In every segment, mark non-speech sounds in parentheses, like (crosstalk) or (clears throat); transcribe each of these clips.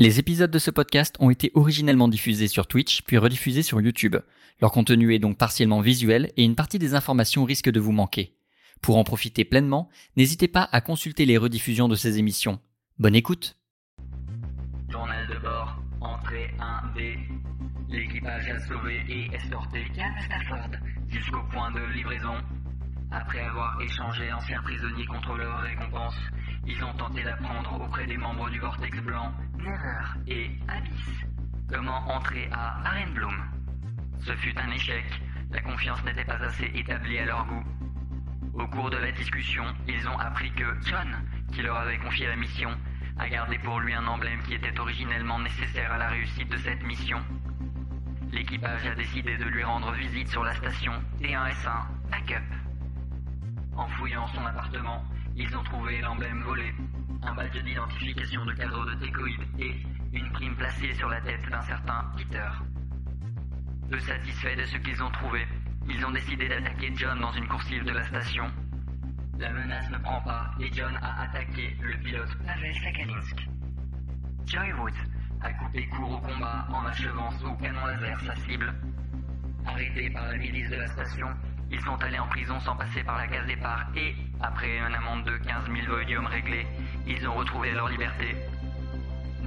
Les épisodes de ce podcast ont été originellement diffusés sur Twitch puis rediffusés sur YouTube. Leur contenu est donc partiellement visuel et une partie des informations risque de vous manquer. Pour en profiter pleinement, n'hésitez pas à consulter les rediffusions de ces émissions. Bonne écoute de bord, entrée 1D. L'équipage a sauvé et escorté jusqu'au point de livraison. Après avoir échangé anciens prisonniers contre leur récompense, ils ont tenté d'apprendre auprès des membres du Vortex Blanc, Never et Abyss, comment entrer à Arenbloom. Ce fut un échec, la confiance n'était pas assez établie à leur goût. Au cours de la discussion, ils ont appris que John, qui leur avait confié la mission, a gardé pour lui un emblème qui était originellement nécessaire à la réussite de cette mission. L'équipage a décidé de lui rendre visite sur la station T1S1 Backup. En fouillant son appartement, ils ont trouvé l'emblème volé, un badge d'identification de cadre de técoïde et une prime placée sur la tête d'un certain Peter. Peu satisfaits de ce qu'ils ont trouvé, ils ont décidé d'attaquer John dans une coursive de la station. La menace ne prend pas et John a attaqué le pilote Pavel Sakalinsk. Joy Woods a coupé court au combat en achevant sous canon laser sa cible. Arrêtés par la milice de la station, ils sont allés en prison sans passer par la case départ et, après une amende de 15 000 volumes réglés, ils ont retrouvé leur liberté.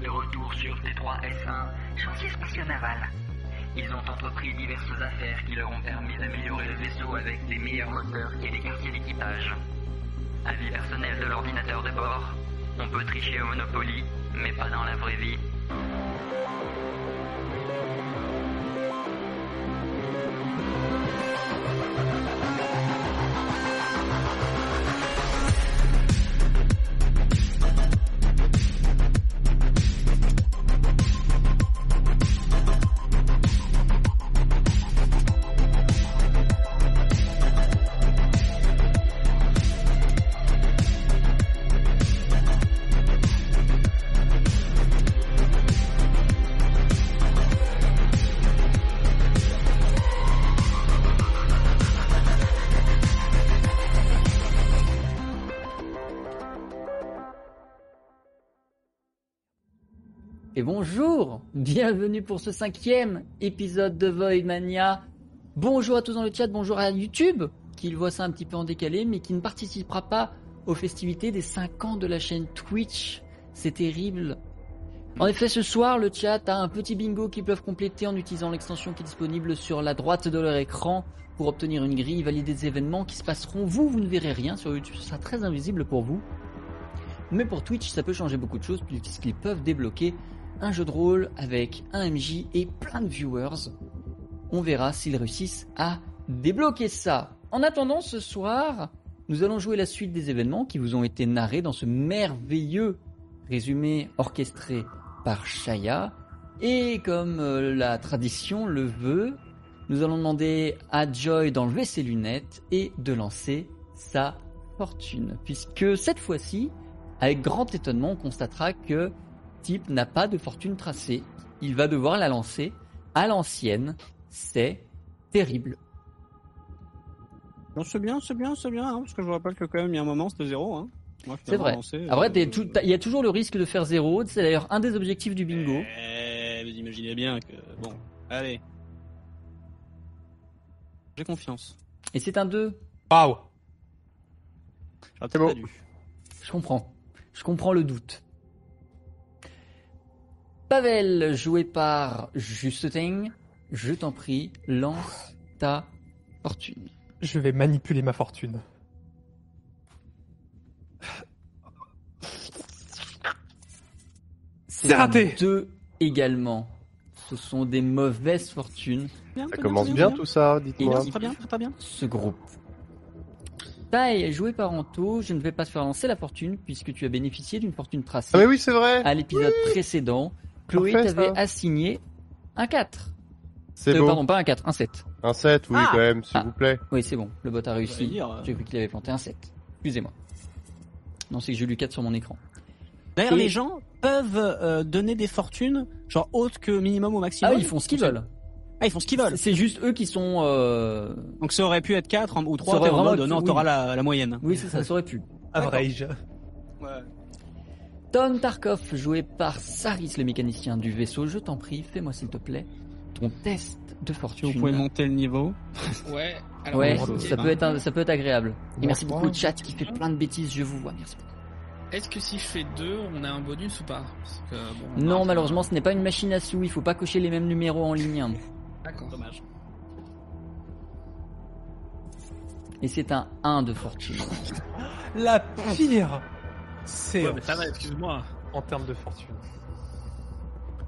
De retour sur T3S1, chantier spatial naval. Ils ont entrepris diverses affaires qui leur ont permis d'améliorer le vaisseau avec des meilleurs moteurs et des quartiers d'équipage. Avis personnel de l'ordinateur de bord. On peut tricher au Monopoly, mais pas dans la vraie vie. Bonjour Bienvenue pour ce cinquième épisode de Void Mania. Bonjour à tous dans le chat, bonjour à YouTube, qui voit ça un petit peu en décalé, mais qui ne participera pas aux festivités des 5 ans de la chaîne Twitch. C'est terrible. En effet, ce soir, le chat a un petit bingo qu'ils peuvent compléter en utilisant l'extension qui est disponible sur la droite de leur écran pour obtenir une grille validée des événements qui se passeront. Vous, vous ne verrez rien sur YouTube, ce sera très invisible pour vous. Mais pour Twitch, ça peut changer beaucoup de choses puisqu'ils peuvent débloquer un jeu de rôle avec un MJ et plein de viewers. On verra s'ils réussissent à débloquer ça. En attendant, ce soir, nous allons jouer la suite des événements qui vous ont été narrés dans ce merveilleux résumé orchestré par Shaya. Et comme euh, la tradition le veut, nous allons demander à Joy d'enlever ses lunettes et de lancer sa fortune. Puisque cette fois-ci, avec grand étonnement, on constatera que type n'a pas de fortune tracée. Il va devoir la lancer à l'ancienne. C'est terrible. Non, c'est bien, c'est bien, c'est bien, hein, parce que je vous rappelle que quand même, il y a un moment, c'était zéro. Hein. C'est vrai. Après, euh, tout- t'as- il y a toujours le risque de faire zéro. C'est d'ailleurs un des objectifs du bingo. Eh, vous imaginez bien que... Bon, allez. J'ai confiance. Et c'est un 2. Waouh J'aurais C'est dû. Je comprends. Je comprends le doute. Pavel, joué par Justin, je t'en prie, lance ta fortune. Je vais manipuler ma fortune. C'est raté. Deux également. Ce sont des mauvaises fortunes. Bien, Ça commence bien tout ça, dites-moi. Très bien, très bien. ce groupe. Taille, joué par Anto, je ne vais pas te faire lancer la fortune puisque tu as bénéficié d'une fortune tracée Ah mais oui, c'est vrai. à l'épisode précédent. Chloé Parfait, t'avait ça. assigné un 4. C'est Euh, beau. Pardon, pas un 4, un 7. Un 7, oui, Ah. quand même, s'il Ah. vous plaît. Oui, c'est bon, le bot a réussi. J'allais dire, euh. J'ai cru qu'il avait planté un 7. Excusez-moi. Non, c'est que j'ai lu 4 sur mon écran. D'ailleurs, Et- les gens peuvent euh, donner des fortunes, genre hautes que minimum au Ah maximum. oui, ils font ce qu'ils veulent. Ah, ils font ce qu'ils veulent. C'est juste eux qui sont... euh, Donc ça aurait pu être 4 ou 3, Ça aurait t'es en vraiment mode, pu- non, oui. t'auras la, la moyenne. Oui, c'est ça, ça aurait pu. (laughs) Average. Ouais. Tom Tarkov, joué par Saris, le mécanicien du vaisseau. Je t'en prie, fais-moi s'il te plaît ton test de fortune. vous pouvez monter le niveau. (laughs) Ouais. alors, Ouais, ça peut être un- ça peut être agréable. Et merci Bon, beaucoup bon. chat qui fait plein de bêtises, je vous vois, merci. Est-ce que si je fais 2, on a un bonus ou pas? Parce que, bon, on Non, malheureusement, ce n'est pas une machine à sous, il faut pas cocher les mêmes numéros en ligne. hein. D'accord. Dommage. Et c'est un 1 de fortune. (laughs) La pire C'est Ouais, mais ça va, excuse-moi. en termes de fortune.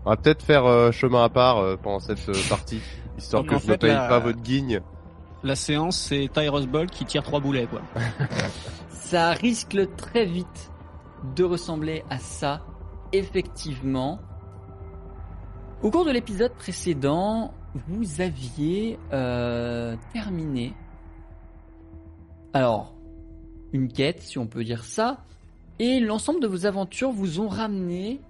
On va peut-être faire euh, chemin à part euh, pendant cette euh, partie, histoire Donc, que en je ne fait, paye la- pas votre guigne. La séance, c'est Tyrus Ball qui tire trois boulets, quoi. (laughs) (laughs) Ça risque très vite de ressembler à ça, effectivement. Au cours de l'épisode précédent, vous aviez euh, terminé. Alors, une quête, si on peut dire ça, et l'ensemble de vos aventures vous ont ramené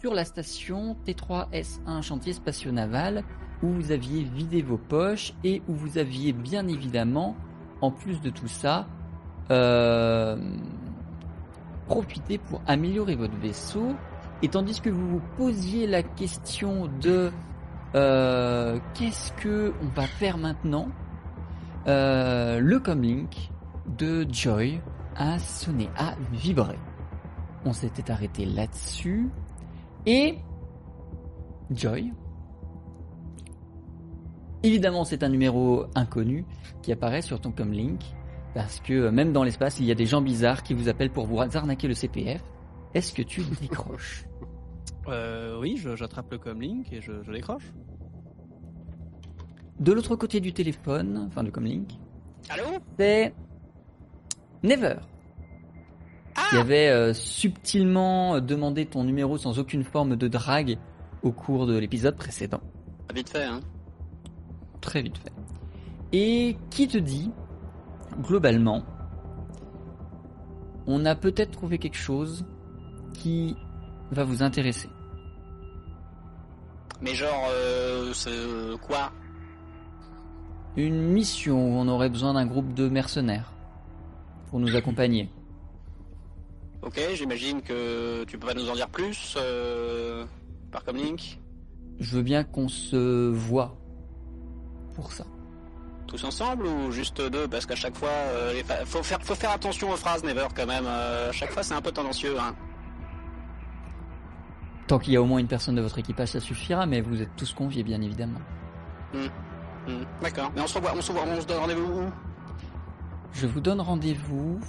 sur la station T3S1 chantier spatio-naval où vous aviez vidé vos poches et où vous aviez bien évidemment, en plus de tout ça, euh, profité pour améliorer votre vaisseau. Et tandis que vous vous posiez la question de euh, qu'est-ce que on va faire maintenant, euh, le comlink de Joy a sonné, a vibré. On s'était arrêté là-dessus. Et Joy, évidemment c'est un numéro inconnu qui apparaît sur ton comlink. Parce que euh, même dans l'espace, il y a des gens bizarres qui vous appellent pour vous arnaquer le CPF. Est-ce que tu décroches? (laughs) Euh, oui, j'attrape le comlink et je, je décroche. De l'autre côté du téléphone, enfin du comlink, Allô? C'est Never. Qui avait euh, subtilement euh, demandé ton numéro sans aucune forme de drague au cours de l'épisode précédent. Vite fait, hein. Très vite fait. Et qui te dit, globalement, on a peut-être trouvé quelque chose qui va vous intéresser. Mais genre, euh, c'est euh, quoi? Une mission où on aurait besoin d'un groupe de mercenaires pour nous accompagner. Ok, j'imagine que tu peux pas nous en dire plus euh, par comlink Je veux bien qu'on se voit pour ça. Tous ensemble ou juste deux? Parce qu'à chaque fois, euh, les fa- faut, faire, faut faire attention aux phrases Never quand même. euh, à chaque fois, c'est un peu tendancieux. Hein. Tant qu'il y a au moins une personne de votre équipage, ça suffira, mais vous êtes tous conviés, bien évidemment. Hmm, D'accord. Mais on se revoit, on se, voit, on se donne rendez-vous où? Je vous donne rendez-vous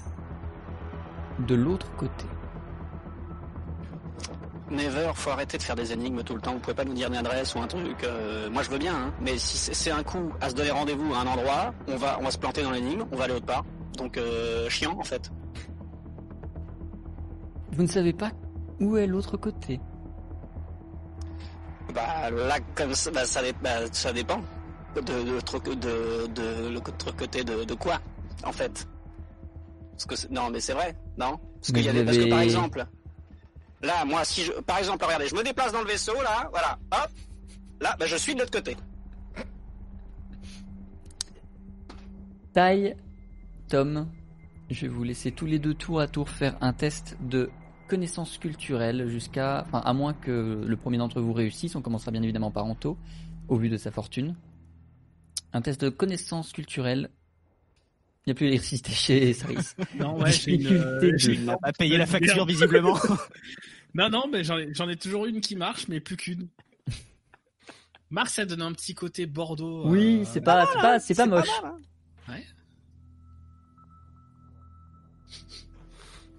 de l'autre côté. Never, faut arrêter de faire des énigmes tout le temps. Vous pouvez pas nous dire une adresse ou un truc. euh, moi, je veux bien, hein. mais si c'est un coup à se donner rendez-vous à un endroit, on va, on va se planter dans l'énigme, on va aller autre part. Donc, euh, chiant en fait. Vous ne savez pas où est l'autre côté? Bah là, comme ça, bah, ça, bah, ça dépend de, de, l'autre co- de, de l'autre côté de quoi, en fait. Parce que non, mais c'est vrai, non? Parce, Mais qu'il y a vous des- parce que par exemple, là, moi, si je, par exemple, regardez, je me déplace dans le vaisseau, là, voilà, hop, là, bah, je suis de l'autre côté. Taille, Tom, je vais vous laisser tous les deux tour à tour faire un test de connaissances culturelles jusqu'à, enfin, à moins que le premier d'entre vous réussisse, on commencera bien évidemment par Anto, au vu de sa fortune. Un test de connaissances culturelles. Il n'y a plus l'électricité (laughs) chez Saris. Non, ouais, j'ai une, euh, n'a pas payé la facture visiblement. (laughs) Non, non, mais j'en ai, toujours une qui marche, mais plus qu'une. Marc, ça donne un petit côté Bordeaux. Oui, euh, c'est pas, c'est pas, c'est pas moche.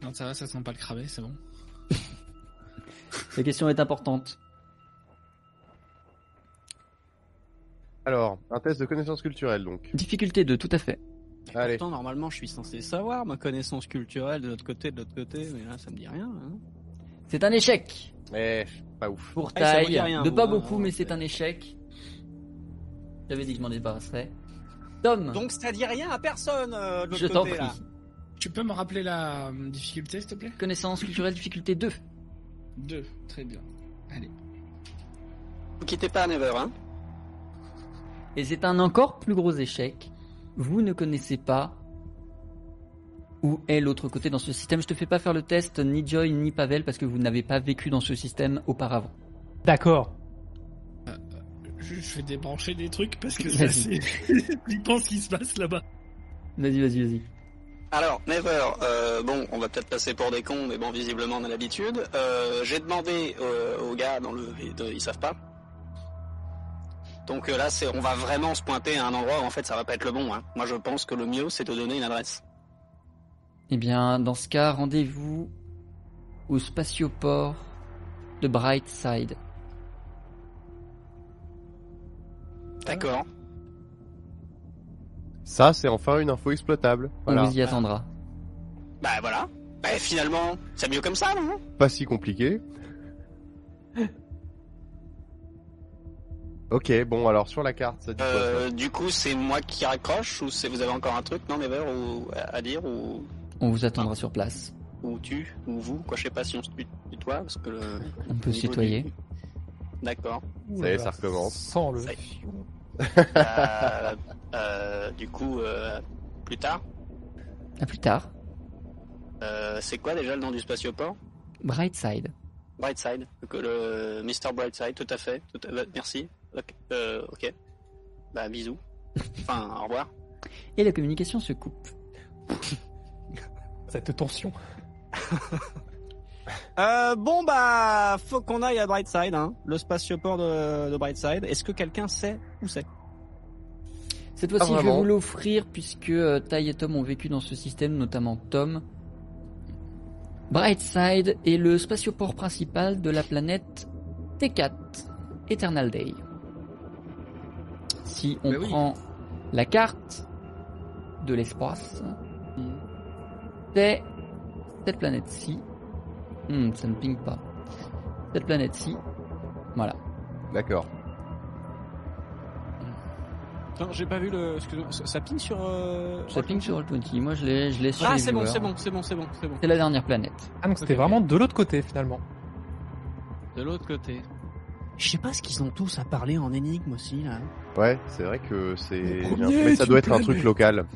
Non, ça va, ça sent pas le crabe, c'est bon. La question est importante. Alors, un test de connaissance culturelle donc. Difficulté 2, tout à fait. Allez. Pourtant, normalement, je suis censé savoir ma connaissance culturelle de l'autre côté, de l'autre côté, mais là, ça me dit rien. hein. C'est un échec Eh, pas ouf. pour Ah, vous taille. rien, de vous, pas hein, beaucoup, mais c'est- un échec. J'avais dit que je m'en débarrasserais. Tom, Donc, ça dit rien à personne euh, de je t'en prie. là. Tu peux me rappeler la euh, difficulté, s'il te plaît? Connaissance culturelle, difficulté 2. Deux, très bien. Allez. Vous quittez pas Never, hein? Et c'est un encore plus gros échec. Vous ne connaissez pas où est l'autre côté dans ce système. Je te fais pas faire le test ni Joy ni Pavel parce que vous n'avez pas vécu dans ce système auparavant. D'accord. Je, je vais débrancher des trucs parce que (laughs) Vas-y. c'est (laughs) flippant ce qui se passe là-bas. Vas-y, vas-y, vas-y. Alors, Never, euh, bon, on va peut-être passer pour des cons, mais bon, visiblement on a l'habitude. Euh, J'ai demandé euh, aux gars dans le, de- ils savent pas. Donc euh, là, c'est, on va vraiment se pointer à un endroit où en fait ça va pas être le bon. Hein. Moi, je pense que le mieux, c'est de donner une adresse. Eh bien, dans ce cas, rendez-vous au spatioport de Brightside. D'accord. Ça, c'est enfin une info exploitable. Voilà. On vous y attendra. Bah voilà. Bah finalement, c'est mieux comme ça, non? Pas si compliqué. Ok, bon, alors sur la carte, ça dit quoi ça euh, Du coup, c'est moi qui raccroche ou c'est vous avez encore un truc, non, Never, ou à à dire ou? On vous attendra sur place. ou tu ou vous, quoi, je sais pas si on se tut- tutoie parce que le. On peut se tutoyer. du- D'accord. Ça y est, ça recommence. Sans le. Euh, euh, du coup, euh, plus tard, À plus tard. euh, c'est quoi déjà le nom du spatioport? Brightside. Brightside, que le Mr. Brightside, tout à fait. Tout à- merci. Ok. Euh, ok. Bah bisous. Enfin, au revoir. Et la communication se coupe. Cette tension. (laughs) Euh, bon bah, faut qu'on aille à Brightside, hein, le spatioport de, de Brightside. Est-ce que quelqu'un sait où c'est? Cette fois-ci, Ah, je vais vous l'offrir puisque euh, Tai et Tom ont vécu dans ce système, notamment Tom. Brightside est le spatioport principal de la planète T4, Eternal Day. Si on oui. prend la carte de l'espace, c'est cette planète-ci. Hmm, ça ne ping pas. Cette planète-ci. Voilà. D'accord. Non, j'ai pas vu le. Excuse-moi, ça ping sur. Euh... Ça ping sur Roll20. Moi, je l'ai, je l'ai sur Ah, c'est bon, c'est bon, c'est bon, c'est bon, c'est bon. C'est la dernière planète. Ah, donc c'était vraiment de l'autre côté finalement. De l'autre côté. Je sais pas ce qu'ils ont tous à parler en énigme aussi là. Ouais, c'est vrai que c'est. Mais ça doit être un truc local.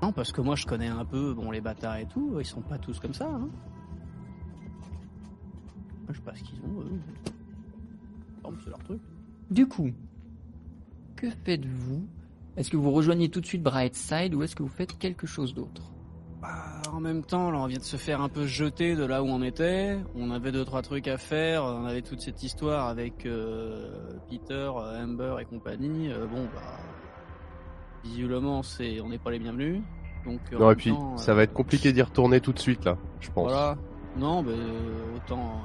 Non, parce que moi je connais un peu, bon, les bâtards et tout, ils sont pas tous comme ça. Hein. Je sais pas ce qu'ils ont, eux. Non, mais c'est leur truc. Du coup, que faites-vous? Est-ce que vous rejoignez tout de suite Brightside ou est-ce que vous faites quelque chose d'autre? Bah, en même temps, là, on vient de se faire un peu jeter de là où on était. On avait deux trois trucs à faire. On avait toute cette histoire avec euh, Peter, Amber et compagnie. Euh, bon, bah, visiblement, c'est, on n'est pas les bienvenus. Donc, euh, Non, et puis temps, ça euh, va être compliqué d'y retourner tout de suite là, je pense. Voilà. Non, mais autant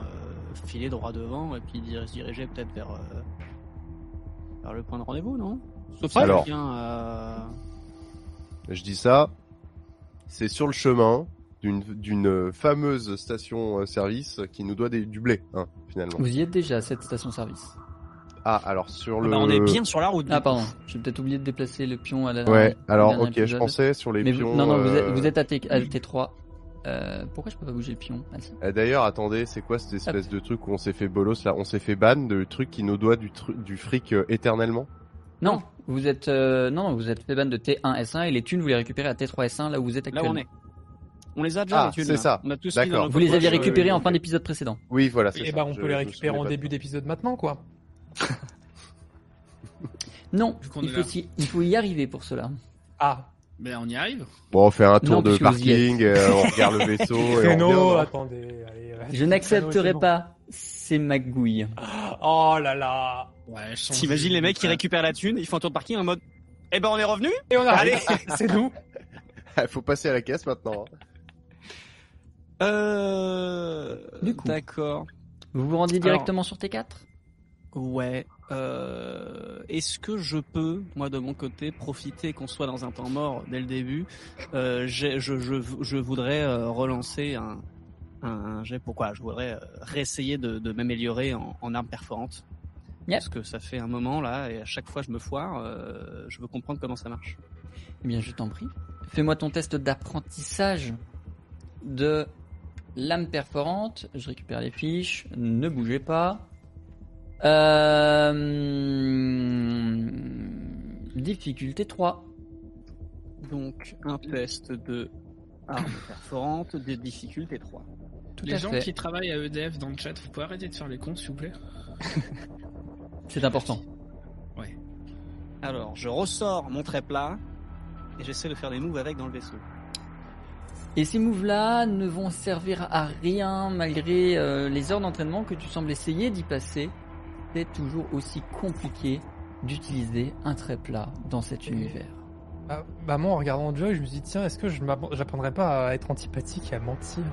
filer droit devant et puis se diriger peut-être vers vers le point de rendez-vous, non? Sauf si Alors. quelqu'un Je dis ça, c'est sur le chemin d'une fameuse station euh, service qui nous doit des- du blé, hein, finalement. Vous y êtes déjà à cette station-service. Ah, alors sur Ah le. bah, on est bien sur la route. Ah pardon, j'ai peut-être oublié de déplacer le pion à la Ouais, alors ok, je pensais sur les Mais vous- pions. non, non, vous êtes, euh, vous êtes à, T, à T3. Euh, pourquoi je peux pas bouger le pion? Ah, euh, D'ailleurs, attendez, c'est quoi cette espèce de truc où on s'est fait bolos là? On s'est fait ban de truc qui nous doit du, du fric euh, éternellement? Non, vous êtes euh, non, vous êtes fait ban de T1 S1 et les thunes vous les récupérez à T3 S1 là où vous êtes Là actuellement. où on est. On les a déjà, Ah, les thunes, c'est là. ça. On a tous D'accord. Vous les aviez euh, récupérés en fin d'épisode précédent. Oui, voilà, c'est Et ça. bah on Je- peut les récupérer en début d'épisode maintenant quoi. Non, (laughs) il faut, là. s'y- il faut y arriver pour cela. Ah, Mais on y arrive. Bon, on fait un tour Non, de parking, euh, on regarde le vaisseau (laughs) et on non attendez, allez. Je n'accepterai pas ces magouilles. Oh là là. Ouais, T'imagines les mecs qui récupèrent la thune, ils font un tour de parking en mode Eh ben on est revenu Et on arrive. Allez. (laughs) c'est nous. (laughs) Il faut passer à la caisse maintenant. Euh. Du coup. D'accord. Vous vous rendez directement sur T4 Ouais. Euh, Est-ce que je peux, moi de mon côté, profiter qu'on soit dans un temps mort dès le début euh, je, je, je voudrais euh, relancer un, un, un jet. Pourquoi? Je voudrais euh, réessayer de, de m'améliorer en, en arme perforante. Yep. Parce que ça fait un moment là, et à chaque fois je me foire. euh, je veux comprendre comment ça marche. Eh bien, je t'en prie. Fais-moi ton test d'apprentissage de l'âme perforante. Je récupère les fiches. Ne bougez pas. Euh... Difficulté 3. Donc un test de arme perforante de difficulté 3. Tout Les gens fait. qui travaillent à EDF dans le chat, vous pouvez arrêter de faire les cons, s'il vous plaît (laughs) C'est important. Alors, je ressors mon trait plat et j'essaie de faire des moves avec dans le vaisseau. Et ces moves-là ne vont servir à rien malgré euh, les heures d'entraînement que tu sembles essayer d'y passer. C'est toujours aussi compliqué d'utiliser un trait plat dans cet univers. Bah, bah, moi, en regardant Joy, je me suis dit, tiens, est-ce que je j'apprendrais pas à être antipathique et à mentir?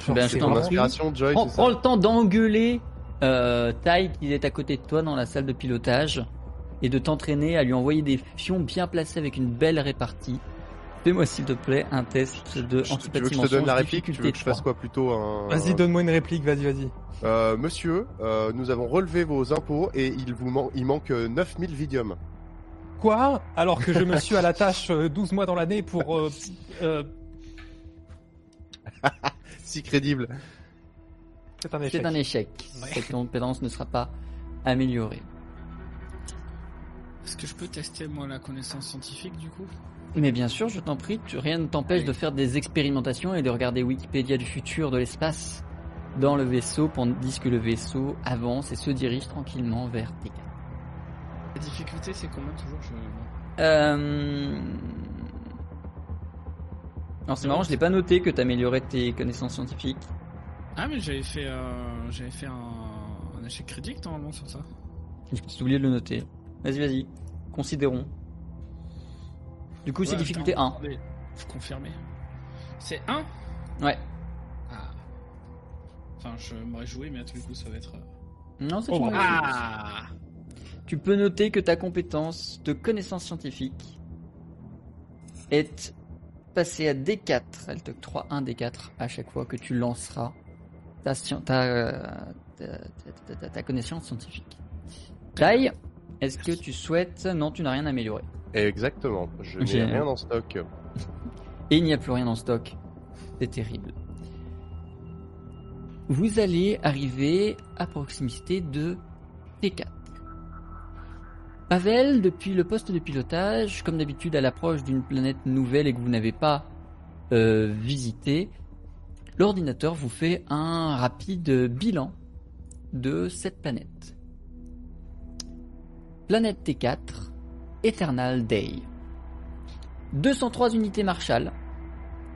Genre, Ben, c'est je Joy, Prends, prends le temps d'engueuler euh, Tai qui est à côté de toi dans la salle de pilotage et de t'entraîner à lui envoyer des fions bien placés avec une belle répartie. Fais-moi s'il te plaît un test de Je- Tu veux antipathie que je te donne la réplique Tu veux que je fasse 3. quoi plutôt un... Vas-y, donne-moi une réplique, vas-y, vas-y. Euh, monsieur, euh, nous avons relevé vos impôts et il vous man- il manque euh, 9000 vidium. Quoi? Alors que je me suis à la tâche euh, 12 mois dans l'année pour... euh, euh, (laughs) Si crédible. C'est un échec. C'est un échec. Cette compétence ne sera pas améliorée. Est-ce que je peux tester, moi, la connaissance scientifique, du coup? Mais bien sûr, je t'en prie, tu- rien ne t'empêche de faire des expérimentations et de regarder Wikipédia du futur de l'espace dans le vaisseau, tandis que le vaisseau avance et se dirige tranquillement vers T4. La difficulté, c'est combien, toujours je... Euh... Alors c'est marrant, je l'ai pas noté que t'améliorais tes connaissances scientifiques. Ah, mais j'avais fait, euh, j'avais fait un... un échec critique, normalement, sur ça. J'ai oublié de le noter. Vas-y, vas-y. Considérons. Du coup, c'est difficulté attends, 1. attendez, Faut confirmer. C'est 1 Ouais. Ah. Enfin, je m'aurais joué, mais à tous les coups, ça va être... euh, Non, c'est Oh, une. Ah Tu peux noter que ta compétence de connaissance scientifique est passée à D4. Elle t'octroie un D4 à chaque fois que tu lanceras ta, scien- ta, euh, ta, ta- ta- ta connaissance scientifique. Taille, est-ce que tu souhaites... Non, tu n'as rien amélioré. Exactement. Je n'ai J'ai- rien en stock. (laughs) Et il n'y a plus rien en stock. C'est terrible. Vous allez arriver à proximité de T4. Pavel, depuis le poste de pilotage, comme d'habitude à l'approche d'une planète nouvelle et que vous n'avez pas euh, visité, l'ordinateur vous fait un rapide bilan de cette planète. Planète T4, Eternal Day. 203 unités Marshall.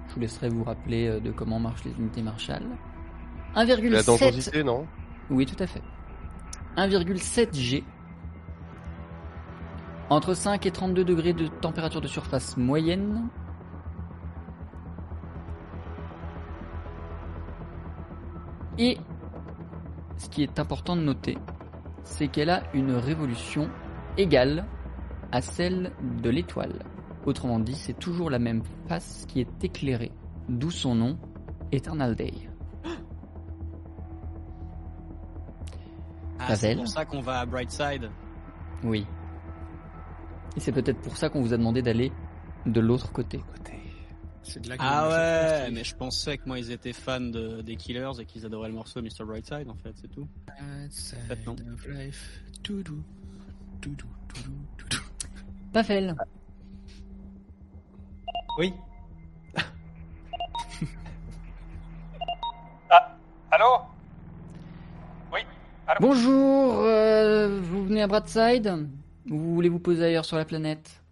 Je vous laisserai vous rappeler euh, de comment marchent les unités Marshall. La 1,7 dangerosité, non? Oui, tout à fait. 1,7 G. Entre 5 et 32 degrés de température de surface moyenne. Et ce qui est important de noter, c'est qu'elle a une révolution égale à celle de l'étoile. Autrement dit, c'est toujours la même face qui est éclairée, d'où son nom, Eternal Day. Ah, c'est pour ça qu'on va à Brightside. Oui. Et c'est peut-être pour ça qu'on vous a demandé d'aller de l'autre côté. C'est de la Ah gueule, ouais, mais je pensais que moi ils étaient fans de, des Killers et qu'ils adoraient le morceau Mr. Brightside en fait, c'est tout. Fait, non. of life. Toudou. Toudou, toudou, toudou. Pavel, Oui. (laughs) ah, allô? Oui, allô? Bonjour, euh, vous venez à Bradside Ou vous voulez vous poser ailleurs sur la planète?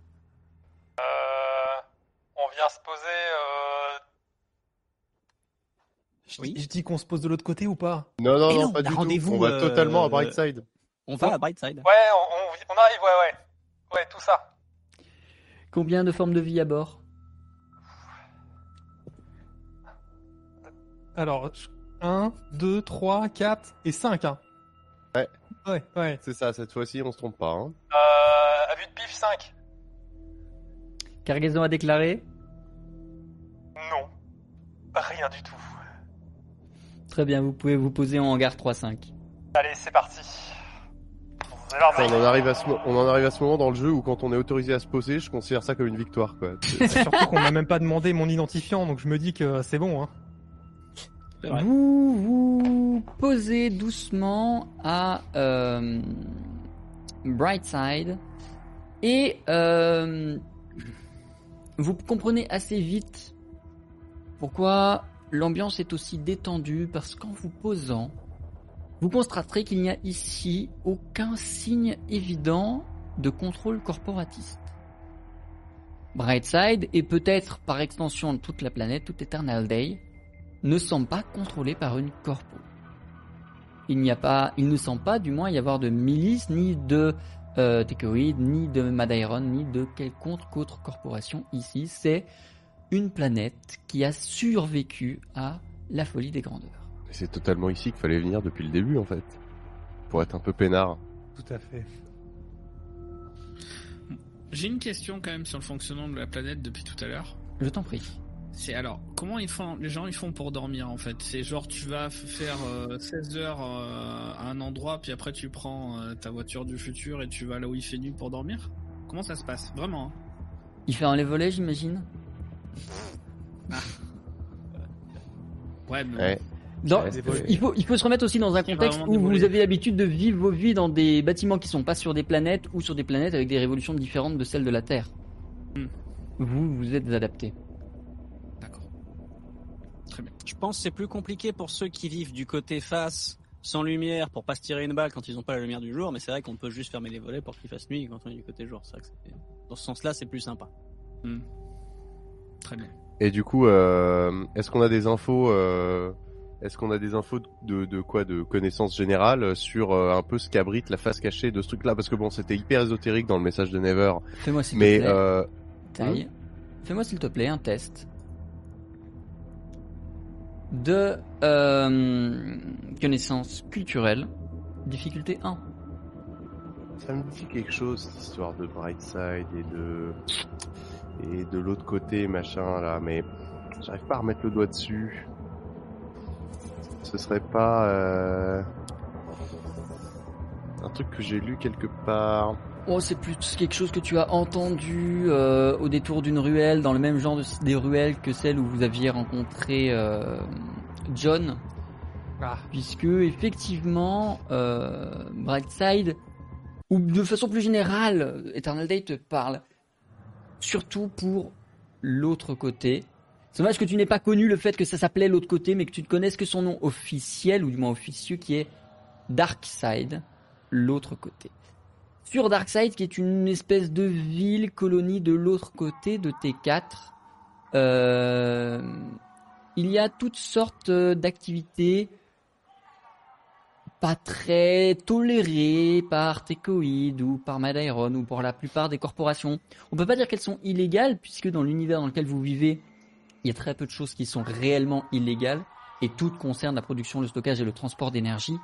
Vient se poser. Euh... Je, Oui. dis, je dis qu'on se pose de l'autre côté ou pas? Non, non, non, non, pas du tout. rendez-vous, On va euh, totalement à Brightside. On va à Brightside. Ouais, on, on, on arrive, ouais, ouais. Ouais, tout ça. Combien de formes de vie à bord? Alors, 1, 2, 3, 4 et 5. Hein. Ouais. Ouais, ouais. C'est ça, cette fois-ci, on se trompe pas. Hein. Euh, à vue de pif, 5. Cargaison à déclarer? Non. Rien du tout. Très bien, vous pouvez vous poser en hangar 3-5. Allez, c'est parti. On en, arrive à ce, mo- on en arrive à ce moment dans le jeu où quand on est autorisé à se poser, je considère ça comme une victoire. Quoi. (laughs) Surtout qu'on m'a même pas demandé mon identifiant, donc je me dis que c'est bon. Hein. Vous vous posez doucement à euh, Brightside et euh, vous comprenez assez vite pourquoi l'ambiance est aussi détendue, parce qu'en vous posant, vous constaterez qu'il n'y a ici aucun signe évident de contrôle corporatiste. Brightside, et peut-être par extension toute la planète, toute Eternal Day, ne semble pas contrôlée par une corpo. Il a pas, il ne semble pas, du moins, y avoir de milices, ni de euh, ni de Madairon, ni de quelconque autre corporation ici. C'est une planète qui a survécu à la folie des grandeurs. C'est totalement ici qu'il fallait venir depuis le début en fait. Pour être un peu peinard. Tout à fait. J'ai une question quand même sur le fonctionnement de la planète depuis tout à l'heure. Je t'en prie. C'est alors, comment ils font, les gens ils font pour dormir en fait? C'est genre tu vas faire euh, 16 heures euh, à un endroit, puis après tu prends euh, ta voiture du futur et tu vas là où il fait nuit pour dormir? Comment ça se passe? Vraiment hein Il fait un les volets, j'imagine? Ouais, mais Ouais. Dans- volets. il, faut, il faut se remettre aussi dans un contexte où vous avez l'habitude de vivre vos vies dans des bâtiments qui sont pas sur des planètes ou sur des planètes avec des révolutions différentes de celles de la Terre. Hmm. Vous, vous êtes adapté. d'accord. Très bien. Je pense que c'est plus compliqué pour ceux qui vivent du côté face, sans lumière, pour pas se tirer une balle quand ils n'ont pas la lumière du jour, mais c'est vrai qu'on peut juste fermer les volets pour qu'il fasse nuit quand on est du côté jour. C'est vrai que c'est- dans ce sens-là, c'est plus sympa. Hmm. Très bien. Et du coup, euh, est-ce qu'on a des infos euh, Est-ce qu'on a des infos de, de quoi De connaissances générales sur euh, un peu ce qu'abrite la face cachée de ce truc-là? Parce que bon, c'était hyper ésotérique dans le message de Never, Fais-moi s'il mais te plaît. euh, Taille. Fais-moi s'il te plaît un test de euh, connaissance culturelle, difficulté 1. ça me dit quelque chose cette histoire de Brightside et de et de l'autre côté machin là, mais j'arrive pas à remettre le doigt dessus. Ce serait pas euh, un truc que j'ai lu quelque part. Oh, c'est plus quelque chose que tu as entendu euh, au détour d'une ruelle, dans le même genre de, des ruelles que celle où vous aviez rencontré euh, John, Ah, puisque effectivement, euh, Brightside, ou de façon plus générale, Eternal Day te parle surtout pour l'autre côté. C'est dommage que tu n'aies pas connu le fait que ça s'appelait l'autre côté, mais que tu ne connaisses que son nom officiel, ou du moins officieux, qui est Darkside, l'autre côté. Sur Darkside, qui est une espèce de ville, colonie de l'autre côté de T4, euh, il y a toutes sortes euh, d'activités pas très tolérées par Tecoid ou par Madairon ou pour la plupart des corporations. On peut pas dire qu'elles sont illégales puisque dans l'univers dans lequel vous vivez, il y a très peu de choses qui sont réellement illégales et toutes concernent la production, le stockage et le transport d'énergie.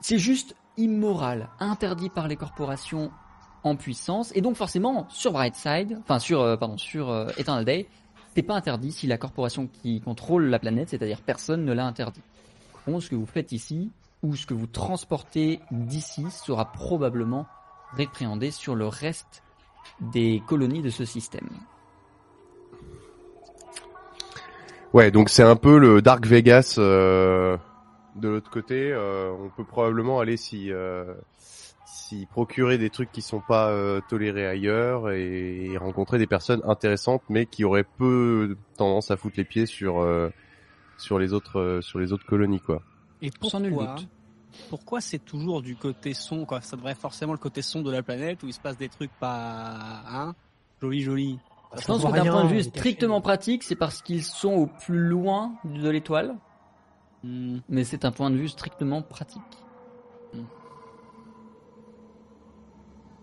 C'est juste immoral, interdit par les corporations en puissance et donc forcément sur Brightside, enfin sur euh, pardon sur euh, Eternal Day, c'est pas interdit si la corporation qui contrôle la planète, c'est-à-dire personne, ne l'a interdit. Contre, ce que vous faites ici ou ce que vous transportez d'ici sera probablement répréhendé sur le reste des colonies de ce système. Ouais, donc c'est un peu le Dark Vegas euh, de l'autre côté. euh, on peut probablement aller s'y euh, s'y procurer des trucs qui sont pas euh, tolérés ailleurs et, et rencontrer des personnes intéressantes, mais qui auraient peu tendance à foutre les pieds sur euh, sur les autres euh, sur les autres colonies, quoi. Et Sans nul pourquoi doute. Pourquoi c'est toujours du côté son quoi? Ça devrait être forcément le côté son de la planète où il se passe des trucs pas hein? Joli joli. Je pense que d'un point de vue strictement pratique, c'est parce qu'ils sont au plus loin de l'étoile, Hmm. mais c'est un point de vue strictement pratique.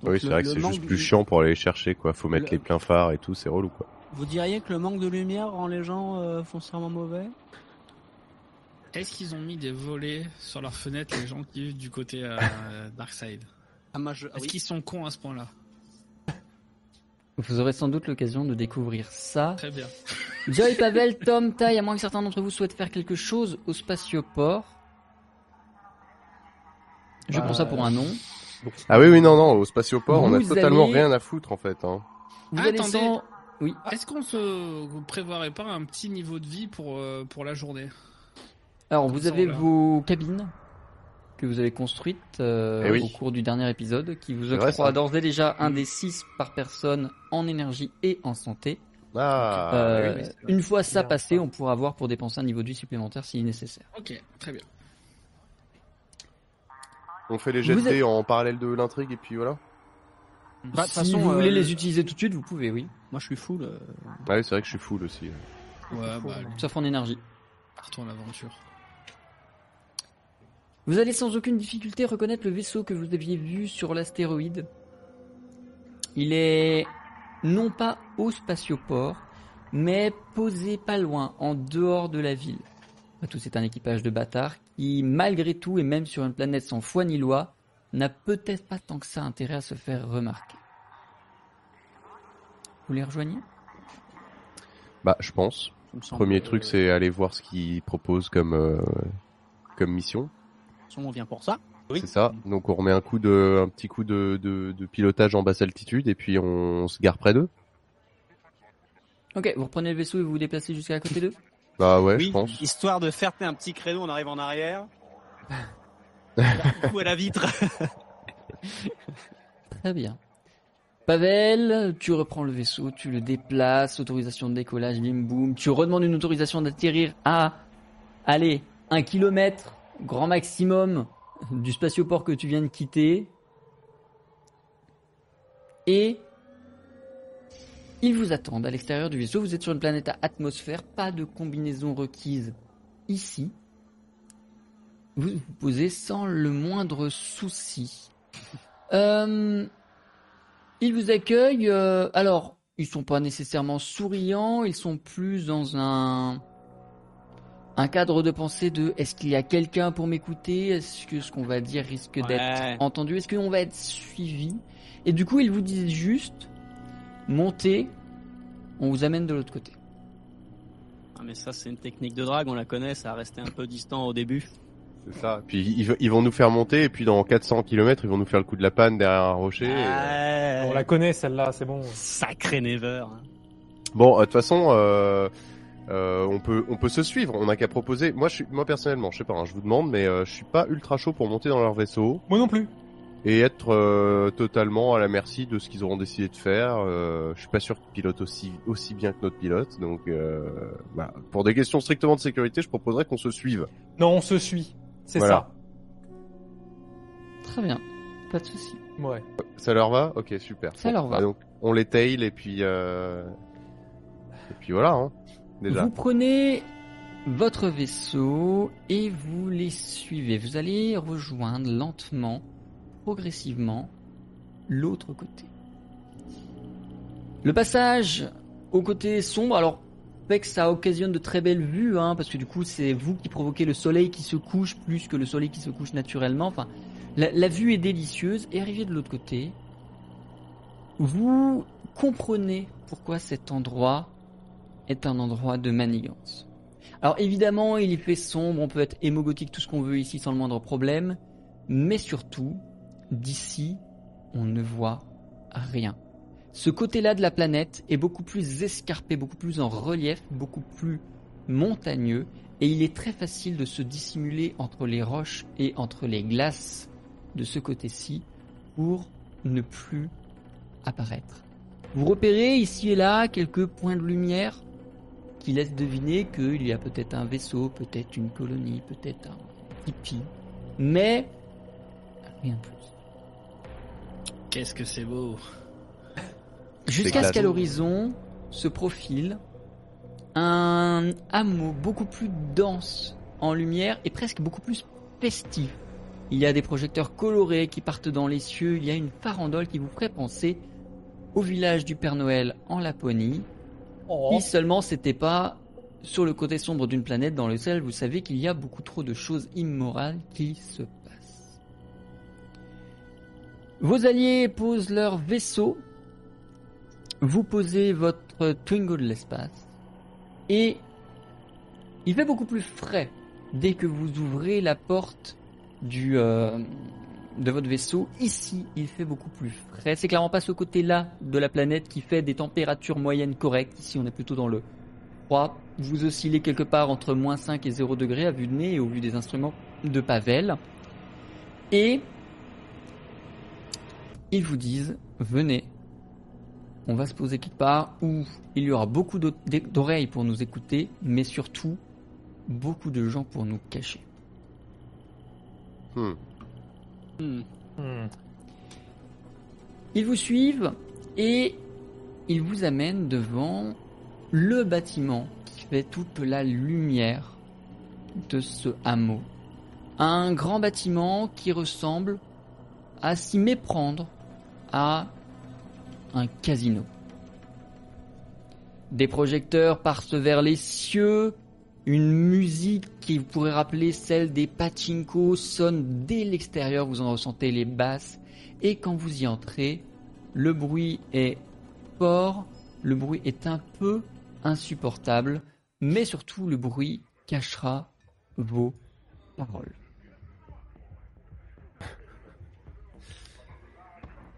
Donc oui, c'est vrai que c'est juste plus chiant pour aller les chercher, quoi. Faut mettre Le- les pleins phares et tout, c'est relou, quoi. Vous diriez que le manque de lumière rend les gens euh, foncièrement mauvais? Est-ce qu'ils ont mis des volets sur leurs fenêtres, les gens qui vivent du côté euh, (laughs) Darkside Ah je ah Est-ce oui. qu'ils sont cons à ce point-là Vous aurez sans doute l'occasion de découvrir ça. Très bien. (laughs) Joy, Pavel, (laughs) Tom, Tai, à moins que certains d'entre vous souhaitent faire quelque chose au spatioport. Je Bah, prends ça pour un nom. Ah oui, oui, non, non, au spatioport, on a totalement allez- rien à foutre, en fait. Hein. Vous Ah, allez attendez. sans- Oui. Est-ce qu'on se prévoirait pas un petit niveau de vie pour, euh, pour la journée? Alors, vous ça, avez vos cabines que vous avez construite euh, Eh oui. au cours du dernier épisode, qui vous C'est vrai, octroie ça. d'ores et déjà un des 6 par personne en énergie et en santé. Ah, Euh, oui, oui. une fois ça passé, ça. on pourra avoir pour dépenser un niveau de vie supplémentaire si nécessaire. Ok, très bien. On fait les jets en parallèle de l'intrigue et puis voilà. Bah, de toute si façon, vous euh, voulez les utiliser tout de suite, vous pouvez, oui. Moi, je suis full. euh, Ah oui, c'est vrai que je suis full aussi. Ouais, bah, allez, Sauf en énergie. partons à l'aventure. Vous allez sans aucune difficulté reconnaître le vaisseau que vous aviez vu sur l'astéroïde. Il est non pas au spatioport, mais posé pas loin, en dehors de la ville. Après tout, c'est un équipage de bâtards qui, malgré tout, et même sur une planète sans foi ni loi, n'a peut-être pas tant que ça intérêt à se faire remarquer. Vous les rejoignez? Bah, je pense. Premier truc, c'est aller voir ce qu'ils proposent comme euh, comme mission. Façon, on vient pour ça. C'est ça. Donc on remet un coup de, un petit coup de, de, de pilotage en basse altitude et puis on se gare près d'eux. Ok, vous reprenez le vaisseau et vous vous déplacez jusqu'à côté d'eux (laughs) Bah ouais, oui, je pense. histoire de faire un petit créneau, on arrive en arrière. (laughs) Coup à la vitre. (laughs) Très bien. Pavel, tu reprends le vaisseau, tu le déplaces, autorisation de décollage, bim boum. Tu redemandes une autorisation d'atterrir à, allez, un kilomètre, grand maximum, du spatioport que tu viens de quitter. Et ils vous attendent à l'extérieur du vaisseau. Vous êtes sur une planète à atmosphère, pas de combinaison requise ici. Vous vous posez sans le moindre souci. (laughs) Euh, ils vous accueillent. euh, alors, ils sont pas nécessairement souriants. Ils sont plus dans un un cadre de pensée de est-ce qu'il y a quelqu'un pour m'écouter? Est-ce que ce qu'on va dire risque Ouais. d'être entendu? Est-ce qu'on va être suivi? Et du coup, ils vous disent juste montez, on vous amène de l'autre côté. Ah, mais ça, c'est une technique de drague, on la connaît, ça a resté un peu distant au début. C'est ça. Puis ils, ils vont nous faire monter et puis dans 400 km, ils vont nous faire le coup de la panne derrière un rocher. et- Ouais. On la connaît celle-là, c'est bon. Sacré Never. Bon, euh, de toute façon, euh, euh, on peut on peut se suivre. On n'a qu'à proposer. Moi, je suis moi personnellement, je sais pas, hein, je vous demande, mais euh, je suis pas ultra chaud pour monter dans leur vaisseau Moi non plus. et être euh, totalement à la merci de ce qu'ils auront décidé de faire. Euh, je suis pas sûr qu'ils pilotent aussi aussi bien que notre pilote, donc euh, bah, pour des questions strictement de sécurité, je proposerais qu'on se suive. Non, on se suit. C'est Voilà. Très bien, pas de souci. ça. Ouais. Ça leur va? Ok, super. Ça leur va. Bah, donc on les tail et puis euh... et puis voilà. Hein, Vous prenez votre vaisseau et vous les suivez. Vous allez rejoindre lentement, progressivement, l'autre côté. Le passage au côté sombre, alors que ça occasionne de très belles vues, hein, parce que du coup c'est vous qui provoquez le soleil qui se couche plus que le soleil qui se couche naturellement. Enfin, la, la vue est délicieuse. Et arrivé de l'autre côté, vous comprenez pourquoi cet endroit est un endroit de manigance. Alors évidemment, il y fait sombre, on peut être hémogothique, tout ce qu'on veut ici sans le moindre problème, mais surtout, d'ici, on ne voit rien. Ce côté-là de la planète est beaucoup plus escarpé, beaucoup plus en relief, beaucoup plus montagneux, et il est très facile de se dissimuler entre les roches et entre les glaces de ce côté-ci pour ne plus apparaître. Vous repérez ici et là quelques points de lumière qui laissent deviner qu'il y a peut-être un vaisseau, peut-être une colonie, peut-être un tipi, mais rien de plus. Qu'est-ce que c'est beau. Jusqu'à ce qu'à l'horizon se profile un hameau beaucoup plus dense en lumière et presque beaucoup plus festif. Il y a des projecteurs colorés qui partent dans les cieux, il y a une farandole qui vous ferait penser au village du Père Noël en Laponie, Oh. si seulement c'était pas sur le côté sombre d'une planète dans lequel vous savez qu'il y a beaucoup trop de choses immorales qui se passent. Vos alliés posent leur vaisseau, vous posez votre Twingo de l'espace, et il fait beaucoup plus frais dès que vous ouvrez la porte du euh, de votre vaisseau. Ici, il fait beaucoup plus frais. C'est clairement pas ce côté-là de la planète qui fait des températures moyennes correctes. Ici, on est plutôt dans le froid. Vous oscillez quelque part entre moins 5 et 0 degrés à vue de nez et au vu des instruments de Pavel. Et ils vous disent, venez, on va se poser quelque part où il y aura beaucoup d'o- d'oreilles pour nous écouter, mais surtout beaucoup de gens pour nous cacher. Hmm. Hmm. Hmm. Ils vous suivent et ils vous amènent devant le bâtiment qui fait toute la lumière de ce hameau. Un grand bâtiment qui ressemble à s'y méprendre à un casino. Des projecteurs partent vers les cieux, une musique qui pourrait rappeler celle des pachinko sonne dès l'extérieur, vous en ressentez les basses, et quand vous y entrez, le bruit est fort, le bruit est un peu insupportable, mais surtout le bruit cachera vos paroles.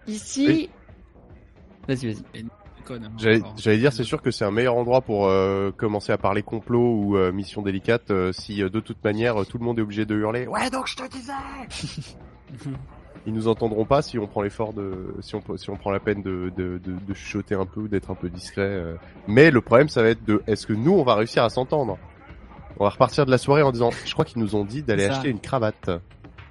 Ici... Oui. Vas-y, vas-y. Déconne, hein, J'allais dire, c'est sûr que c'est un meilleur endroit pour euh, commencer à parler complot ou euh, mission délicate euh, si de toute manière tout le monde est obligé de hurler. Ouais, donc je te disais. (laughs) Ils nous entendront pas si on prend l'effort de, si on si on prend la peine de de, de, de chuchoter un peu ou d'être un peu discret. Mais le problème, ça va être de, est-ce que nous on va réussir à s'entendre? On va repartir de la soirée en disant, je crois qu'ils nous ont dit d'aller acheter une cravate.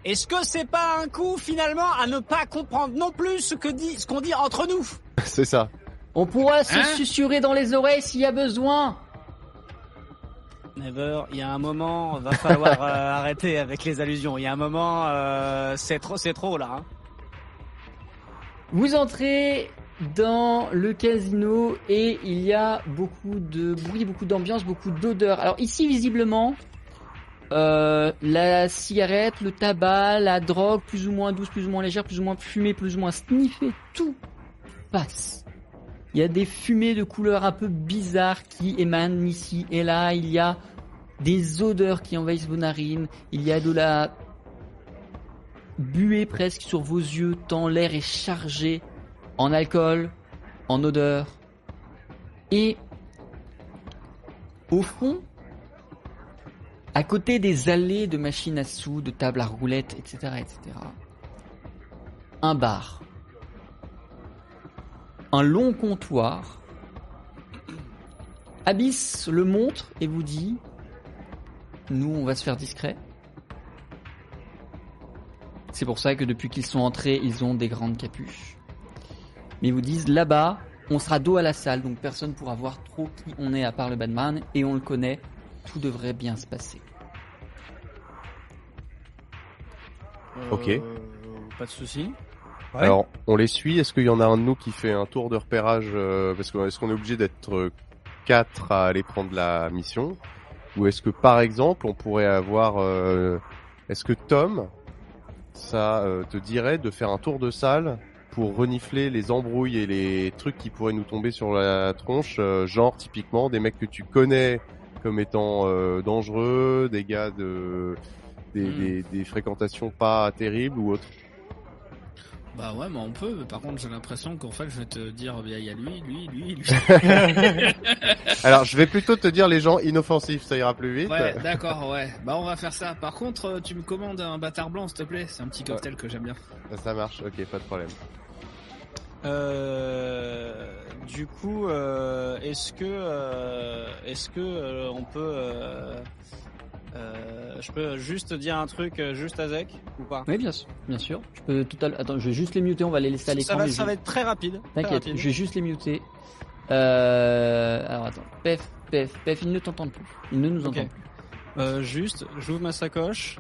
Est-ce que c'est pas un coup finalement à ne pas comprendre non plus ce que dit, ce qu'on dit entre nous? (laughs) C'est ça. On pourra se Hein susurrer dans les oreilles s'il y a besoin. Never, il y a un moment, va falloir euh, (laughs) arrêter avec les allusions. Il y a un moment, euh, c'est trop, c'est trop là. hein. Vous entrez dans le casino et il y a beaucoup de bruit, beaucoup d'ambiance, beaucoup d'odeurs. Alors ici, visiblement, euh, la cigarette, le tabac, la drogue, plus ou moins douce, plus ou moins légère, plus ou moins fumée, plus ou moins sniffée, tout passe. Il y a des fumées de couleurs un peu bizarres qui émanent ici et là. Il y a des odeurs qui envahissent vos narines. Il y a de la buée presque sur vos yeux tant l'air est chargé en alcool, en odeur. Et au fond, à côté des allées de machines à sous, de tables à roulettes, etc., etc., un bar. Un long comptoir. Abyss le montre et vous dit Nous, on va se faire discret. C'est pour ça que depuis qu'ils sont entrés, ils ont des grandes capuches. Mais ils vous disent là-bas, on sera dos à la salle, donc personne ne pourra voir trop qui on est à part le Batman, et on le connaît, tout devrait bien se passer. Ok. Euh, pas de souci. Ouais. Alors, on les suit. Est-ce qu'il y en a un de nous qui fait un tour de repérage euh, Parce que est-ce qu'on est obligé d'être quatre à aller prendre la mission? Ou est-ce que, par exemple, on pourrait avoir euh, Est-ce que Tom, ça euh, te dirait de faire un tour de salle pour renifler les embrouilles et les trucs qui pourraient nous tomber sur la tronche, genre typiquement des mecs que tu connais comme étant dangereux, des gars de des, Hmm. des, des fréquentations pas terribles ou autres. Bah ouais, mais on peut. mais Par contre, j'ai l'impression qu'en fait, je vais te dire, il y a lui, lui, lui, lui. (laughs) (laughs) Alors, je vais plutôt te dire les gens inoffensifs, ça ira plus vite. Ouais, d'accord, ouais. Bah on va faire ça. Par contre, euh, tu me commandes un bâtard blanc, s'il te plaît. C'est un petit cocktail que j'aime bien. Ça marche, ok, pas de problème. Euh, du coup, euh, est-ce que, euh, est-ce que euh, on peut, euh, je peux juste dire un truc euh, juste à Zek ou pas? Oui, bien sûr. Bien sûr. Je peux tout à Attends, je vais juste les muter, on va les laisser à Ça l'écran. va, mais ça je- va être très rapide. T'inquiète, je vais juste les muter. Euh... Alors attends, Pef, Pef, Pef, ils ne t'entendent plus. Ils ne nous Ok. entendent plus. Euh, juste, j'ouvre ma sacoche,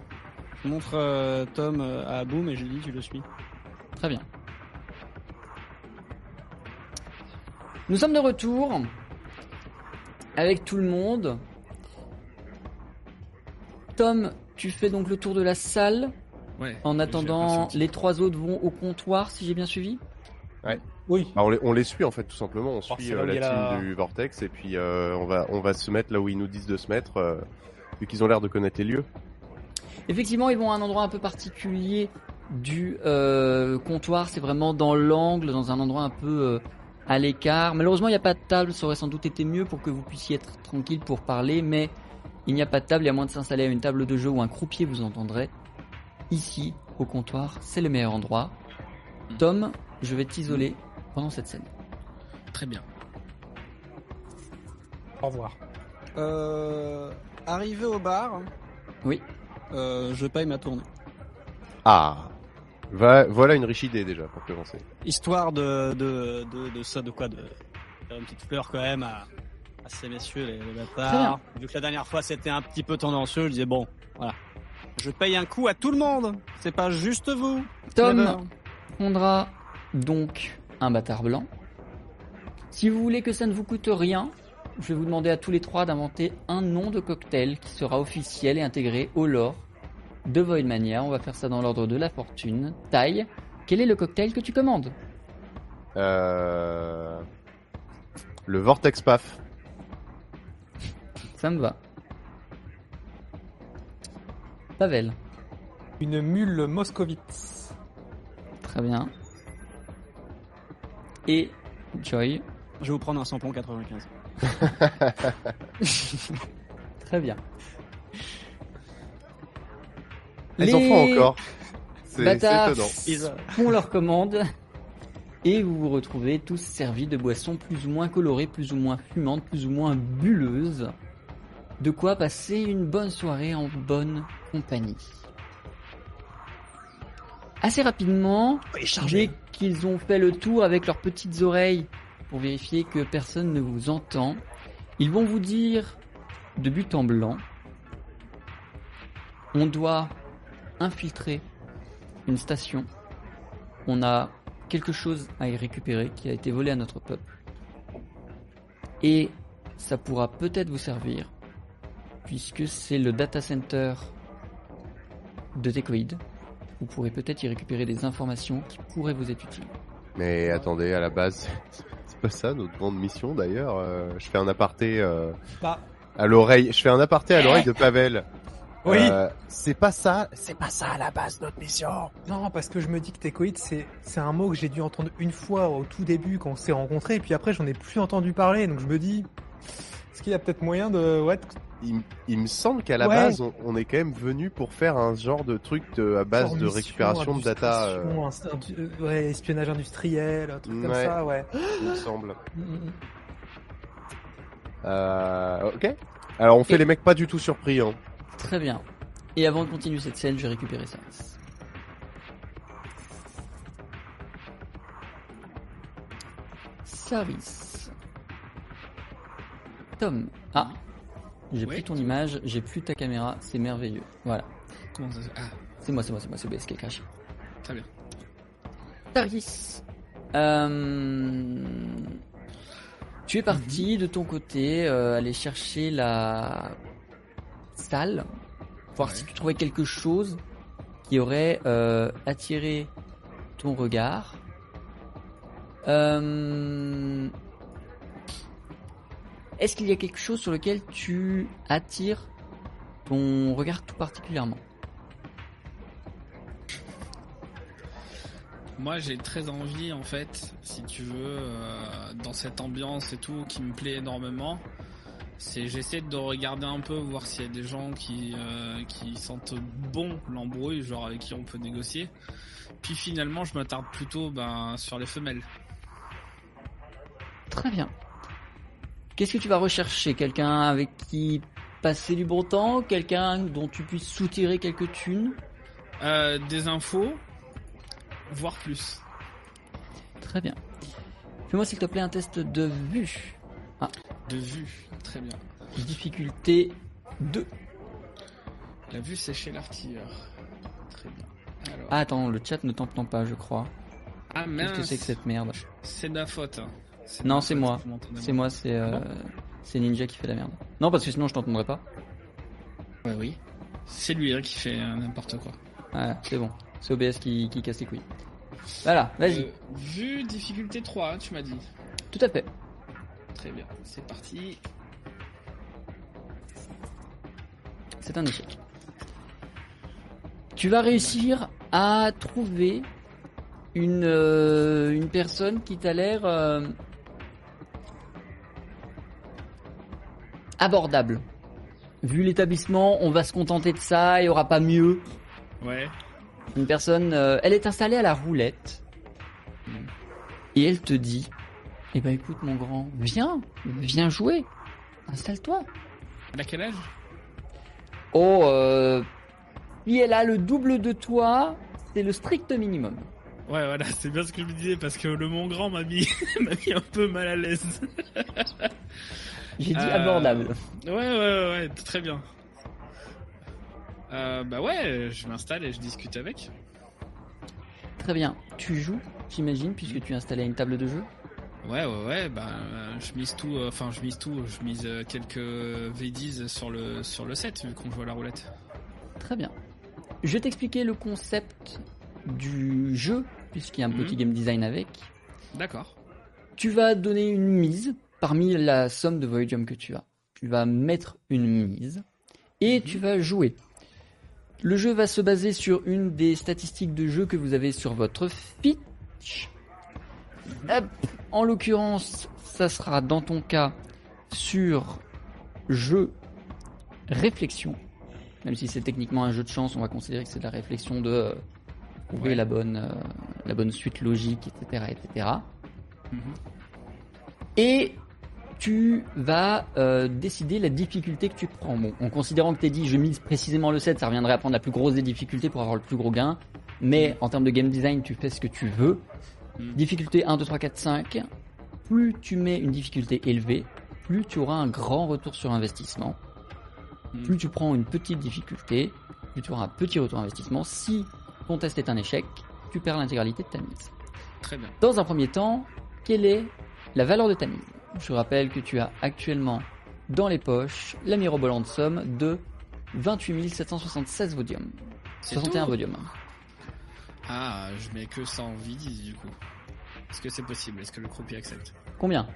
je montre euh, Tom à Boom et je lui dis tu le suis. Très bien. Nous sommes de retour avec tout le monde. Tom, tu fais donc le tour de la salle. Ouais. En attendant, les trois autres vont au comptoir, si j'ai bien suivi. Oui. Bah, on, les, on les suit en fait tout simplement, on suit euh, la team la- du Vortex et puis euh, on va on va se mettre là où ils nous disent de se mettre euh, vu qu'ils ont l'air de connaître les lieux. Effectivement, ils vont à un endroit un peu particulier du euh, comptoir. C'est vraiment dans l'angle, dans un endroit un peu euh, à l'écart. Malheureusement, il n'y a pas de table. Ça aurait sans doute été mieux pour que vous puissiez être tranquille pour parler, mais il n'y a pas de table. Il y a moins de s'installer à une table de jeu ou un croupier vous entendrait. Ici, au comptoir, c'est le meilleur endroit. Tom, je vais t'isoler pendant cette scène. Très bien. Au revoir. Euh, arrivé au bar, Oui. euh, je paye ma tournée. Ah. Va- voilà une riche idée déjà pour commencer. Histoire de, de, de, de ça, de quoi De faire une petite fleur quand même à, à ces messieurs, les, les bâtards. Vu que la dernière fois c'était un petit peu tendancieux, je disais bon, voilà. Je paye un coup à tout le monde. C'est pas juste vous. Tom prendra donc un bâtard blanc. Si vous voulez que ça ne vous coûte rien, je vais vous demander à tous les trois d'inventer un nom de cocktail qui sera officiel et intégré au lore de Voidmania. On va faire ça dans l'ordre de la fortune. Taille, quel est le cocktail que tu commandes? Euh... Le Vortex Paf. Ça me va. Pavel, Une mule moscovite. très bien. Et Joy, Je vais vous prendre un samplon 95. (laughs) très bien. Les, enfants encore. C'est étonnant. font leur commande et vous vous retrouvez tous servis de boissons plus ou moins colorées, plus ou moins fumantes, plus ou moins bulleuses. De quoi passer une bonne soirée en bonne compagnie. Assez rapidement, dès qu'ils ont fait le tour avec leurs petites oreilles pour vérifier que personne ne vous entend, ils vont vous dire de but en blanc, on doit infiltrer une station. On a quelque chose à y récupérer qui a été volé à notre peuple. Et ça pourra peut-être vous servir, puisque c'est le data center de Tecoid. Vous pourrez peut-être y récupérer des informations qui pourraient vous être utiles. Mais attendez, à la base, (laughs) c'est pas ça notre grande mission d'ailleurs. Euh, je fais un aparté euh, Bah, à l'oreille. Je fais un aparté à l'oreille de Pavel. (laughs) oui. Euh, c'est pas ça. C'est pas ça à la base notre mission. Non, parce que je me dis que técoïde, c'est c'est un mot que j'ai dû entendre une fois au tout début quand on s'est rencontrés, et puis après j'en ai plus entendu parler, donc je me dis, est-ce qu'il y a peut-être moyen de, ouais, de- Il, il me semble qu'à la Ouais. base, on, on est quand même venu pour faire un genre de truc de, à base genre de mission, récupération de data. euh, euh, ouais, espionnage industriel, un truc comme ça, ouais. il me semble. (gasps) Mm, mm. Euh, ok. Alors on fait Et- les mecs pas du tout surpris. Hein. Très bien. Et avant de continuer cette scène, je vais récupérer ça. Saris. Tom. Ah. J'ai Ouais. pris ton image, j'ai plus ta caméra, c'est merveilleux. Voilà. Comment ça se... Ah, C'est moi, c'est moi, c'est moi, c'est BS qui a craché. très bien. Saris. Euh... Tu es parti de ton côté euh, aller chercher la salle, voir Ouais. si tu trouvais quelque chose qui aurait euh, attiré ton regard. Euh... Est-ce qu'il y a quelque chose sur lequel tu attires ton regard tout particulièrement? Moi, j'ai très envie, en fait, si tu veux, euh, dans cette ambiance et tout, qui me plaît énormément. C'est j'essaie de regarder un peu, voir s'il y a des gens qui euh, qui sentent bon l'embrouille, genre avec qui on peut négocier. Puis finalement, je m'attarde plutôt ben, sur les femelles. Très bien. Qu'est-ce que tu vas rechercher? Quelqu'un avec qui passer du bon temps? Quelqu'un dont tu puisses soutirer quelques thunes? Euh, des infos, voire plus. Très bien. Fais-moi s'il te plaît un test de vue. De vue, très bien. Difficulté 2. La vue, c'est chez l'artilleur. Très bien. Alors... Ah attends, le chat ne t'entend pas je crois. Ah Qu'est-ce que c'est que cette merde? C'est de ma faute. hein. Non, c'est moi. C'est moi, c'est euh, Ah c'est Ninja qui fait la merde. Non parce que sinon je t'entendrais pas. Ouais, oui. C'est lui hein, qui fait euh, n'importe quoi. Voilà, c'est bon. C'est OBS qui, qui casse les couilles. Voilà, vas-y. Euh, vue difficulté 3, hein, tu m'as dit. Tout à fait. Très bien, c'est parti. C'est un échec. Tu vas réussir à trouver une, euh, une personne qui t'a l'air euh, abordable. Vu l'établissement, on va se contenter de ça, il n'y aura pas mieux. Ouais. Une personne, euh, elle est installée à la roulette. Et elle te dit, eh ben écoute mon grand, viens, viens jouer. Installe-toi. Elle a quel âge? Oh, euh, puis elle a le double de toi, c'est le strict minimum. Ouais, voilà, c'est bien ce que je me disais parce que le Mont Grand m'a mis, (laughs) m'a mis un peu mal à l'aise. (laughs) J'ai dit Euh, abordable. Ouais, ouais, ouais, ouais, très bien. Euh, bah ouais, je m'installe et je discute avec. Très bien. Tu joues, j'imagine, puisque tu es installé à une table de jeu. Ouais, ouais, ouais, bah euh, je mise tout, euh, enfin je mise tout, je mise euh, quelques V10 sur le sur le set vu qu'on joue à la roulette. Très bien. Je vais t'expliquer le concept du jeu, puisqu'il y a un Mhm. petit game design avec. D'accord. Tu vas donner une mise parmi la somme de Voyage que tu as. Tu vas mettre une mise et tu vas jouer. Le jeu va se baser sur une des statistiques de jeu que vous avez sur votre fiche. Hop. En l'occurrence, ça sera dans ton cas sur jeu réflexion. Même si c'est techniquement un jeu de chance, on va considérer que c'est de la réflexion de euh, trouver Ouais. la bonne euh, la bonne suite logique, etc., etc. Mhm. Et tu vas euh, décider la difficulté que tu prends. Bon, en considérant que t'es dit je mise précisément le 7, ça reviendrait à prendre la plus grosse des difficultés pour avoir le plus gros gain. Mais en termes de game design, tu fais ce que tu veux. Mm. Difficulté 1, 2, 3, 4, 5. Plus tu mets une difficulté élevée, plus tu auras un grand retour sur investissement. Mm. Plus tu prends une petite difficulté, plus tu auras un petit retour investissement. Si ton test est un échec, tu perds l'intégralité de ta mise. Très bien. Dans un premier temps, quelle est la valeur de ta mise? Je rappelle que tu as actuellement dans les poches la mirobolante somme de 28 776 vodium. C'est 61 tout vodium. Ah, je mets que 100 V10 du coup. Est-ce que c'est possible? Est-ce que le croupier accepte? Combien?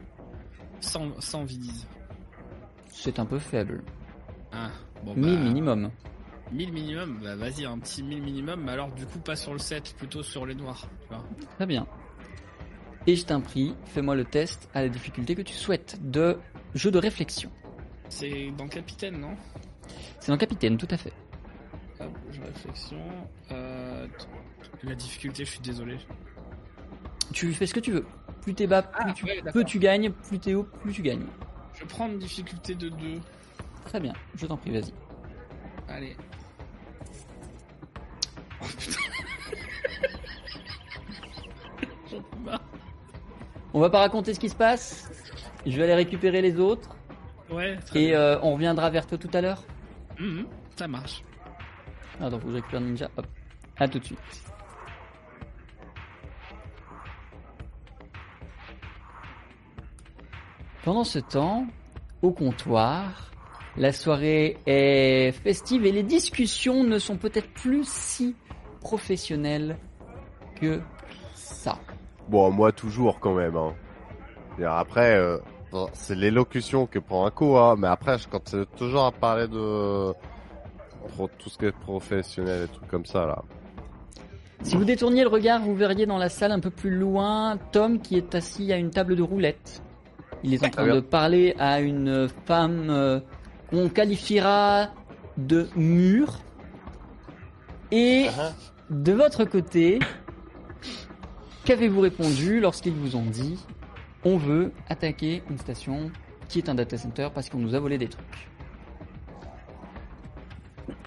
100, 100 V10. C'est un peu faible. Ah, bon 1000 bah, minimum. 1000 minimum, bah vas-y, un petit 1000 minimum, mais alors du coup pas sur le 7, plutôt sur les noirs. Tu vois. Très bien. Et je t'en prie, fais-moi le test à la difficulté que tu souhaites de jeu de réflexion. C'est dans Capitaine, non? C'est dans Capitaine, tout à fait. Hop, je réflexion. Euh, la difficulté, je suis désolé. Tu fais ce que tu veux. Plus t'es bas, plus Ah, tu ouais, gagnes. Plus t'es haut, plus tu gagnes. Je prends une difficulté de 2. Très bien, je t'en prie, vas-y. Allez. Oh putain. (laughs) J'en peux pas. On va pas raconter ce qui se passe. Je vais aller récupérer les autres. Ouais, Et euh, on reviendra vers toi tout à l'heure. Mhm, ça marche. Faut que je récupère Ninja. Hop. À tout de suite. Pendant ce temps, au comptoir, la soirée est festive et les discussions ne sont peut-être plus si professionnelles que ça. Bon, moi toujours quand même. Hein. Et après, euh, bon, c'est l'élocution que prend un coup, hein, mais après, je- quand c'est toujours à parler de pro- tout ce qui est professionnel et trucs comme ça là. Si vous détourniez le regard, vous verriez dans la salle un peu plus loin Tom qui est assis à une table de roulette. Il est en train de parler à une femme euh, qu'on qualifiera de mûre. Et de votre côté, qu'avez-vous répondu lorsqu'ils vous ont dit on veut attaquer une station qui est un data center parce qu'on nous a volé des trucs?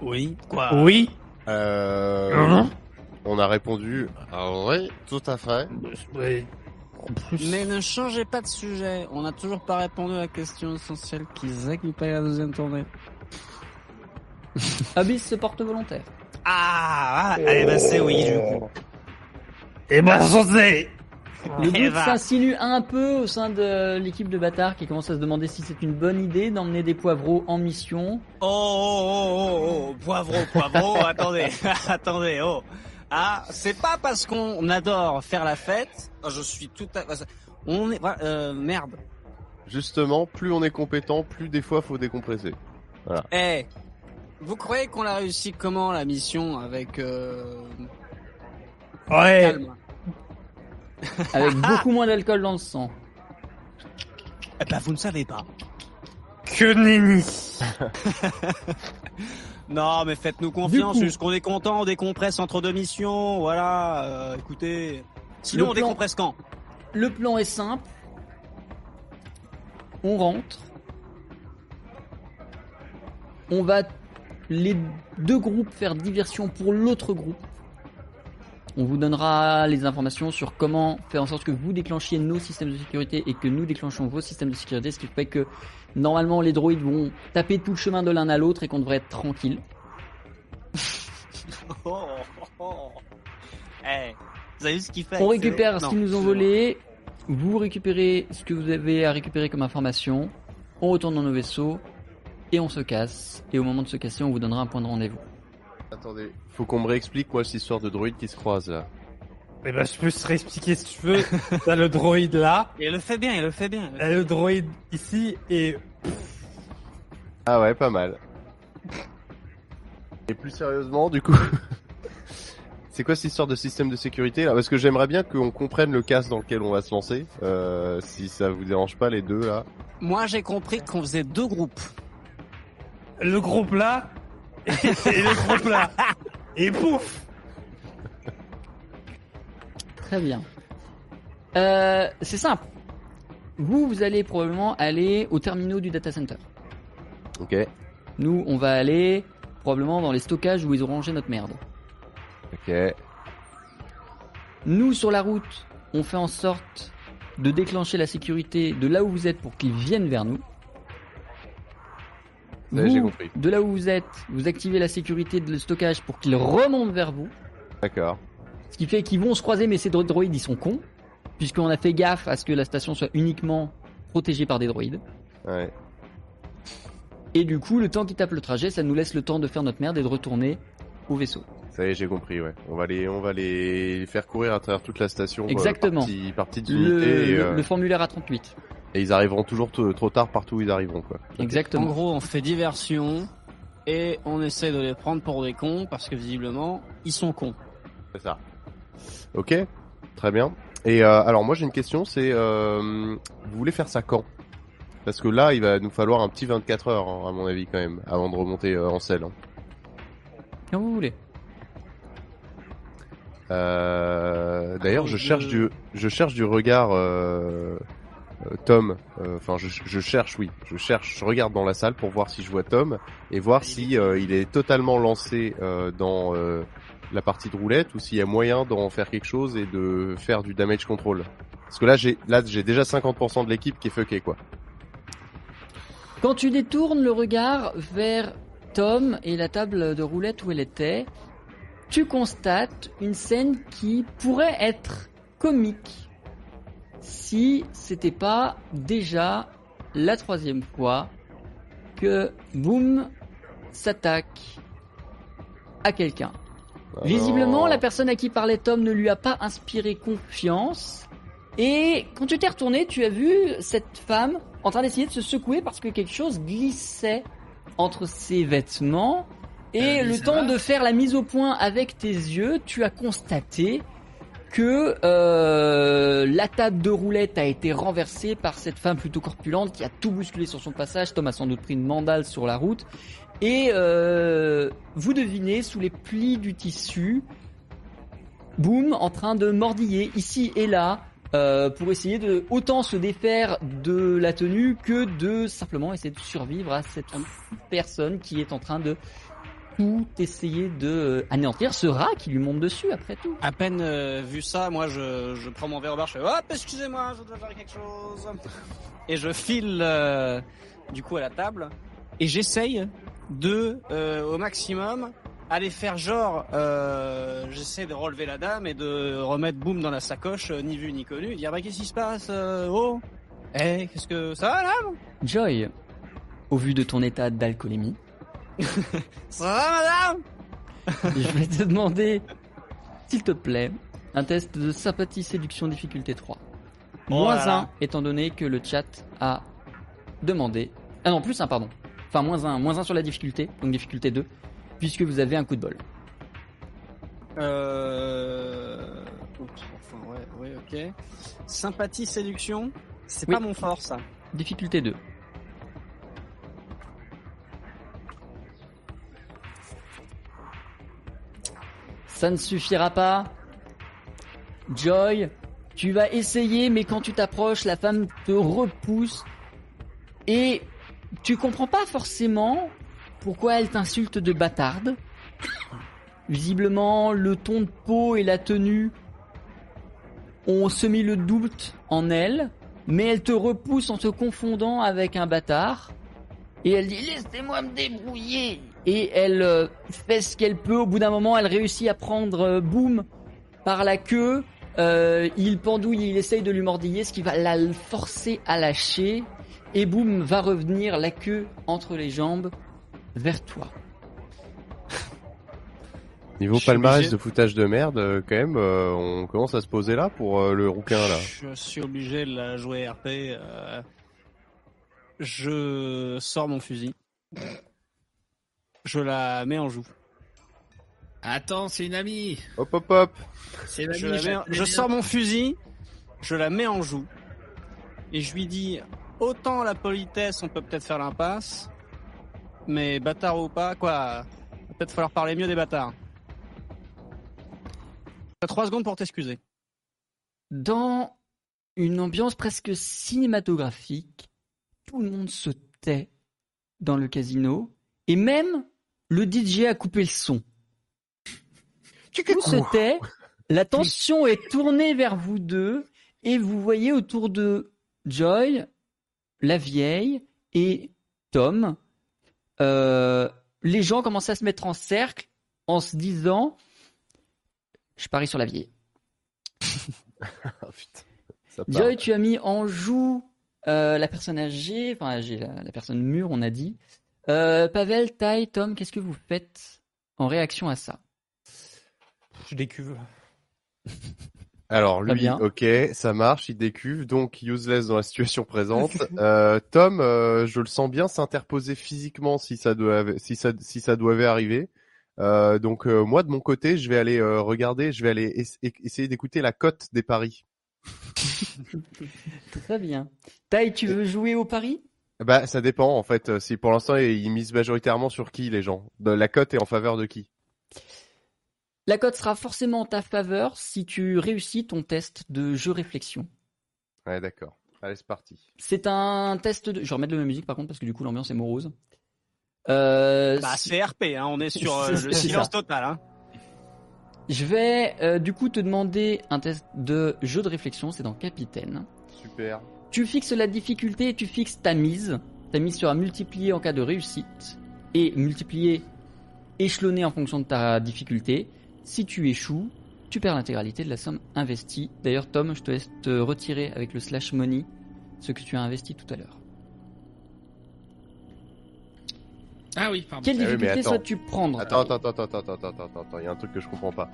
Oui. Quoi? Oui. Euh, Hein? on a répondu ah oui, tout à fait. Plus. Mais ne changez pas de sujet. On n'a toujours pas répondu à la question essentielle. Qui paye la deuxième tournée (laughs) Abyss se porte volontaire. Ah, ah, allez, bah c'est oui du coup. Et moi, j'en sais. Le Eh doute ben. s'insinue un peu au sein de l'équipe de bâtards qui commence à se demander si c'est une bonne idée d'emmener des poivreaux en mission. Oh, oh, oh, oh, oh, poivreau, poivreau, (laughs) attendez, (laughs) attendez, oh. Ah, c'est pas parce qu'on adore faire la fête, je suis tout à on est, voilà, euh, merde. Justement, plus on est compétent, plus des fois faut décompresser. Eh, vous croyez qu'on l'a réussi comment la mission avec euh, Ouais. calme Avec beaucoup moins d'alcool dans le sang. Eh ben, vous ne savez pas. Que nenni. (laughs) Non, mais faites-nous confiance, jusqu'on est content, on décompresse entre deux missions, voilà, euh, écoutez. Sinon, on plan- décompresse quand? Le plan est simple. On rentre. On va les deux groupes faire diversion pour l'autre groupe. On vous donnera les informations sur comment faire en sorte que vous déclenchiez nos systèmes de sécurité et que nous déclenchions vos systèmes de sécurité, ce qui fait que normalement les droïdes vont taper tout le chemin de l'un à l'autre et qu'on devrait être tranquille. (laughs) Oh, oh, oh. Eh, vous avez vu ce qu'il fait On récupère ce qu'ils nous ont volé. Vous récupérez ce que vous avez à récupérer comme information. On retourne dans nos vaisseaux et on se casse. Et au moment de se casser, on vous donnera un point de rendez-vous. Attendez, faut qu'on me réexplique moi cette histoire de droïdes qui se croisent là. Eh ben, je peux te réexpliquer si tu veux. (laughs) T'as le droïde là, Et il le fait bien, il le fait bien. t'as le droïde ici, et Ah ouais, pas mal. Et plus sérieusement, du coup, (laughs) c'est quoi cette histoire de système de sécurité là? Parce que j'aimerais bien qu'on comprenne le casse dans lequel on va se lancer. Euh, si ça vous dérange pas les deux là. Moi, j'ai compris qu'on faisait deux groupes. le groupe là, et le là. Et pouf Très bien. Euh, c'est simple. Vous, vous allez probablement aller au terminaux du data center. Ok, Nous, on va aller probablement dans les stockages où ils ont rangé notre merde. ok, Nous, sur la route, on fait en sorte de déclencher la sécurité de là où vous êtes pour qu'ils viennent vers nous. J'ai compris. de là où vous êtes, vous activez la sécurité de le stockage pour qu'ils remontent vers vous. d'accord. Ce qui fait qu'ils vont se croiser, mais ces dro- droïdes, ils sont cons. Puisqu'on a fait gaffe à ce que la station soit uniquement protégée par des droïdes. Ouais. Et du coup, le temps qu'ils tapent le trajet, ça nous laisse le temps de faire notre merde et de retourner au vaisseau. Ça y est, j'ai compris, ouais. On va les, on va les faire courir à travers toute la station. euh, Exactement. par petits- par petites Le, unités. et, le- euh, le formulaire A38. Et ils arriveront toujours trop tard partout où ils arriveront, quoi. En Exactement. gros, on fait diversion et on essaie de les prendre pour des cons parce que visiblement, ils sont cons. C'est ça. Ok, très bien. Et euh, alors moi j'ai une question, c'est euh, vous voulez faire ça quand? Parce que là il va nous falloir un petit 24 heures hein, à mon avis quand même avant de remonter euh, en selle. hein. Quand vous voulez. Euh, D'ailleurs je Je- cherche du je cherche du regard Tom. Euh, Enfin je, je cherche oui, je cherche, je regarde dans la salle pour voir si je vois Tom et voir si euh, il est totalement lancé euh, dans euh, la partie de roulette ou s'il y a moyen d'en faire quelque chose et de faire du damage control. Parce que là j'ai là j'ai déjà 50% de l'équipe qui est fucké quoi. Quand tu détournes le regard vers Tom et la table de roulette où elle était, tu constates une scène qui pourrait être comique si c'était pas déjà la troisième fois que Boom s'attaque à quelqu'un. Visiblement, la personne à qui parlait Tom ne lui a pas inspiré confiance. Et quand tu t'es retourné, tu as vu cette femme en train d'essayer de se secouer parce que quelque chose glissait entre ses vêtements. Et Euh, le temps de faire la mise au point avec tes yeux, tu as constaté que euh, la table de roulette a été renversée par cette femme plutôt corpulente qui a tout bousculé sur son passage. Tom a sans doute pris une mandale sur la route. Et euh, vous devinez, sous les plis du tissu, Boom en train de mordiller ici et là euh, pour essayer de autant se défaire de la tenue que de simplement essayer de survivre à cette personne qui est en train de tout essayer de euh, anéantir ce rat qui lui monte dessus après tout. À peine euh, vu ça, moi je, je prends mon verre au bar, je fais hop, excusez-moi, je dois faire quelque chose. Et je file euh, du coup à la table et j'essaye de, euh, au maximum, aller faire genre, euh, j'essaie de relever la dame et de remettre boum dans la sacoche, euh, ni vu ni connu, et dire bah qu'est-ce qui se passe, euh, oh, eh, qu'est-ce que ça va là? Joy, au vu de ton état d'alcoolémie, Ça va madame? Je vais te demander, s'il te plaît, un test de sympathie séduction difficulté 3. Oh moins là là. 1 étant donné que le chat a demandé. Ah non, plus 1 pardon. Enfin moins 1, moins 1 sur la difficulté, donc difficulté 2, puisque vous avez un coup de bol. Euh... oups, Enfin, ouais, ouais, ok. Sympathie, séduction, c'est Oui. pas mon fort, ça. Difficulté 2. Ça ne suffira pas. Joy, tu vas essayer, mais quand tu t'approches, la femme te repousse. Et tu comprends pas forcément pourquoi elle t'insulte de bâtarde. Visiblement, le ton de peau et la tenue ont semé le doute en elle, mais elle te repousse en te confondant avec un bâtard. Et elle dit laissez-moi me débrouiller. Et elle euh, fait ce qu'elle peut. Au bout d'un moment, elle réussit à prendre euh, Boom par la queue. Euh, il pendouille, il essaye de lui mordiller, ce qui va la forcer à lâcher. Et Boom va revenir la queue entre les jambes vers toi. (laughs) Niveau palmarès obligé- de foutage de merde, quand même, euh, on commence à se poser là pour euh, le rouquin là. Je suis obligé de la jouer RP. euh, Je sors mon fusil. Je la mets en joue. Attends, c'est une amie. Hop hop hop. C'est une amie. Je, la mets je sors mon fusil, je la mets en joue. Et je lui dis, autant la politesse, on peut peut-être faire l'impasse. Mais bâtard ou pas, quoi, va peut-être falloir parler mieux des bâtards. T'as trois secondes pour t'excuser. Dans une ambiance presque cinématographique, tout le monde se tait dans le casino et même le DJ a coupé le son. (laughs) Tout se tait, (laughs) la tension est tournée vers vous deux et vous voyez autour de Joy, la vieille et Tom, euh, les gens commencent à se mettre en cercle en se disant je parie sur la vieille. (laughs) Putain. Ça part. Joy, tu as mis en joue euh, la personne âgée, enfin âgée, la, la personne mûre, on a dit. Euh, Pavel, Tai, Tom, qu'est-ce que vous faites en réaction à ça? Je décuve. (laughs) Alors lui, bien. ok, ça marche, il décuve, donc useless dans la situation présente. (laughs) Euh, Tom, euh, je le sens bien s'interposer physiquement si ça doit, si ça, si ça doit arriver. Euh, donc euh, moi de mon côté, je vais aller euh, regarder, je vais aller es- essayer d'écouter la cote des paris. (laughs) Très bien. Tai, tu veux jouer au pari? Bah ça dépend en fait. Si pour l'instant ils misent majoritairement sur qui les gens? De- La cote est en faveur de qui? La cote sera forcément en ta faveur si tu réussis ton test de jeu réflexion. Ouais d'accord. Allez c'est parti. C'est un test de... Je vais remettre de la musique par contre parce que du coup l'ambiance est morose. Euh, Bah, c'est RP, hein, on est sur (laughs) euh, le ça. silence total. Hein. Je vais euh, du coup te demander un test de jeu de réflexion, c'est dans Capitaine. Super. Tu fixes la difficulté et tu fixes ta mise. Ta mise sera multipliée en cas de réussite et multipliée, échelonnée en fonction de ta difficulté. Si tu échoues, tu perds l'intégralité de la somme investie. D'ailleurs, Tom, je te laisse te retirer avec le slash money ce que tu as investi tout à l'heure. Ah oui, pardon. Quelle Ah oui, difficulté souhaites-tu prendre? Attends, attends, attends, attends, attends, attends, attends, attends, il y a un truc que je comprends pas.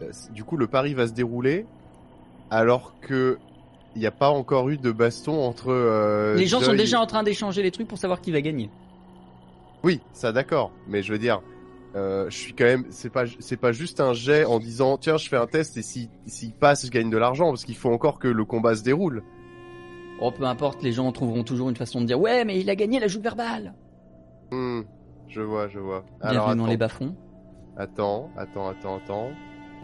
Euh, Du coup, le pari va se dérouler alors que il n'y a pas encore eu de baston entre. euh, Les gens sont déjà en train d'échanger les trucs pour savoir qui va gagner. Oui, ça d'accord, mais je veux dire, euh, je suis quand même, c'est pas, c'est pas juste un jet en disant tiens, je fais un test et si s'il passe, je gagne de l'argent parce qu'il faut encore que le combat se déroule. Oh, peu importe, les gens trouveront toujours une façon de dire ouais, mais il a gagné la joute verbale. Hmm, je vois, je vois. Bienvenue Alors dans attends, les bas-fonds. attends, attends, attends, attends.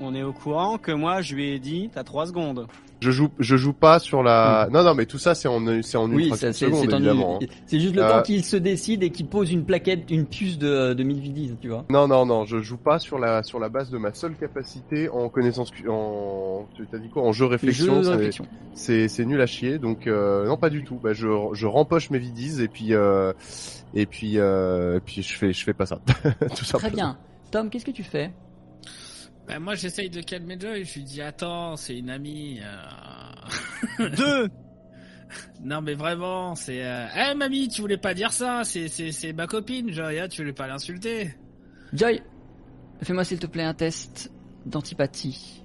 On est au courant que moi, je lui ai dit, t'as trois secondes. Je joue, je joue pas sur la. Non, non, mais tout ça c'est en, c'est en une Oui, ça, c'est seconde c'est en- évidemment. hein. c'est juste le Euh, temps qu'il se décide et qu'il pose une plaquette, une puce de, de 1010, tu vois. Non, non, non, je joue pas sur la sur la base de ma seule capacité en connaissance en tu t'as dit quoi en jeu réflexion, Jeu réflexion. c'est c'est nul à chier donc euh, non pas du tout. Bah je je rempoche mes vidies et puis euh, et puis euh, et puis je fais je fais pas ça (laughs) tout. Très bien. Tom, qu'est-ce que tu fais? Bah, moi, j'essaye de calmer Joy. Je lui dis, attends, c'est une amie. euh. (laughs) Deux (laughs) Non, mais vraiment, c'est. Euh... Eh, mamie, tu voulais pas dire ça. C'est, c'est, c'est ma copine, Joy. hein, Tu voulais pas l'insulter. Joy, fais-moi s'il te plaît un test d'antipathie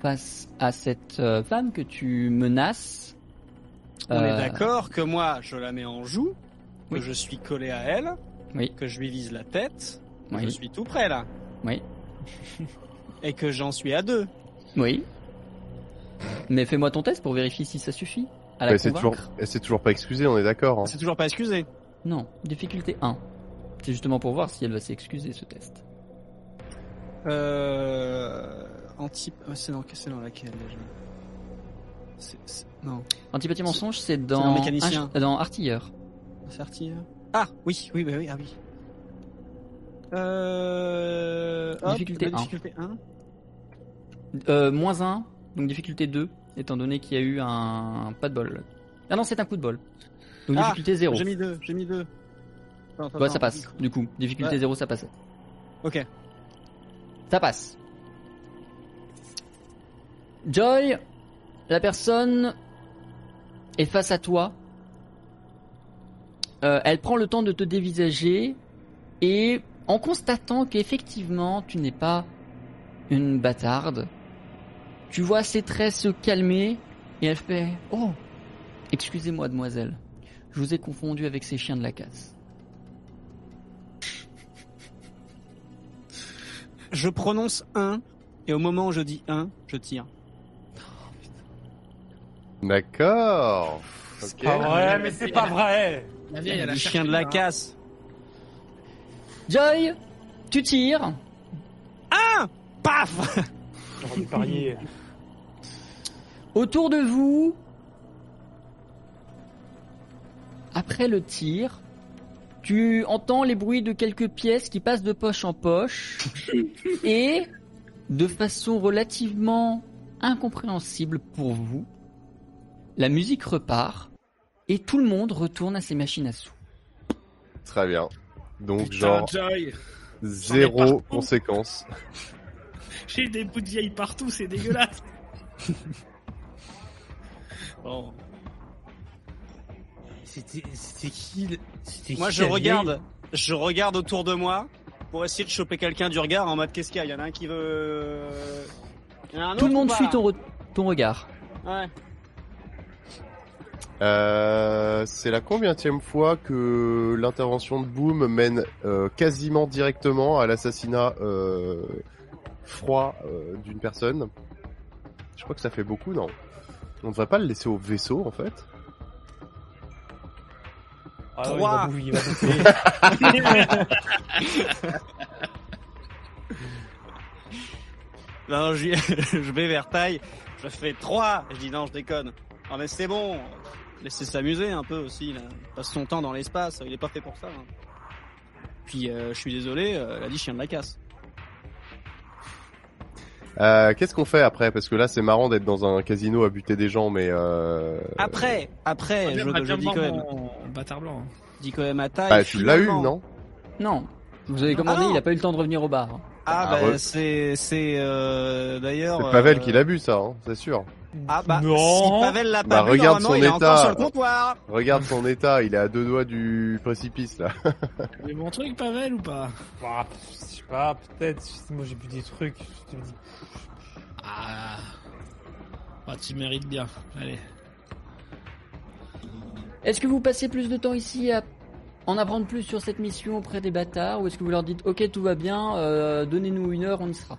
face à cette euh, femme que tu menaces. On Euh, est d'accord que moi, je la mets en joue, que Oui. je suis collé à elle, Oui. que je lui vise la tête, Oui. je suis tout près là, Oui. Et que j'en suis à deux. Oui. Mais fais-moi ton test pour vérifier si ça suffit. À la Bah, c'est convaincre. toujours elle s'est toujours pas excusée, on est d'accord. hein. C'est toujours pas excusé. Non, difficulté 1. C'est justement pour voir si elle va s'excuser ce test. Euh, anti... euh, C'est dans, c'est dans laquelle déjà C'est- c'est- Non, Antipathie mensonge, c'est dans dans, mécanicien. Ach- dans artilleur. c'est artilleur. Ah oui, oui, oui, oui, ah oui. Euh... hop, Difficulté la un. difficulté 1. Euh, moins 1, donc difficulté 2, étant donné qu'il y a eu un pas de bol. Ah non, c'est un coup de bol. Donc Ah, difficulté 0. J'ai mis 2, j'ai mis 2. Ouais, ça passe. Du coup, difficulté Ouais. 0, ça passe. Ok. Ça passe. Joy, la personne est face à toi. Euh, elle prend le temps de te dévisager et en constatant qu'effectivement tu n'es pas une bâtarde, tu vois ses traits se calmer et elle fait Oh, excusez-moi, demoiselle, je vous ai confondu avec ces chiens de la casse. Je prononce 1 et au moment où je dis 1, je tire. D'accord. Pas vrai, mais c'est pas vrai. La vieille, elle a Les cherché, chiens de la casse. Joy, tu tires. Paf dû parier. Autour de vous, après le tir, tu entends les bruits de quelques pièces qui passent de poche en poche (laughs) et, de façon relativement incompréhensible pour vous, la musique repart et tout le monde retourne à ses machines à sous. Très bien. Donc Putain, genre Joy, zéro conséquence. (laughs) j'ai des bouts de vieille partout, c'est dégueulasse. (laughs) bon. C'était c'était qui le- c'était Moi qui je regarde, je regarde autour de moi pour essayer de choper quelqu'un du regard en mode qu'est-ce qu'il y a? Il y en a un qui veut. Il y en a un Tout le monde suit ton, re- ton regard. Ouais. Euh, c'est la combienième fois que l'intervention de Boom mène euh, quasiment directement à l'assassinat euh, froid euh, d'une personne? Je crois que ça fait beaucoup, non? On devrait pas le laisser au vaisseau, en fait Ah il Trois. va bouffer, il va bouffer. (laughs) Non, je, (laughs) je vais vers taille, je fais 3 Je dis non, je déconne. Ah mais c'est bon, laissez s'amuser un peu aussi. Là. Il passe son temps dans l'espace, il est pas fait pour ça. hein. Puis euh, je suis désolé, euh, elle a dit chien de la casse. Euh, Qu'est-ce qu'on fait après? Parce que là, c'est marrant d'être dans un casino à buter des gens, mais... Euh... Après, après, je, je dis quand même, bâtard blanc. dis quand même à taille. Bah, tu l'as eu, non? Non, vous avez commandé, Ah il a pas eu le temps de revenir au bar. Ah, Ah, bah c'est c'est euh, d'ailleurs. C'est Pavel euh, qui l'a bu, ça, hein, c'est sûr. Ah bah Non. si Pavel l'a Bah, pas bu, regarde son il est état. encore sur le comptoir. Regarde son état, il est à deux doigts du précipice, là. Mais bon truc, Pavel, ou pas Bah, je sais pas, peut-être. Moi j'ai bu des trucs. Je te dis. Ah. Ah, tu mérites bien. Allez. Est-ce que vous passez plus de temps ici à en apprendre plus sur cette mission auprès des bâtards ou est-ce que vous leur dites ok tout va bien, euh, donnez-nous une heure, on y sera?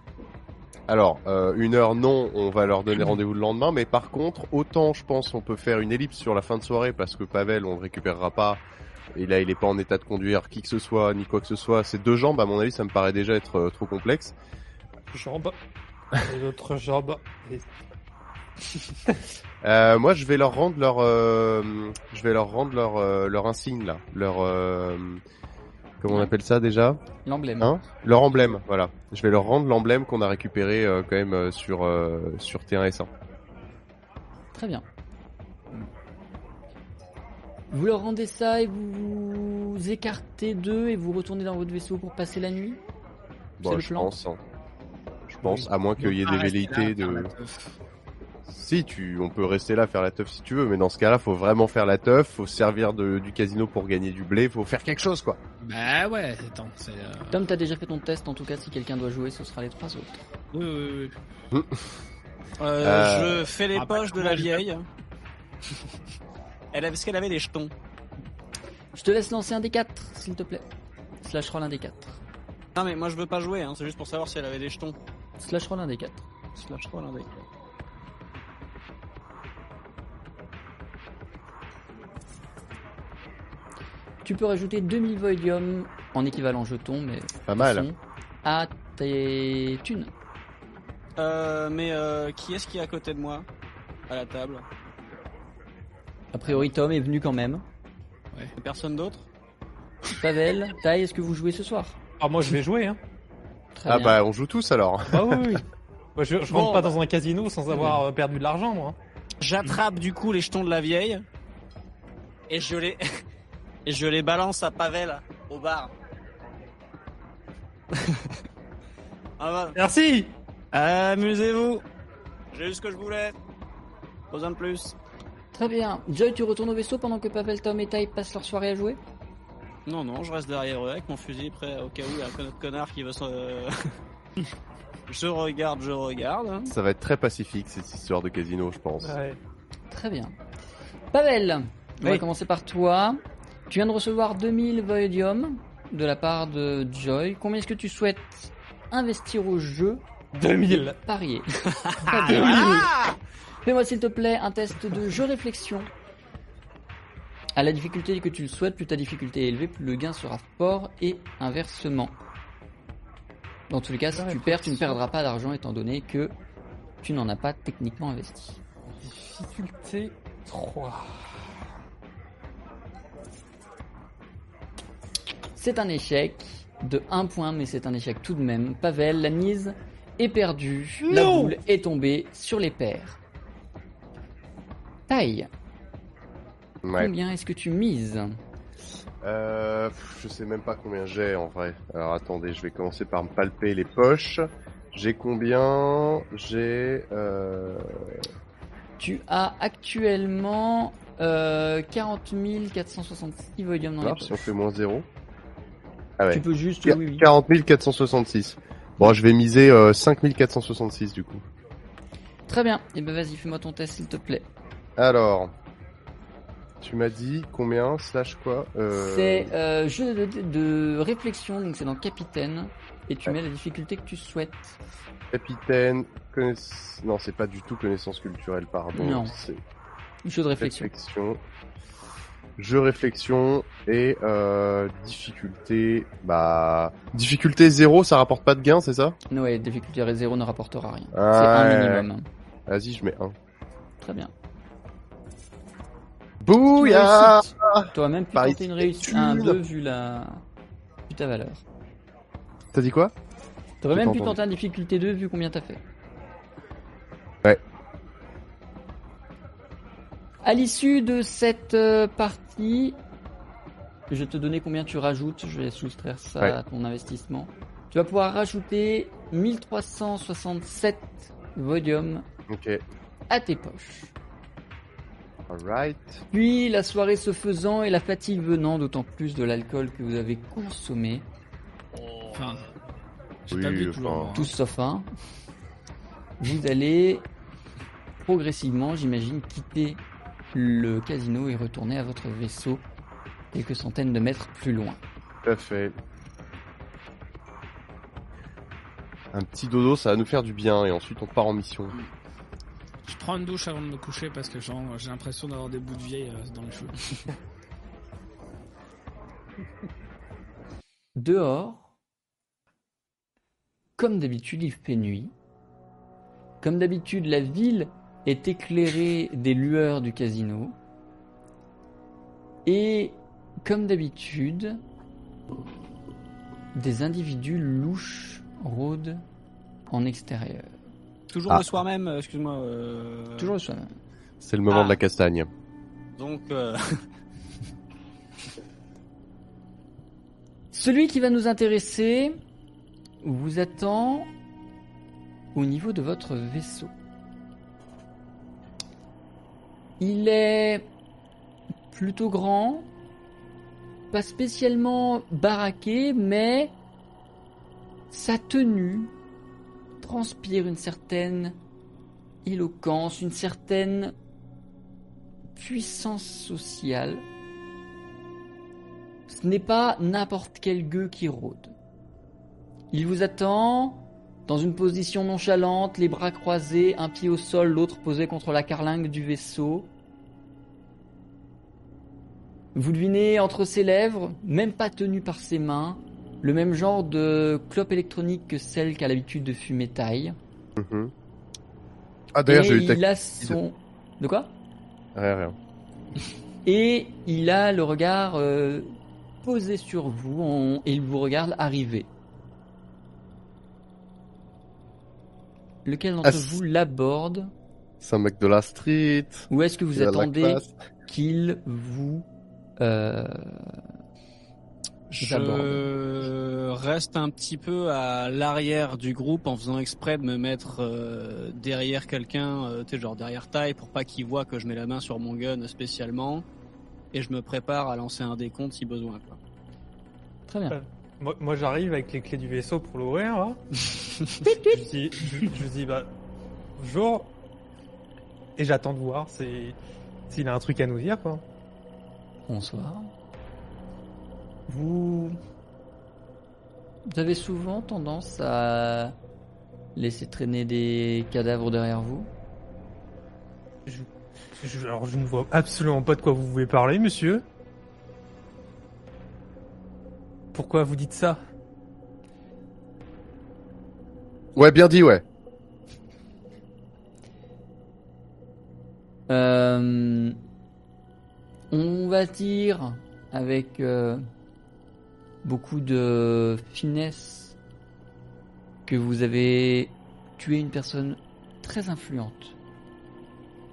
Alors, euh, une heure, non, on va leur donner (clears throat) rendez-vous le lendemain, mais par contre, autant je pense on peut faire une ellipse sur la fin de soirée, parce que Pavel, on le récupérera pas, et là, il est pas en état de conduire qui que ce soit, ni quoi que ce soit. Ses deux jambes, à mon avis, ça me paraît déjà être euh, trop complexe. Jambe. Et l'autre jambe. Et- (laughs) Euh, moi, je vais leur rendre leur, euh, je vais leur rendre leur, euh, leur insigne là, leur, euh, comment on appelle ça déjà L'emblème. Hein Leur emblème, voilà. Je vais leur rendre l'emblème qu'on a récupéré euh, quand même euh, sur euh, sur T1S1. Très bien. Vous leur rendez ça et vous vous écartez d'eux et vous retournez dans votre vaisseau pour passer la nuit? C'est Bon, le je plan pense. hein. Je pense, à moins qu'il y ait des velléités de. Si, tu, on peut rester là faire la teuf si tu veux, mais dans ce cas-là, faut vraiment faire la teuf, faut se servir de, du casino pour gagner du blé, faut faire quelque chose quoi. Bah ouais, attends, c'est. euh, Tom, t'as déjà fait ton test, en tout cas si quelqu'un doit jouer, ce sera les trois autres. Oui, oui, oui. Euh, Euh, je fais les ah bah, poches de la vieille. Elle avait, est-ce qu'elle avait des jetons? Je te laisse lancer un des quatre, s'il te plaît. Slash roll un des quatre. Non mais moi je veux pas jouer, hein, c'est juste pour savoir si elle avait des jetons. Slash roll un des quatre. Slash roll un des quatre. Tu peux rajouter 2000 Voidium en équivalent jeton, mais Pas mal. à tes thunes. Euh, mais euh, qui est-ce qui est à côté de moi? À la table A priori, Tom est venu quand même. Personne d'autre? Pavel, Tai, est-ce que vous jouez ce soir? Ah, moi, je vais jouer, hein. Très Ah bien. bah on joue tous alors. Ah oui, oui. (laughs) Moi, je, je Bon, rentre pas bah. dans un casino sans avoir euh, perdu de l'argent, moi. J'attrape du coup les jetons de la vieille et je les et je les balance à Pavel au bar. (laughs) ah bah, Merci Amusez-vous. J'ai eu ce que je voulais. Pas besoin de plus. Très bien. Joy, tu retournes au vaisseau pendant que Pavel, Tom et Tai passent leur soirée à jouer? Non, non, je reste derrière eux avec mon fusil prêt au cas où il y a un autre connard qui veut se... (laughs) je regarde, je regarde. hein. Ça va être très pacifique cette histoire de casino, je pense. Ouais. Très bien. Pavel, on va commencer par toi. Tu viens de recevoir 2000 Voidium de la part de Joy. Combien est-ce que tu souhaites investir au jeu 2000 Parier. (laughs) Bien. Fais-moi s'il te plaît un test de jeu réflexion. À la difficulté que tu le souhaites, plus ta difficulté est élevée, plus le gain sera fort et inversement. Dans tous les cas, si tu perds, tu ne perdras pas d'argent étant donné que tu n'en as pas techniquement investi. Difficulté 3. C'est un échec de 1 point, mais c'est un échec tout de même. Pavel, la mise est perdue. La boule est tombée sur les paires. Taille, Ouais. combien est-ce que tu mises Euh, je sais même pas combien j'ai en vrai. Alors attendez, je vais commencer par me palper les poches. J'ai combien J'ai euh... Tu as actuellement euh, 40 466 volumes dans ça les marche si on poches. fait moins 0 Ah ouais. Tu peux juste, Qu- oui, oui. 40 466. Bon, je vais miser euh, 5 466 du coup. Très bien. Et ben vas-y, fais-moi ton test s'il te plaît. Alors, tu m'as dit combien slash quoi euh... C'est euh, jeu de, de réflexion, donc c'est dans Capitaine. Et tu Ouais. mets la difficulté que tu souhaites. Capitaine, connaiss... non, c'est pas du tout connaissance culturelle, pardon. Non. C'est Jeu de réflexion. réflexion. Jeu réflexion et euh, difficulté. Bah, difficulté 0, ça rapporte pas de gain, c'est ça? Ouais, difficulté 0 ne rapportera rien. Ah c'est un minimum. Vas-y, je mets 1. Très bien. Bouya Réussite. T'aurais même pu Par tenter une réussite un 2 vu la vu ta valeur. T'as dit quoi? T'aurais même pu tenter un difficulté 2 vu combien t'as fait. À l'issue de cette euh, partie, je vais te donner combien tu rajoutes, je vais soustraire ça Ouais. à ton investissement. Tu vas pouvoir rajouter 1367 Vodium à tes poches. Alright. Puis, la soirée se faisant et la fatigue venant, d'autant plus de l'alcool que vous avez consommé, Enfin, Oui, moi, hein. tous sauf un, vous allez progressivement, j'imagine, quitter le casino et retourner à votre vaisseau quelques centaines de mètres plus loin. Tout à fait. Un petit dodo, ça va nous faire du bien et ensuite on part en mission. Je prends une douche avant de me coucher parce que j'ai l'impression d'avoir des bouts de vieille euh, dans les cheveux. (laughs) Dehors, comme d'habitude, il fait nuit. Comme d'habitude, la ville est éclairée des lueurs du casino. Et comme d'habitude, des individus louches rôdent en extérieur. Toujours Ah. le soir même, euh, excuse-moi. euh, Toujours le soir. C'est le moment Ah. de la castagne. Donc, euh, (laughs) Celui qui va nous intéresser vous attend au niveau de votre vaisseau. Il est plutôt grand, pas spécialement baraqué, mais sa tenue transpire une certaine éloquence, une certaine puissance sociale. Ce n'est pas n'importe quel gueux qui rôde. Il vous attend dans une position nonchalante, les bras croisés, un pied au sol, l'autre posé contre la carlingue du vaisseau. Vous devinez entre ses lèvres, même pas tenu par ses mains, le même genre de clope électronique que celle qu'a l'habitude de fumer taille. Mhm. Ah d'ailleurs j'ai eu il a son... De quoi? Rien, rien. (laughs) Et il a le regard euh, posé sur vous en- et il vous regarde arriver. Lequel d'entre vous l'aborde? C'est un mec de la street. ou est-ce que vous attendez qu'il vous euh, Je reste un petit peu à l'arrière du groupe en faisant exprès de me mettre euh, derrière quelqu'un, euh, tu sais, genre derrière taille, pour pas qu'il voit que je mets la main sur mon gun spécialement. Et je me prépare à lancer un décompte si besoin. Quoi. Très bien. Moi, moi, j'arrive avec les clés du vaisseau pour l'ouvrir. (laughs) Je, dis, je, je dis bah bonjour et j'attends de voir si- s'il a un truc à nous dire quoi. Bonsoir. Vous... vous avez souvent tendance à laisser traîner des cadavres derrière vous? Je- alors je ne vois absolument pas de quoi vous voulez parler, monsieur. Pourquoi vous dites ça? Ouais, bien dit, ouais. Euh, on va dire avec euh, beaucoup de finesse que vous avez tué une personne très influente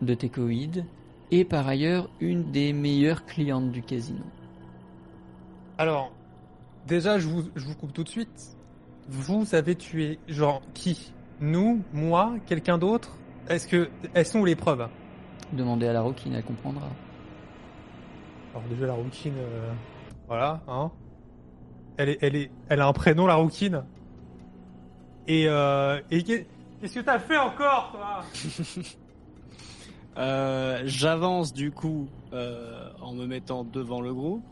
de Tecoïd et par ailleurs une des meilleures clientes du casino. Alors, déjà, je vous, je vous coupe tout de suite. Vous avez tué, genre, qui? Nous? Moi? Quelqu'un d'autre? Est-ce que... Elles sont où les preuves Demandez à la Roquine, elle comprendra. Alors déjà, la rouquine... euh, Voilà, hein elle, est, elle, est, elle a un prénom, la rouquine. Et, euh, et qu'est- qu'est-ce que t'as fait encore, toi? (laughs) Euh, J'avance du coup euh, en me mettant devant le groupe,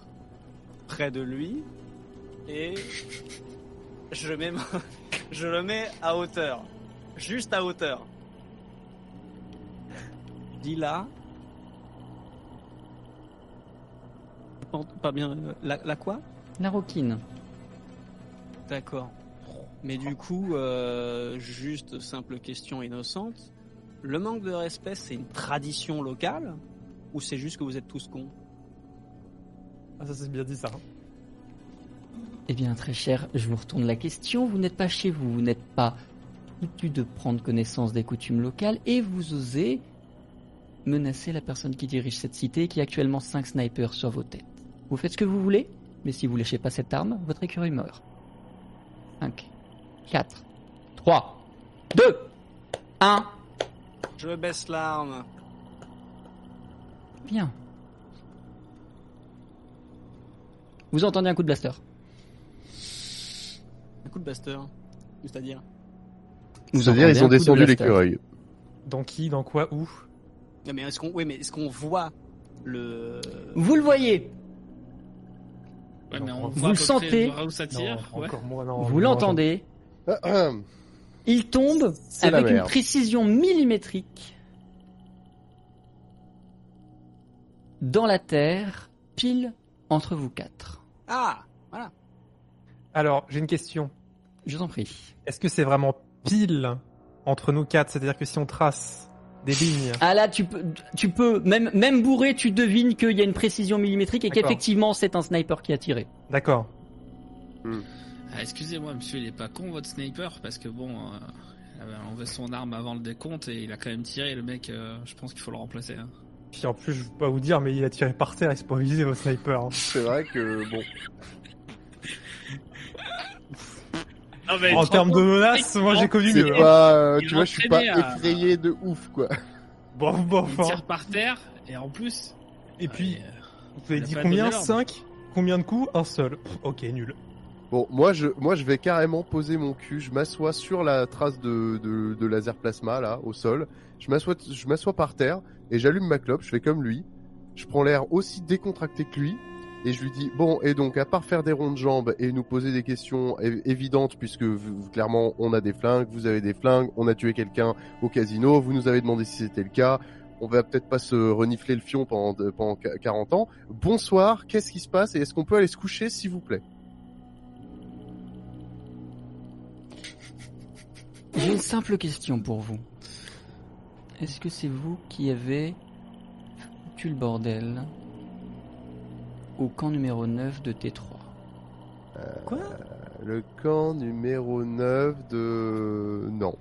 près de lui, et je, mets ma- je le mets à hauteur, juste à hauteur. Dis là. Pas- bien. euh, La, la quoi? La Roquine. D'accord. Mais du coup, euh, juste simple question innocente. Le manque de respect, c'est une tradition locale ou c'est juste que vous êtes tous cons? Ah, ça c'est bien dit, ça. Eh bien, très cher, je vous retourne la question. Vous n'êtes pas chez vous, vous n'êtes pas foutu de prendre connaissance des coutumes locales et vous osez menacer la personne qui dirige cette cité et qui a actuellement 5 snipers sur vos têtes. Vous faites ce que vous voulez, mais si vous lâchez pas cette arme, votre écureuil meurt. 5, 4, 3, 2, 1. Je baisse l'arme. Bien. Vous entendez un coup de blaster? Un coup de blaster. C'est-à-dire? Vous entendez ils ont de descendu l'écureuil. Dans qui Dans quoi Où? Non, mais est-ce qu'on, oui, mais est-ce qu'on voit le Vous le voyez, Ouais, mais Non, on vous le sentez près Où ça tire Non, ouais. encore moi, non. vous l'entendez. Il tombe avec une précision millimétrique dans la terre, pile entre vous quatre. Ah, voilà. Alors, j'ai une question. Je vous en prie. Est-ce que c'est vraiment pile entre nous quatre? C'est-à-dire que si on trace des lignes... Ah là, tu peux, tu peux même, même bourré, tu devines qu'il y a une précision millimétrique et qu'effectivement c'est un sniper qui a tiré. D'accord. Ah, Excusez-moi, monsieur, il est pas con votre sniper parce que bon, euh, il avait enlevé son arme avant le décompte et il a quand même tiré. Le mec, euh, je pense qu'il faut le remplacer. hein. Puis en plus, je vais pas vous dire, mais il a tiré par terre, il s'est pas visé au sniper. hein. C'est vrai que, bon. En termes de menaces, moi j'ai connu mieux. hein. pas, euh, tu vois, je suis pas à- effrayé de ouf, quoi. Bon, bon, Il tire par terre et en plus. Et puis, euh, vous avez dit combien donné l'ordre. 5 Combien de coups Un seul. Pff, ok, nul. Bon, moi je, moi je vais carrément poser mon cul. Je m'assois sur la trace de, de, de laser plasma là, au sol. Je m'assois, je m'assois par terre et j'allume ma clope. Je fais comme lui. Je prends l'air aussi décontracté que lui et je lui dis, bon, et donc, à part faire des ronds de jambes et nous poser des questions évidentes, puisque clairement, on a des flingues, vous avez des flingues, on a tué quelqu'un au casino, vous nous avez demandé si c'était le cas, on va peut-être pas se renifler le fion pendant, pendant 40 ans. Bonsoir, qu'est-ce qui se passe et est-ce qu'on peut aller se coucher, s'il vous plaît? J'ai une simple question pour vous. Est-ce que c'est vous qui avez tué le bordel? Au camp numéro 9 de T3 Quoi? Le camp numéro 9 de... Non.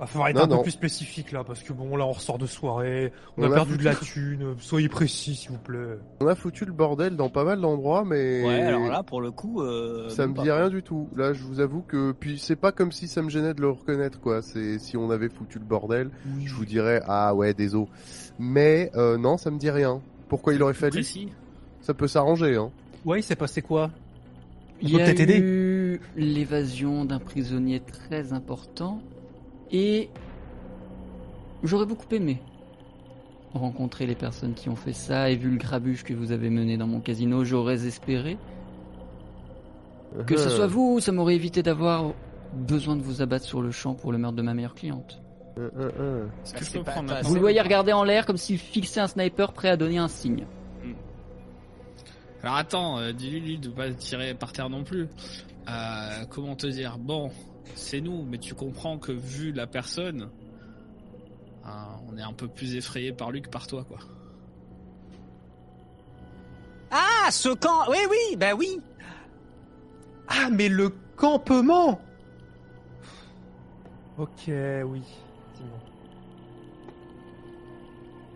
Va falloir être Non, un peu plus spécifique là, parce que bon, là on ressort de soirée, on, On a, a perdu foutu- de la thune, soyez précis s'il vous plaît. On a foutu le bordel dans pas mal d'endroits, mais... Ouais, alors là, pour le coup, euh, Ça me dit pas. rien du tout. Là, je vous avoue que puis c'est pas comme si ça me gênait de le reconnaître quoi. C'est si on avait foutu le bordel, je vous dirais ah ouais désolé. Mais euh, non, ça me dit rien. Pourquoi il aurait fallu Précis. Ça peut s'arranger hein. Ouais, il s'est passé quoi Il peut y a peut-être aider. eu l'évasion d'un prisonnier très important et j'aurais beaucoup aimé rencontrer les personnes qui ont fait ça et vu le grabuge que vous avez mené dans mon casino, j'aurais espéré que ce Euh, soit vous, ça m'aurait évité d'avoir besoin de vous abattre sur le champ pour le meurtre de ma meilleure cliente. euh, euh, euh. Que Ah, je peux pas- Vous le voyez regarder en l'air comme s'il fixait un sniper prêt à donner un signe. Alors attends, euh, dis-lui de pas tirer par terre non plus. Euh, comment te dire? Bon, c'est nous, mais tu comprends que vu la personne, euh, on est un peu plus effrayé par lui que par toi, quoi. Ah, ce camp Oui, oui, bah oui Ah, mais le campement Ok, oui.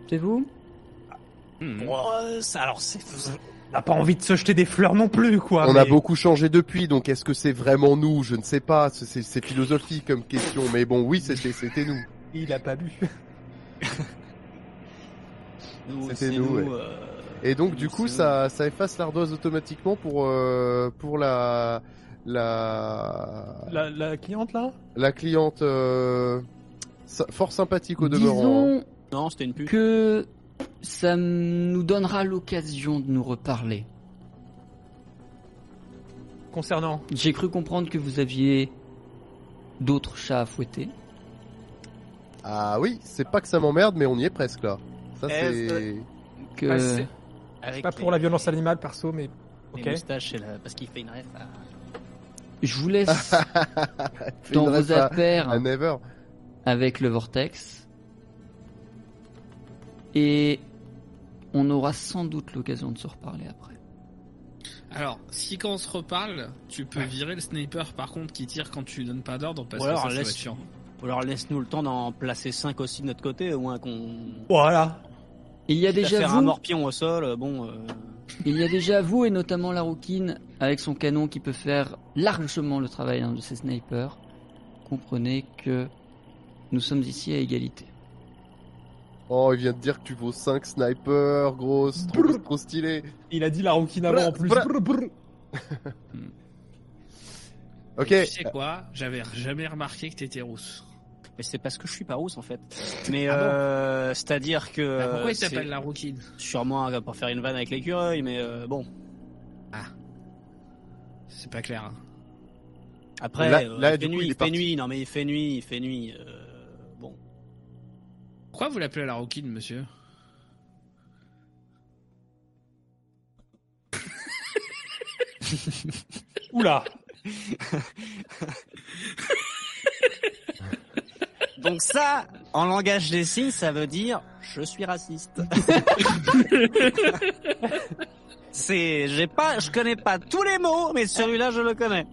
C'est vous? Bon, euh, ça, alors, c'est... On n'a pas envie de se jeter des fleurs non plus, quoi. On a beaucoup changé depuis, donc est-ce que c'est vraiment nous? Je ne sais pas. C'est- philosophique comme question, mais bon, oui, c'était nous. Il a pas bu. (laughs) C'était nous, ouais. euh, Et donc du coup, ça ça efface l'ardoise automatiquement pour euh, pour la la La, la cliente là? la cliente euh, fort sympathique au demeurant. hein. Disons nous. Non, c'était une pute. que ça nous donnera l'occasion de nous reparler. Concernant. J'ai cru comprendre que vous aviez d'autres chats à fouetter. Ah oui, c'est pas que ça m'emmerde, mais on y est presque là. Ça c'est. Que Ah, c'est- Avec Pas pour les- la violence animale perso, mais. les Ok. moustaches, c'est la- parce qu'il fait une ref à... je vous laisse (laughs) dans vos affaires à Never. avec le vortex. Et on aura sans doute l'occasion de se reparler après. Alors, si quand on se reparle, tu peux virer le sniper par contre qui tire quand tu lui donnes pas d'ordre parce Ou que alors, ça, ça va laisse- être chiant. Ou alors laisse-nous le temps d'en placer 5 aussi de notre côté, au moins qu'on... Voilà. Il y a déjà faire un vous, morpion au sol, euh, bon... euh, il y a déjà vous et notamment la rouquine avec son canon qui peut faire largement le travail d'un de ces snipers. Comprenez que nous sommes ici à égalité. Oh, il vient de dire que tu vaux 5 snipers, grosse, trop, stylé. Il a dit la rouquine avant en plus. Brr. Ok. Tu sais quoi? J'avais jamais remarqué que t'étais rousse. Mais c'est parce que je suis pas rousse en fait. Mais Ah bon? euh, c'est-à-dire que... Bah, pourquoi il s'appelle la rouquine Sûrement pour faire une vanne avec l'écureuil, mais euh, bon. C'est pas clair. hein. Après, Là- euh, là, il du fait coup, nuit, il fait nuit, non mais il fait nuit, il fait nuit. euh. Pourquoi vous l'appelez la rouquine, monsieur (laughs) Oula. Donc ça, en langage des signes, ça veut dire je suis raciste. (laughs) C'est, j'ai pas, je connais pas tous les mots, mais celui-là je le connais.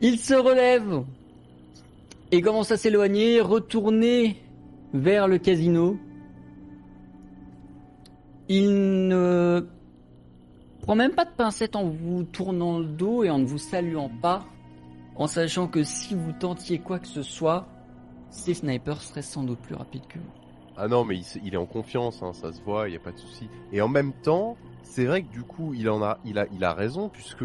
Il se relève et commence à s'éloigner, retourner vers le casino? Il ne prend même pas de pincette en vous tournant le dos et en ne vous saluant pas, en sachant que si vous tentiez quoi que ce soit, ces snipers seraient sans doute plus rapides que vous. Ah non, mais il, est en confiance, hein, ça se voit, il y a pas de souci. Et en même temps, c'est vrai que du coup, il en a, il a, il a raison puisque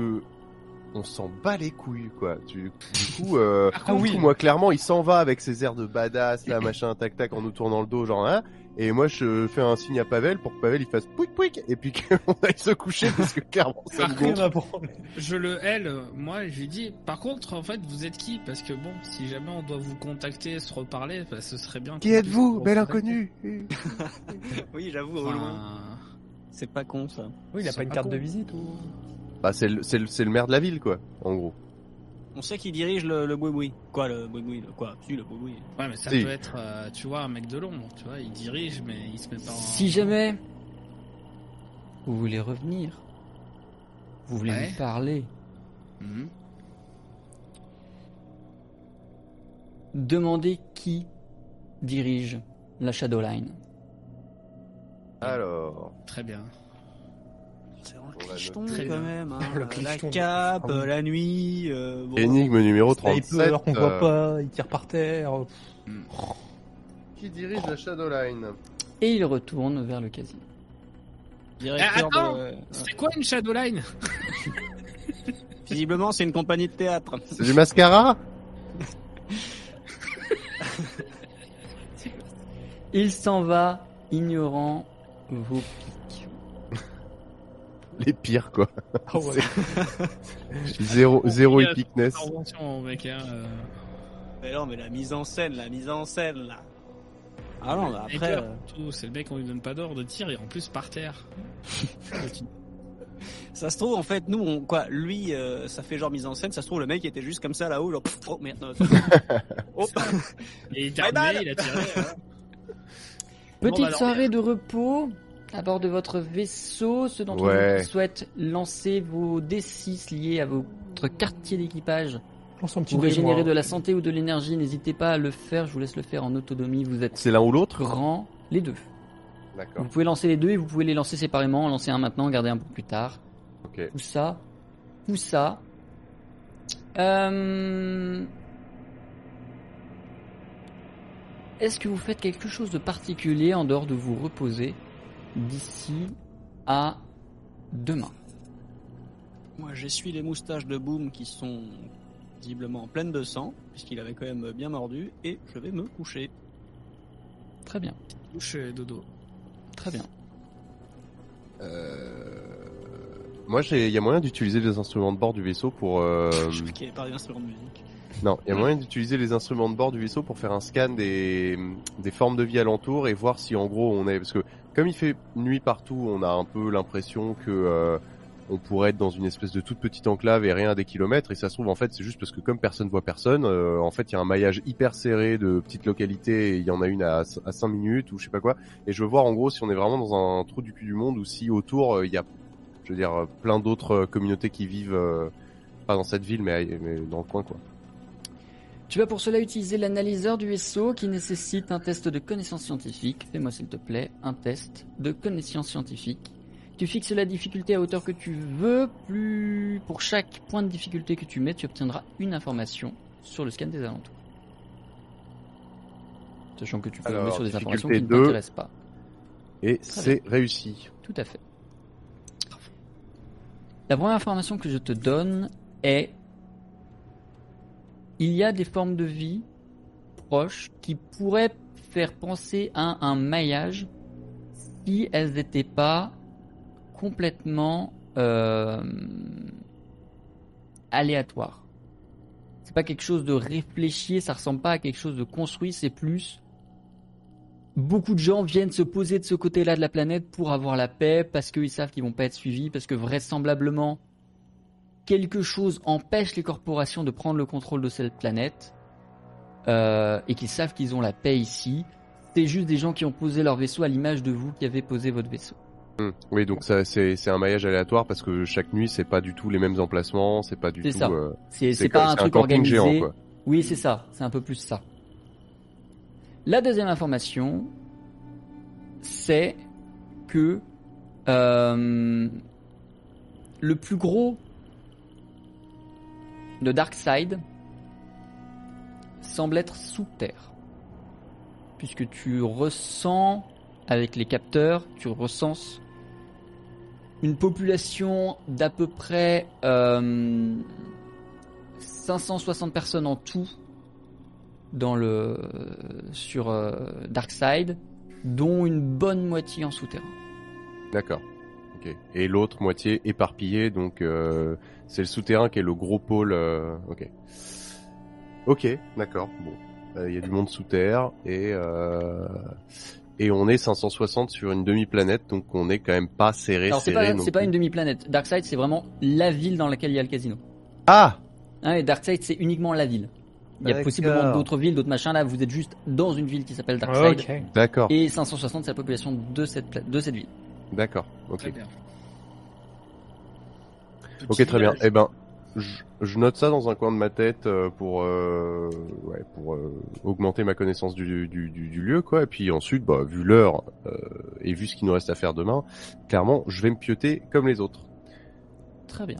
on s'en bat les couilles, quoi. Du, du (laughs) coup, euh, coup, moi, clairement, il s'en va avec ses airs de badass, là, machin, tac, tac, en nous tournant le dos, genre, hein. Et moi, je fais un signe à Pavel pour que Pavel il fasse pouic pouic et puis (laughs) qu'on aille se coucher parce que clairement, ça me je le hèle, moi, je lui dis, par contre, en fait, vous êtes qui? Parce que bon, si jamais on doit vous contacter, se reparler, bah, ce serait bien. Qui êtes-vous, bel inconnu? Oui, j'avoue, au Enfin, loin. C'est pas con ça. Oui, il a pas une pas carte con. de visite ou. Bah, c'est le, c'est le, c'est le maire de la ville, quoi, en gros. On sait qu'il dirige le, le boui-boui. Quoi, le boui-boui le- Quoi Si, le boui-boui. Ouais, mais ça Si. peut être, euh, tu vois, un mec de l'ombre. Tu vois, il dirige, mais il se met pas en. Si jamais vous voulez revenir, vous voulez Ouais. me parler, Mhm. demandez qui dirige la Shadowline. Alors, Très bien. C'est un va clicheton quand même. Hein. (laughs) Le la cape, Ah euh, la nuit. euh, bon. énigme numéro Sniper 37. qu'on euh, voit pas, il tire par terre. Qui dirige la Shadowline? Et il retourne vers le casino. Directeur Eh, attends de... C'est quoi une Shadowline? (laughs) Visiblement, c'est une compagnie de théâtre. C'est du mascara? Il s'en va, ignorant vos. (laughs) Les pires, quoi. Ah ouais. (laughs) Zéro, zéro epicness. Mec. Hein, euh. Mais non, mais la mise en scène, la mise en scène, là. Ah non, mais après... Euh, tout, c'est le mec, on lui donne pas d'ordre de tir, et en plus par terre. (laughs) Ça se trouve, en fait, nous, on, quoi, lui, euh, ça fait genre mise en scène, ça se trouve, le mec était juste comme ça là-haut, genre, pff, oh merde, non, oh, Et il terminé, il a tiré. hein. Bon, Petite bah alors, soirée de repos à bord de votre vaisseau. Ceux d'entre Ouais. vous qui souhaitent lancer vos D6 liés à votre quartier d'équipage petit pour régénérer de la santé ou de l'énergie, n'hésitez pas à le faire. Je vous laisse le faire en autonomie. Vous êtes C'est l'un ou l'autre grand, les deux. D'accord. Vous pouvez lancer les deux et vous pouvez les lancer séparément. En lancer un maintenant, garder un peu plus tard. Ok. Ou ça, ou ça. Euh... Est-ce que vous faites quelque chose de particulier en dehors de vous reposer? D'ici à demain Moi, j'essuie les moustaches de Boom qui sont visiblement pleines de sang, puisqu'il avait quand même bien mordu, et je vais me coucher. Très bien, Touche et dodo. très bien. Euh... Moi, il y a moyen d'utiliser les instruments de bord du vaisseau pour. Euh... (laughs) Je qu'il pas d'instrument de musique. Non, il y a moyen d'utiliser les instruments de bord du vaisseau pour faire un scan des, des formes de vie alentour et voir si en gros on est parce que comme il fait nuit partout, on a un peu l'impression que euh, on pourrait être dans une espèce de toute petite enclave et rien à des kilomètres et ça se trouve en fait c'est juste parce que comme personne voit personne, euh, en fait il y a un maillage hyper serré de petites localités et il y en a une à, à 5 minutes ou je sais pas quoi et je veux voir en gros si on est vraiment dans un trou du cul du monde ou si autour euh, il y a je veux dire plein d'autres communautés qui vivent pas dans cette ville mais, mais dans le coin quoi. Tu vas pour cela utiliser l'analyseur du vaisseau qui nécessite un test de connaissance scientifique. Fais-moi s'il te plaît un test de connaissance scientifique. Tu fixes la difficulté à hauteur que tu veux. Plus pour chaque point de difficulté que tu mets, tu obtiendras une information sur le scan des alentours. Sachant que tu peux Alors, mettre sur des informations qui ne t'intéressent pas. Et c'est réussi. Tout à fait. La première information que je te donne est il y a des formes de vie proches qui pourraient faire penser à un maillage si elles n'étaient pas complètement euh, aléatoires. C'est pas quelque chose de réfléchi, ça ressemble pas à quelque chose de construit, c'est plus beaucoup de gens viennent se poser de ce côté-là de la planète pour avoir la paix, parce qu'ils savent qu'ils vont pas être suivis, parce que vraisemblablement, quelque chose empêche les corporations de prendre le contrôle de cette planète, euh, et qu'ils savent qu'ils ont la paix ici. C'est juste des gens qui ont posé leur vaisseau à l'image de vous qui avez posé votre vaisseau. Hmm. Oui, donc ça c'est un maillage aléatoire parce que chaque nuit c'est pas du tout les mêmes emplacements, c'est pas du tout. ça. euh, C'est pas un c'est truc organisé. géant quoi. Oui, c'est ça. C'est un peu plus ça. La deuxième information, c'est que euh, le plus gros de Darkseid semble être sous terre. Puisque tu ressens, avec les capteurs, tu recenses une population d'à peu près euh, 560 personnes en tout dans le sur euh, Darkseid, dont une bonne moitié en souterrain. D'accord. Ok. Et l'autre moitié éparpillée, donc euh, c'est le souterrain qui est le gros pôle. euh, Ok. Ok, d'accord. Bon, Euh, il y a du monde sous terre et euh, et on est 560 sur une demi-planète, donc on est quand même pas serré Alors c'est serré. pas pas une demi-planète. Darkseid c'est vraiment la ville dans laquelle il y a le casino. Ah, Hein, et Darkside, c'est uniquement la ville. Il y a possiblement d'autres villes, d'autres machins. Là, vous êtes juste dans une ville qui s'appelle Darkside. Ok. D'accord, Et 560, c'est la population de cette, de cette ville. D'accord, ok. Très bien. Ok, très bien. Eh ben, je, je note ça dans un coin de ma tête euh, pour, euh, ouais, pour euh, augmenter ma connaissance du, du, du, du lieu, quoi. Et puis ensuite, bah, vu l'heure euh, et vu ce qu'il nous reste à faire demain, clairement, je vais me pioter comme les autres. Très bien.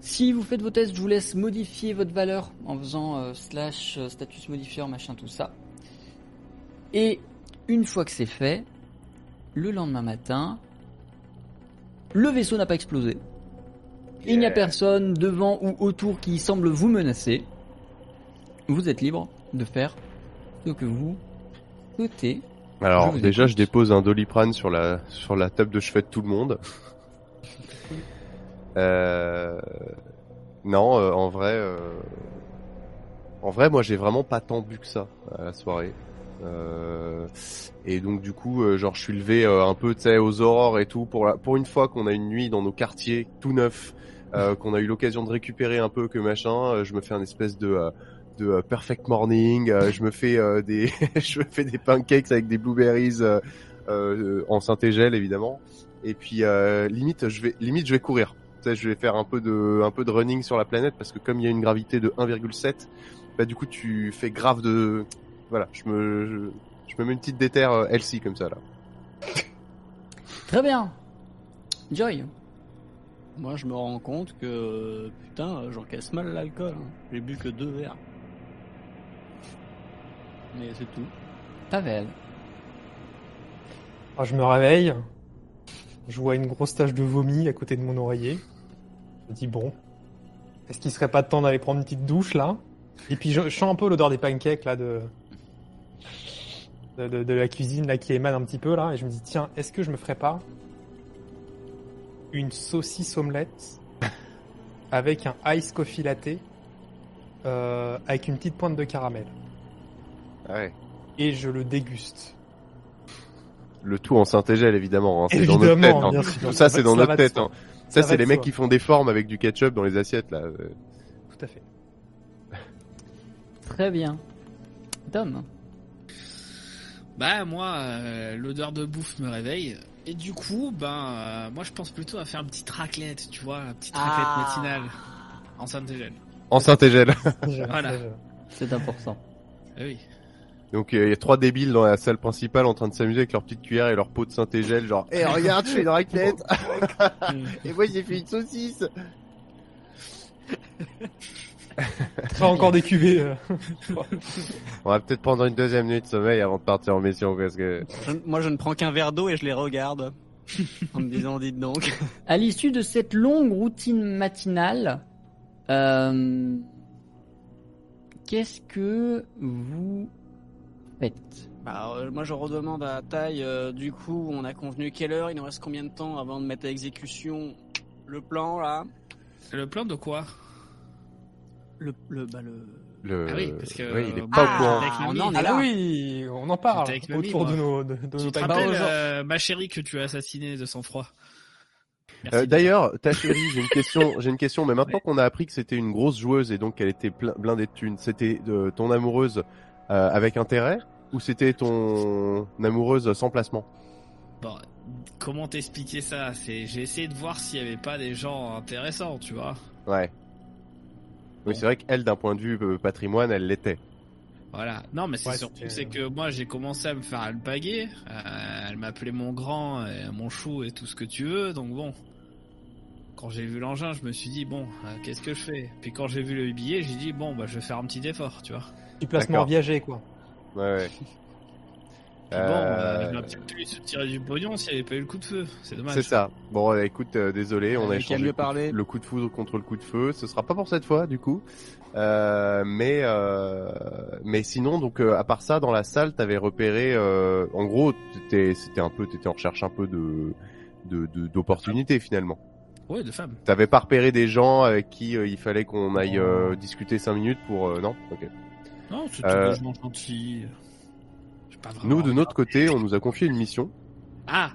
Si vous faites vos tests, je vous laisse modifier votre valeur en faisant euh, slash euh, status modifier, machin, tout ça. Et une fois que c'est fait, le lendemain matin, le vaisseau n'a pas explosé. Il n'y a personne devant ou autour qui semble vous menacer. Vous êtes libre de faire ce que vous souhaitez. Alors Je déjà, écoute. je dépose un doliprane sur la sur la table de chevet de tout le monde. (laughs) Euh... Non, euh, en vrai, euh... en vrai, moi, j'ai vraiment pas tant bu que ça à la soirée. Euh... Et donc du coup, euh, genre, je suis levé euh, un peu, tu sais, aux aurores et tout pour la... pour une fois qu'on a une nuit dans nos quartiers tout neuf, euh, qu'on a eu l'occasion de récupérer un peu que machin. je me fais un espèce de de perfect morning. je me fais des (laughs) je me fais des pancakes avec des blueberries euh, euh, en synthégel évidemment. Et puis euh, limite je vais limite je vais courir. Tu sais, je vais faire un peu de un peu de running sur la planète parce que comme il y a une gravité de 1,7, bah du coup tu fais grave de voilà, je me je, je me mets une petite déterre euh, Elsie comme ça là. Très bien. Joy. Moi, je me rends compte que putain, j'encaisse mal l'alcool. hein. J'ai bu que deux verres. Mais c'est tout. Pavel. Alors, je me réveille. Je vois une grosse tache de vomi à côté de mon oreiller. Je me dis bon, est-ce qu'il serait pas temps d'aller prendre une petite douche là? Et puis je, je sens un peu l'odeur des pancakes là de... De, de- de la cuisine là qui émane un petit peu là et je me dis tiens est-ce que je me ferais pas une saucisse omelette (laughs) avec un ice coffee latte euh, avec une petite pointe de caramel Ouais. et je le déguste. Le tout en synthégel évidemment, hein, c'est dans notre tête. Hein. bien sûr. Tout ça c'est dans ça notre tête. hein. Ça, Ça c'est va les mecs soi. qui font des formes avec du ketchup dans les assiettes là. Euh, Tout à fait. Très bien. Tom. Bah moi, euh, l'odeur de bouffe me réveille. Et du coup, ben, euh, moi je pense plutôt à faire une petite raclette, tu vois, une petite raclette Ah. matinale en synthégène. En synthégel. Voilà. C'est important. Eh oui. Donc euh, il y a trois débiles dans la salle principale en train de s'amuser avec leur petite cuillère et leur pot de synthégel, genre Eh regarde, je fais une raclette (laughs) Et moi j'ai fait une saucisse (laughs) (laughs) Pas encore des cuvées. euh. (laughs) On va peut-être prendre une deuxième nuit de sommeil avant de partir en mission parce que... Je- moi, je ne prends qu'un verre d'eau et je les regarde. (laughs) en me disant, dites donc. À l'issue de cette longue routine matinale, euh, qu'est-ce que vous faites? Bah, euh, moi, je redemande à Taille, euh, du coup, on a convenu quelle heure, il nous reste combien de temps avant de mettre à exécution le plan, là? Le plan de quoi? Le, le, bah, le... Le... Ah oui, parce que, ouais, il est pas ah, au courant. Avec on en est Ah là. oui, on en parle T'es avec mamie, autour moi. de nos, de, de Tu nos te rappelles, euh, ma chérie, que tu as assassinée de sang-froid? Euh, D'ailleurs, ta chérie, j'ai une (laughs) question, j'ai une question, mais maintenant qu'on a appris que c'était une grosse joueuse et donc qu'elle était blindée de thunes, c'était ton amoureuse euh, avec intérêt ou c'était ton amoureuse sans placement? Bon, comment t'expliquer ça? C'est, j'ai essayé de voir s'il y avait pas des gens intéressants, tu vois. Ouais. Oui, c'est vrai qu'elle, d'un point de vue euh, patrimoine, elle l'était. Voilà. Non, mais c'est Ouais, surtout c'est que moi j'ai commencé à me faire alpaguer. Euh, elle m'appelait mon grand, et mon chou et tout ce que tu veux. Donc bon, quand j'ai vu l'engin, je me suis dit bon, euh, qu'est-ce que je fais? Puis quand j'ai vu le billet, j'ai dit bon, bah je vais faire un petit effort, tu vois. Du placement viager, quoi. Ouais, ouais. (laughs) Puis bon, euh, Euh, j'aurais peut-être pu se tirer du pognon s'il n'y avait pas eu le coup de feu. C'est dommage. C'est ça. Bon, écoute, euh, désolé, on a échangé le mieux coup, de, parler. le coup de foudre contre le coup de feu. Ce sera pas pour cette fois, du coup. Euh, mais euh, mais sinon, donc euh, à part ça, dans la salle, t'avais repéré. euh, en gros, t'étais c'était un peu, t'étais en recherche un peu de de de- d'opportunités finalement. Ouais, de femme. T'avais pas repéré des gens avec qui euh, il fallait qu'on aille euh, discuter cinq minutes pour euh, non? Ok. Non, c'était Euh, des gens gentils. Nous, de notre côté, on nous a confié une mission. Ah,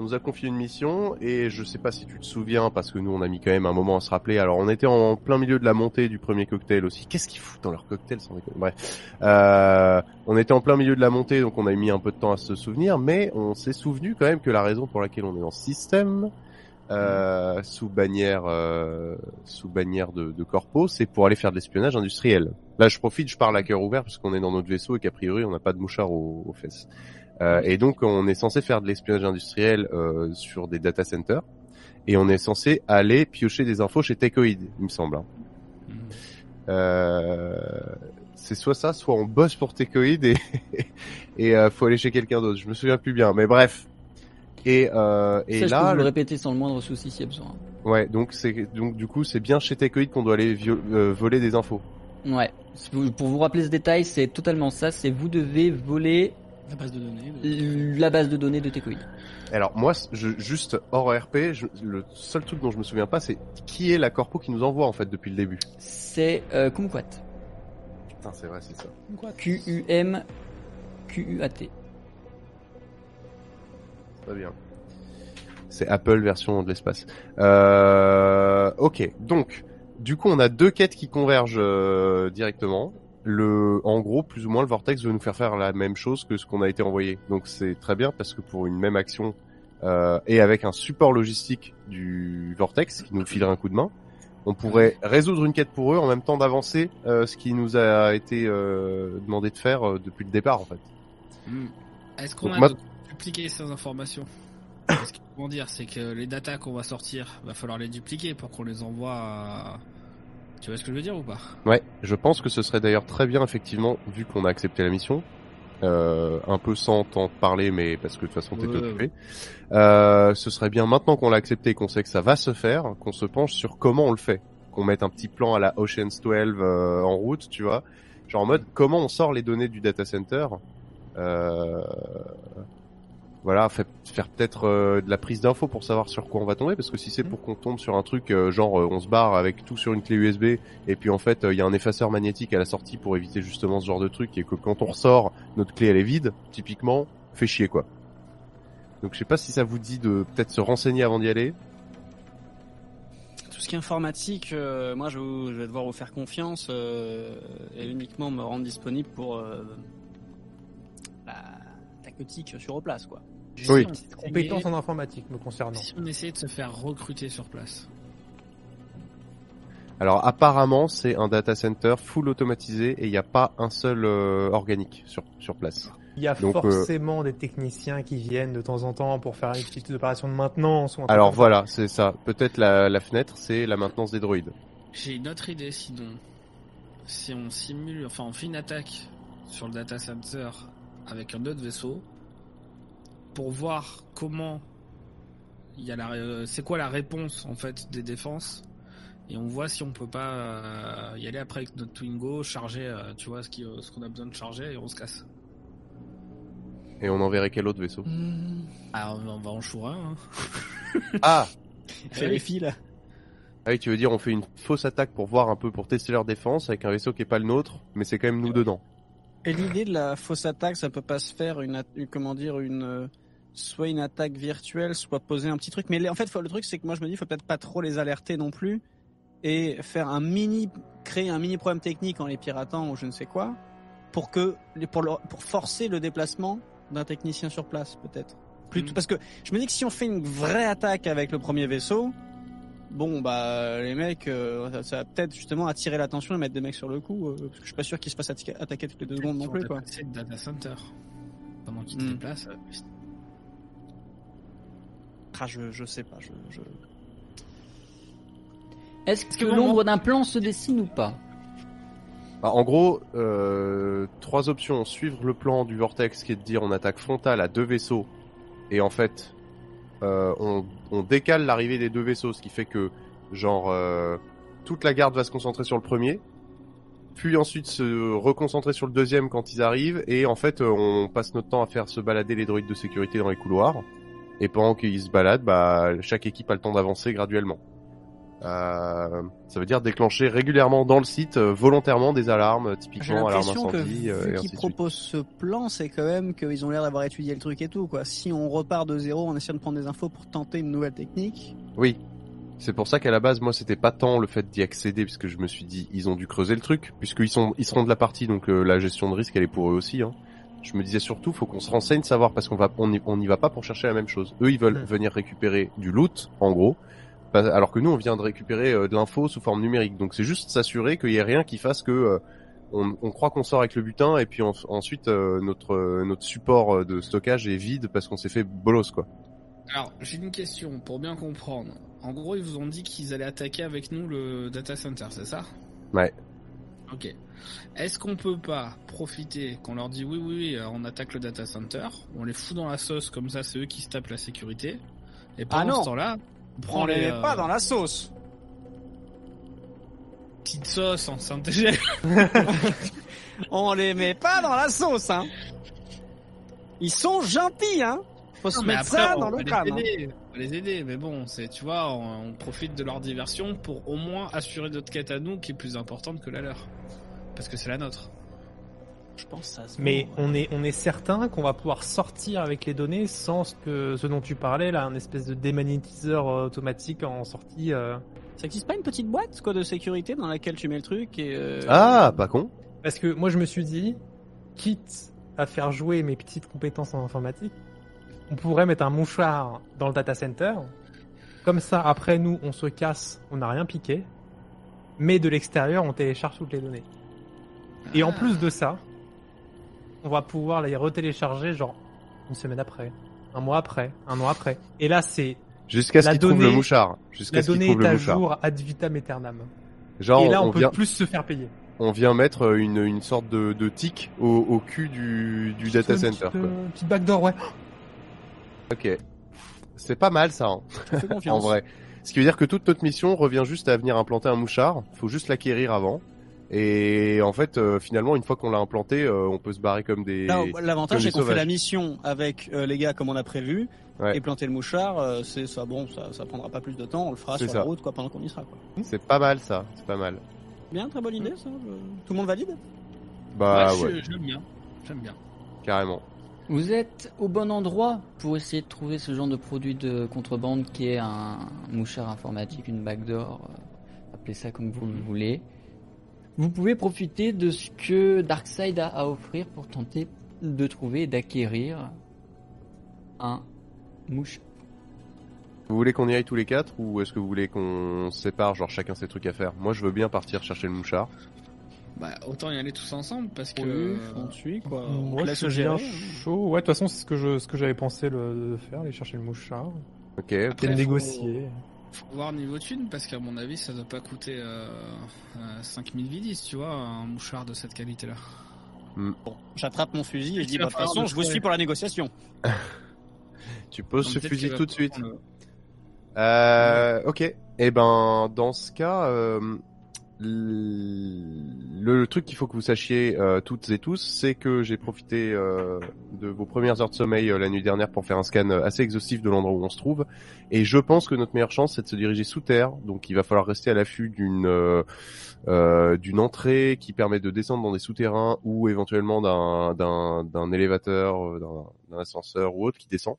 on nous a confié une mission et je sais pas si tu te souviens parce que nous on a mis quand même un moment à se rappeler. Alors on était en plein milieu de la montée du premier cocktail aussi. Qu'est-ce qu'ils foutent dans leur cocktail sans déconner? Bref, euh, on était en plein milieu de la montée donc on a mis un peu de temps à se souvenir, mais on s'est souvenu quand même que la raison pour laquelle on est dans ce système euh, sous bannière euh, sous bannière de, de corpo, c'est pour aller faire de l'espionnage industriel. Là je profite, je parle à cœur ouvert parce qu'on est dans notre vaisseau et qu'a priori on n'a pas de mouchard aux, aux fesses. Euh, et donc on est censé faire de l'espionnage industriel euh, sur des data centers et on est censé aller piocher des infos chez Techoid, il me semble. hein. Mhm. Euh, c'est soit ça, soit on bosse pour Techoid et (laughs) et euh, faut aller chez quelqu'un d'autre. Je me souviens plus bien, mais bref. Et euh, et Ça, je là, peux vous le répéter sans le moindre souci s'il y a besoin. ouais, donc c'est donc du coup c'est bien chez Techoid qu'on doit aller euh, voler des infos. Ouais. Pour vous rappeler ce détail, c'est totalement ça. C'est vous devez voler La base de données. de- la base de données de Tecoid. Alors moi, je, juste hors RP, je- le seul truc dont je me souviens pas, c'est qui est la corpo qui nous envoie en fait depuis le début. C'est euh, Kumquat. Putain, c'est vrai, c'est ça. Q-U-M Q-U-A-T. Très bien. C'est Apple version de l'espace. Euh, ok, donc du coup on a deux quêtes qui convergent euh, directement. Le, en gros, plus ou moins, le Vortex veut nous faire faire la même chose que ce qu'on a été envoyé. Donc c'est très bien parce que pour une même action euh, et avec un support logistique du Vortex qui nous filerait un coup de main, on pourrait résoudre une quête pour eux en même temps d'avancer euh, ce qui nous a été euh, demandé de faire depuis le départ en fait. Hmm. Est-ce qu'on Donc, a dupliqué ces informations qu'ils vont dire, c'est que les datas qu'on va sortir, va falloir les dupliquer pour qu'on les envoie à... Tu vois ce que je veux dire ou pas? Ouais, je pense que ce serait d'ailleurs très bien effectivement vu qu'on a accepté la mission. Euh, un peu sans t'en parler, mais parce que de toute façon t'es Ouais, occupé. Euh, ce serait bien maintenant qu'on l'a accepté et qu'on sait que ça va se faire, qu'on se penche sur comment on le fait, qu'on mette un petit plan à la Ocean's 12 euh, en route, tu vois, genre en mode comment on sort les données du data center? Voilà, fait- faire peut-être euh, de la prise d'infos pour savoir sur quoi on va tomber, parce que si c'est pour qu'on tombe sur un truc euh, genre euh, on se barre avec tout sur une clé USB et puis en fait il y a un effaceur magnétique à la sortie pour éviter justement ce genre de truc et que quand on ressort notre clé elle est vide, typiquement, fait chier quoi. Donc je sais pas si ça vous dit de peut-être se renseigner avant d'y aller. Tout ce qui est informatique, euh, moi je, vous- je vais devoir vous faire confiance euh, et uniquement me rendre disponible pour euh, la tactique sur place quoi. Oui. Essayait- Compétence en informatique me concernant. Si on essayait de se faire recruter sur place. Alors apparemment c'est un data center full automatisé et il n'y a pas un seul euh, organique sur, sur place. Il y a Donc, euh, forcément des techniciens qui viennent de temps en temps pour faire une petite opération de maintenance. Ou un truc Alors voilà, c'est ça. Peut-être la, la fenêtre c'est la maintenance des droïdes. J'ai une autre idée sinon. Si on simule, enfin on fait une attaque sur le data center avec un autre vaisseau pour voir comment il y a la, euh, c'est quoi la réponse en fait des défenses et on voit si on peut pas euh, y aller après avec notre Twingo, charger, euh, tu vois ce qui, ce qu'on a besoin de charger et on se casse. Et on enverrait quel autre vaisseau? Ah, on va- en chourer un. hein. (laughs) Ah (laughs) Fais les fils là. Ah oui, tu veux dire on fait une fausse attaque pour voir un peu pour tester leur défense avec un vaisseau qui est pas le nôtre, mais c'est quand même nous dedans. Et l'idée de la fausse attaque, ça peut pas se faire une, une- comment dire une euh, soit une attaque virtuelle, soit poser un petit truc. Mais en fait, faut- le truc c'est que moi je me dis, faut peut-être pas trop les alerter non plus et faire un mini, créer un mini problème technique en les piratant ou je ne sais quoi, pour que pour pour forcer le déplacement d'un technicien sur place peut-être. Plutôt Mm. parce que je me dis que si on fait une vraie attaque avec le premier vaisseau. Bon bah les mecs, euh, ça, ça va peut-être justement attirer l'attention et mettre des mecs sur le coup, euh, parce que je suis pas sûr qu'ils se fassent atta- attaquer toutes les deux secondes non plus quoi. C'est data center. Pendant qu'ils te Hmm. déplacent. Ah, je, je sais pas, je, je... Est-ce que que l'ombre d'un plan se dessine ou pas Bah, en gros, euh, trois options. Suivre le plan du Vortex qui est de dire on attaque frontal à deux vaisseaux. Et en fait, euh, on, on décale l'arrivée des deux vaisseaux, ce qui fait que, genre, euh, toute la garde va se concentrer sur le premier. Puis ensuite se reconcentrer sur le deuxième quand ils arrivent. Et en fait, euh, on passe notre temps à faire se balader les droïdes de sécurité dans les couloirs. Et pendant qu'ils se baladent, bah, chaque équipe a le temps d'avancer graduellement. Euh, ça veut dire déclencher régulièrement dans le site euh, volontairement des alarmes, euh, typiquement alarme l'impression que incendie vu euh, qu'ils proposent ce plan, c'est quand même qu'ils ont l'air d'avoir étudié le truc et tout. Quoi. Si on repart de zéro en essayant de prendre des infos pour tenter une nouvelle technique, Oui. C'est pour ça qu'à la base, moi, c'était pas tant le fait d'y accéder, puisque je me suis dit, ils ont dû creuser le truc, puisqu'ils sont, ils seront de la partie, donc la gestion de risque, elle est pour eux aussi. Hein. Je me disais surtout, faut qu'on se renseigne, savoir, parce qu'on va, on n'y va pas pour chercher la même chose. Eux, ils veulent venir récupérer du loot, en gros, alors que nous, on vient de récupérer euh, de l'info sous forme numérique. Donc c'est juste s'assurer qu'il y ait rien qui fasse que euh, on, on croit qu'on sort avec le butin, et puis en- ensuite euh, notre notre support de stockage est vide parce qu'on s'est fait bolos, quoi. Alors, j'ai une question pour bien comprendre. En gros, ils vous ont dit qu'ils allaient attaquer avec nous le data center, c'est ça? Ouais. Ok. Est-ce qu'on peut pas profiter, qu'on leur dit oui, oui, oui, euh, on attaque le data center, on les fout dans la sauce, comme ça c'est eux qui se tapent la sécurité, et pendant Ah non. ce temps-là, on prend on les met euh, pas dans la sauce. petite sauce en Saint-Égide. (laughs) On les met pas dans la sauce, hein. Ils sont gentils, hein. Faut se Non, mettre après, ça dans le crâne. hein. on va les aider, mais bon, c'est, tu vois, on, on profite de leur diversion pour au moins assurer notre quête à nous qui est plus importante que la leur. Parce que c'est la nôtre. Je pense ça Mais on est, on est certain qu'on va pouvoir sortir avec les données sans ce, que, ce dont tu parlais, là, un espèce de démagnétiseur euh, automatique en sortie. euh. Ça existe pas une petite boîte quoi de sécurité dans laquelle tu mets le truc et euh, Ah, pas con. Parce que moi, je me suis dit, quitte à faire jouer mes petites compétences en informatique, on pourrait mettre un mouchoir dans le data center. Comme ça, après nous, on se casse, on n'a rien piqué. Mais de l'extérieur, on télécharge toutes les données. Et en plus de ça, on va pouvoir les retélécharger genre une semaine après, un mois après, un an après. Et là, c'est Jusqu'à ce La qu'ils trouvent le donnée- mouchard. Jusqu'à la ce qu'ils donnée trouvent est le à mouchard. jour ad vitam aeternam. Genre, Et là, on, on, peut vient, plus se faire payer. on vient mettre une, une sorte de, de tic au, au cul du, du data center. Petite, euh, petite backdoor, ouais. Ok. C'est pas mal ça, hein, je fais (laughs) en vrai. Ce qui veut dire que toute notre mission revient juste à venir implanter un mouchard. Faut juste l'acquérir avant. Et en fait, euh, finalement, une fois qu'on l'a implanté, euh, on peut se barrer comme des. Là, L'avantage c'est qu'on fait la mission avec euh, les gars comme on a prévu Ouais. et planter le mouchard, euh, c'est ça bon, ça, ça prendra pas plus de temps, on le fera sur ça. la route quoi pendant qu'on y sera. C'est pas mal ça. C'est pas mal. Bien, très bonne idée ça. je- Tout le monde valide? Bah Ouais, J'aime bien. J'aime bien. carrément. Vous êtes au bon endroit pour essayer de trouver ce genre de produit de contrebande qui est un mouchard informatique, une backdoor, euh, appelez ça comme vous le voulez. Vous pouvez profiter de ce que Darkseid a à offrir pour tenter de trouver et d'acquérir un mouchard. Vous voulez qu'on y aille tous les quatre ou est-ce que vous voulez qu'on se sépare, genre chacun ses trucs à faire? Moi, je veux bien partir chercher le mouchard. Bah, autant y aller tous ensemble parce que. Oui, on suit quoi. on Moi, laisse suis gérer. bien chaud. Ouais, de toute façon, c'est ce que je, ce que j'avais pensé le, de faire, aller chercher le mouchard. Ok. Et Après, faut- négocier. Faut voir niveau thune parce qu'à mon avis ça doit pas coûter euh, euh, 5000 vidis, tu vois, un mouchard de cette qualité là. Bon, j'attrape mon fusil et je dis bah, de toute façon je vous suis pour la négociation. (laughs) Tu poses ce fusil tout de suite. Le... Euh, ok. Eh ben, dans ce cas, euh, le, truc qu'il faut que vous sachiez euh, toutes et tous, c'est que j'ai profité euh, de vos premières heures de sommeil euh, la nuit dernière pour faire un scan assez exhaustif de l'endroit où on se trouve, et je pense que notre meilleure chance c'est de se diriger sous terre. Donc, il va falloir rester à l'affût d'une d'une entrée qui permet de descendre dans des souterrains ou éventuellement d'un élévateur, d'un d'un ascenseur ou autre qui descend.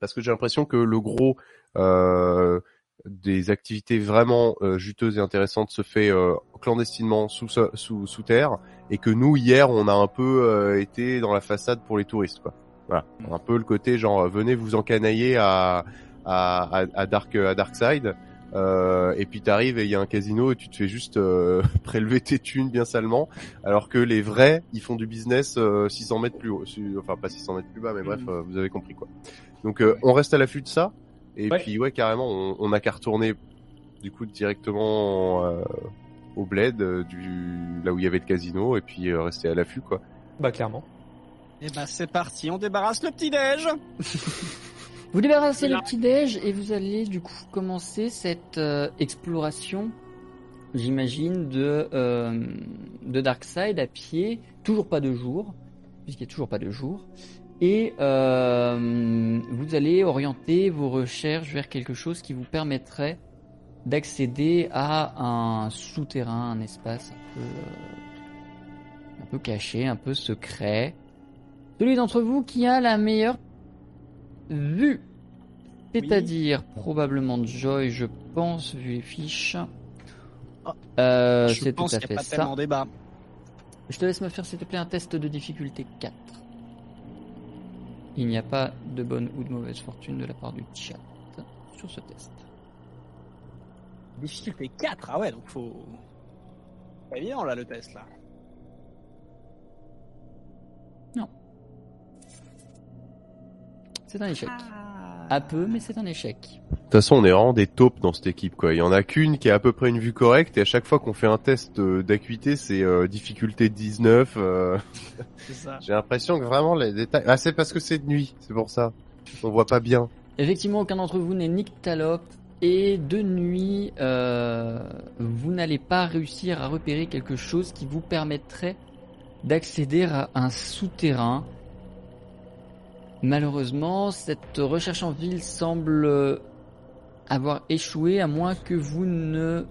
Parce que j'ai l'impression que le gros euh, des activités vraiment euh, juteuses et intéressantes se fait euh, clandestinement sous, sous sous terre et que nous hier on a un peu euh, été dans la façade pour les touristes quoi. Voilà, un peu le côté genre euh, venez vous encanailler à à, à, à Dark à Darkside euh, et puis t'arrives et il y a un casino et tu te fais juste euh, (laughs) prélever tes thunes bien salement alors que les vrais ils font du business euh, 600 mètres plus haut enfin pas 600 mètres plus bas mais bref euh, vous avez compris quoi. Donc euh, on reste à l'affût de ça et Ouais. puis ouais carrément on, on a qu'à retourner du coup directement euh, au bled euh, du là où il y avait le casino et puis euh, rester à l'affût quoi Bah, clairement. Et bah c'est parti, on débarrasse le petit déj. (laughs) Vous débarrassez le petit déj et vous allez du coup commencer cette euh, exploration, j'imagine, de, euh, de Darkside à pied. Toujours pas de jour, puisqu'il n'y a toujours pas de jour. Et euh, vous allez orienter vos recherches vers quelque chose qui vous permettrait d'accéder à un souterrain, un espace un peu, euh, un peu caché, un peu secret. Celui d'entre vous qui a la meilleure vue, c'est-à-dire probablement Joy, je pense, vu les fiches. Ah, Euh, je c'est tout pense à qu'il fait n'y a pas ça. tellement débat. Je te laisse me faire s'il te plaît un test de difficulté 4. Il n'y a pas de bonne ou de mauvaise fortune de la part du chat sur ce test. Difficulté 4, ah ouais, donc faut. Pas évident là le test là. C'est un échec. Ah. Un peu, mais c'est un échec. De toute façon, on est vraiment des taupes dans cette équipe, quoi. Il y en a qu'une qui a à peu près une vue correcte, et à chaque fois qu'on fait un test euh, d'acuité, c'est euh, difficulté 19. euh. (laughs) J'ai l'impression que vraiment les détails... Ah, c'est parce que c'est de nuit, c'est pour ça. On voit pas bien. Effectivement, aucun d'entre vous n'est nyctalope. Et de nuit, euh, vous n'allez pas réussir à repérer quelque chose qui vous permettrait d'accéder à un souterrain. Malheureusement, cette recherche en ville semble avoir échoué à moins que vous ne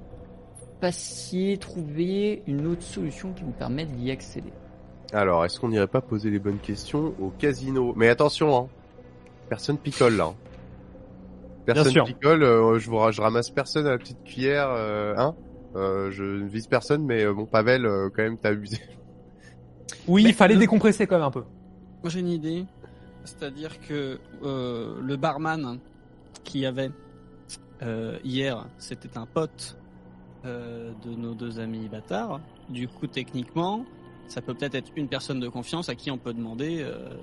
passiez trouver une autre solution qui vous permette d'y accéder. Alors, est-ce qu'on n'irait pas poser les bonnes questions au casino? Mais attention, hein. Personne picole, là. Personne sûr. picole, euh, je, vous, ra- je ramasse personne à la petite cuillère, euh, hein euh, Je ne vise personne, mais euh, bon, Pavel, euh, quand même, t'as abusé. Oui, il fallait décompresser quand même un peu. Moi j'ai une idée, c'est-à-dire que euh, le barman qu'il y avait euh, hier, c'était un pote euh, de nos deux amis bâtards. Du coup, techniquement, ça peut peut-être être une personne de confiance à qui on peut demander euh,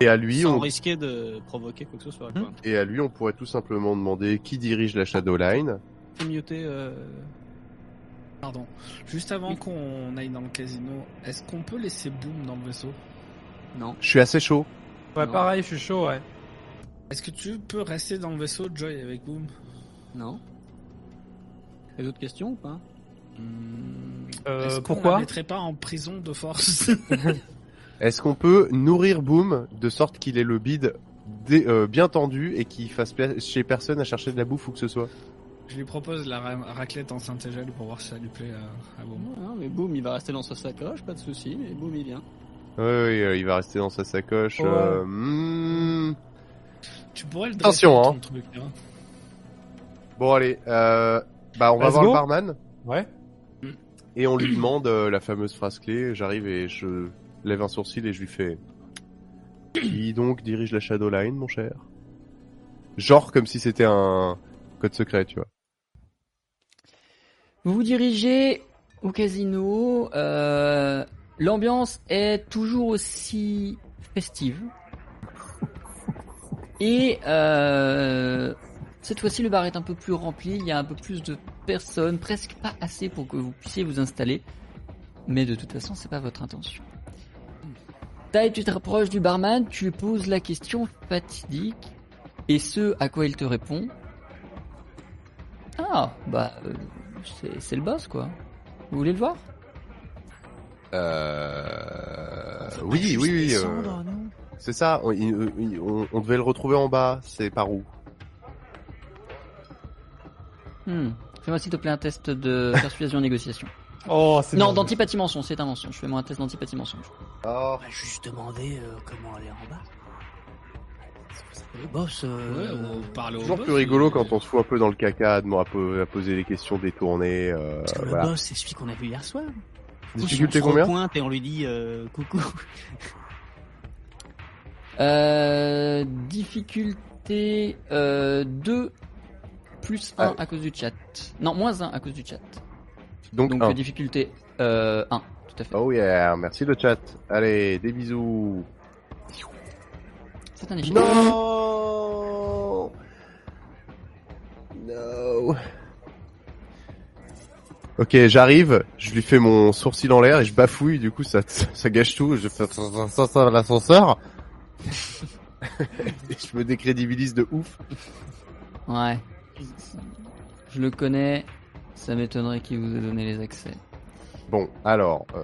Et à lui, sans on... risquer de provoquer quoi que ce soit. Quoi. Et à lui, on pourrait tout simplement demander qui dirige la Shadowline. Muté, euh, Pardon. Juste avant qu'on aille dans le casino, est-ce qu'on peut laisser Boom dans le vaisseau? Non. Je suis assez chaud. Ouais, Non. pareil, je suis chaud, ouais. Est-ce que tu peux rester dans le vaisseau, Joy, avec Boom Non. Et d'autres questions ou pas? Euh, Est-ce qu'on pourquoi? la mettrait pas en prison de force? (laughs) Est-ce qu'on peut nourrir Boom de sorte qu'il ait le bide dé- euh, bien tendu et qu'il fasse chez personne à chercher de la bouffe ou que ce soit? Je lui propose la ra- raclette en Saint-Égel pour voir si ça lui plaît à, à Boom. Non, mais boum, il va rester dans sa sacoche, pas de souci, mais boum, il vient. Oui, oui, euh, il va rester dans sa sacoche. Ouais. euh, hmm. Tu pourrais le Attention, hein. ton truc, hein. Bon, allez. Euh... Bah, on va voir go. le barman Ouais. et on lui demande euh, la fameuse phrase clé. J'arrive et je lève un sourcil et je lui fais... (clears throat) Qui donc dirige la Shadowline, mon cher? Genre comme si c'était un code secret, tu vois. Vous vous dirigez au casino. euh, L'ambiance est toujours aussi festive. (laughs) Et euh, cette fois-ci, le bar est un peu plus rempli. Il y a un peu plus de personnes, presque pas assez pour que vous puissiez vous installer. Mais de toute façon, c'est pas votre intention. Tai, tu te rapproches du barman, tu lui poses la question fatidique. Et ce à quoi il te répond Ah, bah, euh, c'est c'est le boss, quoi. Vous voulez le voir? Euh... Oui, oui, oui. euh, non C'est ça. On, il- il- on- on devait le retrouver en bas. C'est par où Hmm. Fais-moi s'il te plaît un test de persuasion négociation. (laughs) Oh, c'est Non, d'antipathie mensonge, c'est un mensonge. Fais-moi un test d'antipathie mensonge. Oh, On va juste demander euh, comment aller en bas. Le boss, euh, Ouais, on parle au toujours boss, plus rigolo quand on se fout un peu dans le caca, à, poser des questions détournées. Euh, parce que le voilà. boss, c'est celui qu'on a vu hier soir. Difficulté on se combien repointe et on lui dit euh, coucou. (laughs) Euh, difficulté euh, 2 plus 1 Ah. à cause du chat. Non, moins 1 à cause du chat. Donc, Donc un. euh, difficulté euh, 1, tout à fait. Oh yeah, merci le chat. Allez, des bisous. C'est un échec. Non No Ok, j'arrive, je lui fais mon sourcil en l'air et je bafouille, du coup ça, ça gâche tout, je fais ça, ça, ça, ça à l'ascenseur. (laughs) Et je me décrédibilise de ouf. Ouais. Je le connais. Ça m'étonnerait qu'il vous ait donné les accès. Bon, alors, euh,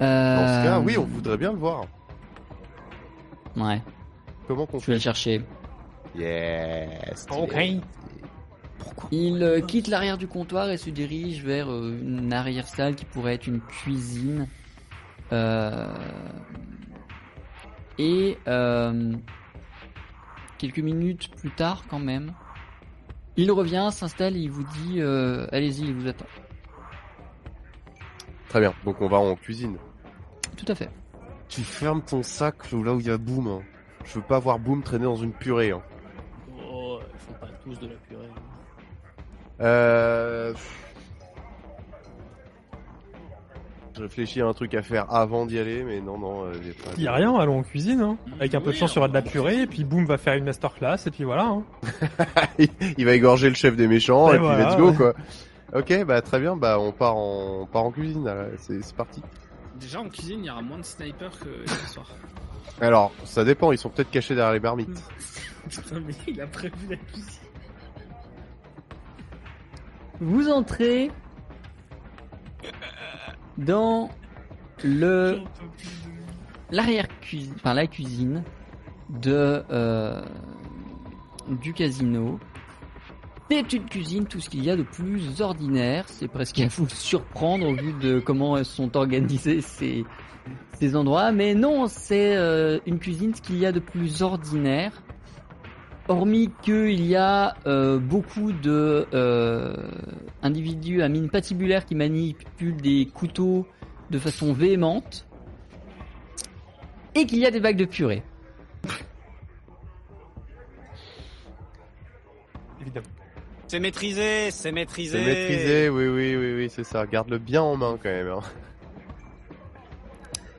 Euh... dans ce cas, oui, on voudrait bien le voir. Ouais, Comment qu'on je vais le chercher. Yes. Ok. Pourquoi Il euh, quitte l'arrière du comptoir et se dirige vers euh, une arrière-salle qui pourrait être une cuisine. Euh, Et euh, quelques minutes plus tard, quand même, il revient, s'installe et il vous dit euh, Allez-y, il vous attend. Très bien, donc on va en cuisine. Tout à fait. Tu fermes ton sac là où il y a Boom. hein. Je veux pas voir Boom traîner dans une purée. hein. Oh, ils font pas tous de la purée. Euh... Je réfléchis à un truc à faire avant d'y aller, mais non, non, euh, j'ai pas. Il y a rien, allons en cuisine. Hein. Avec un peu de chance, il y aura de la on- purée, et puis boum, va faire une masterclass, et puis voilà. Hein. (laughs) il va égorger le chef des méchants, Et et, puis voilà, let's go, ouais. quoi. Ok, bah très bien, bah on part en, on part en cuisine, c'est parti. Déjà en cuisine, il y aura moins de snipers que ce soir. Alors, ça dépend, ils sont peut-être cachés derrière les marmites. (laughs) Putain, mais il a prévu la cuisine. Vous entrez dans le l'arrière cuisine, enfin la cuisine de euh, du casino. C'est une cuisine, tout ce qu'il y a de plus ordinaire. C'est presque à vous surprendre au vu de comment sont organisées ces, ces endroits. Mais non, c'est euh, une cuisine, ce qu'il y a de plus ordinaire. Hormis qu'il y a euh, beaucoup de euh, individus à mine patibulaire qui manipulent des couteaux de façon véhémente et qu'il y a des bagues de purée. Évidemment. C'est maîtrisé, c'est maîtrisé. C'est maîtrisé, oui, oui, oui, oui, c'est ça. Garde-le bien en main quand même. hein.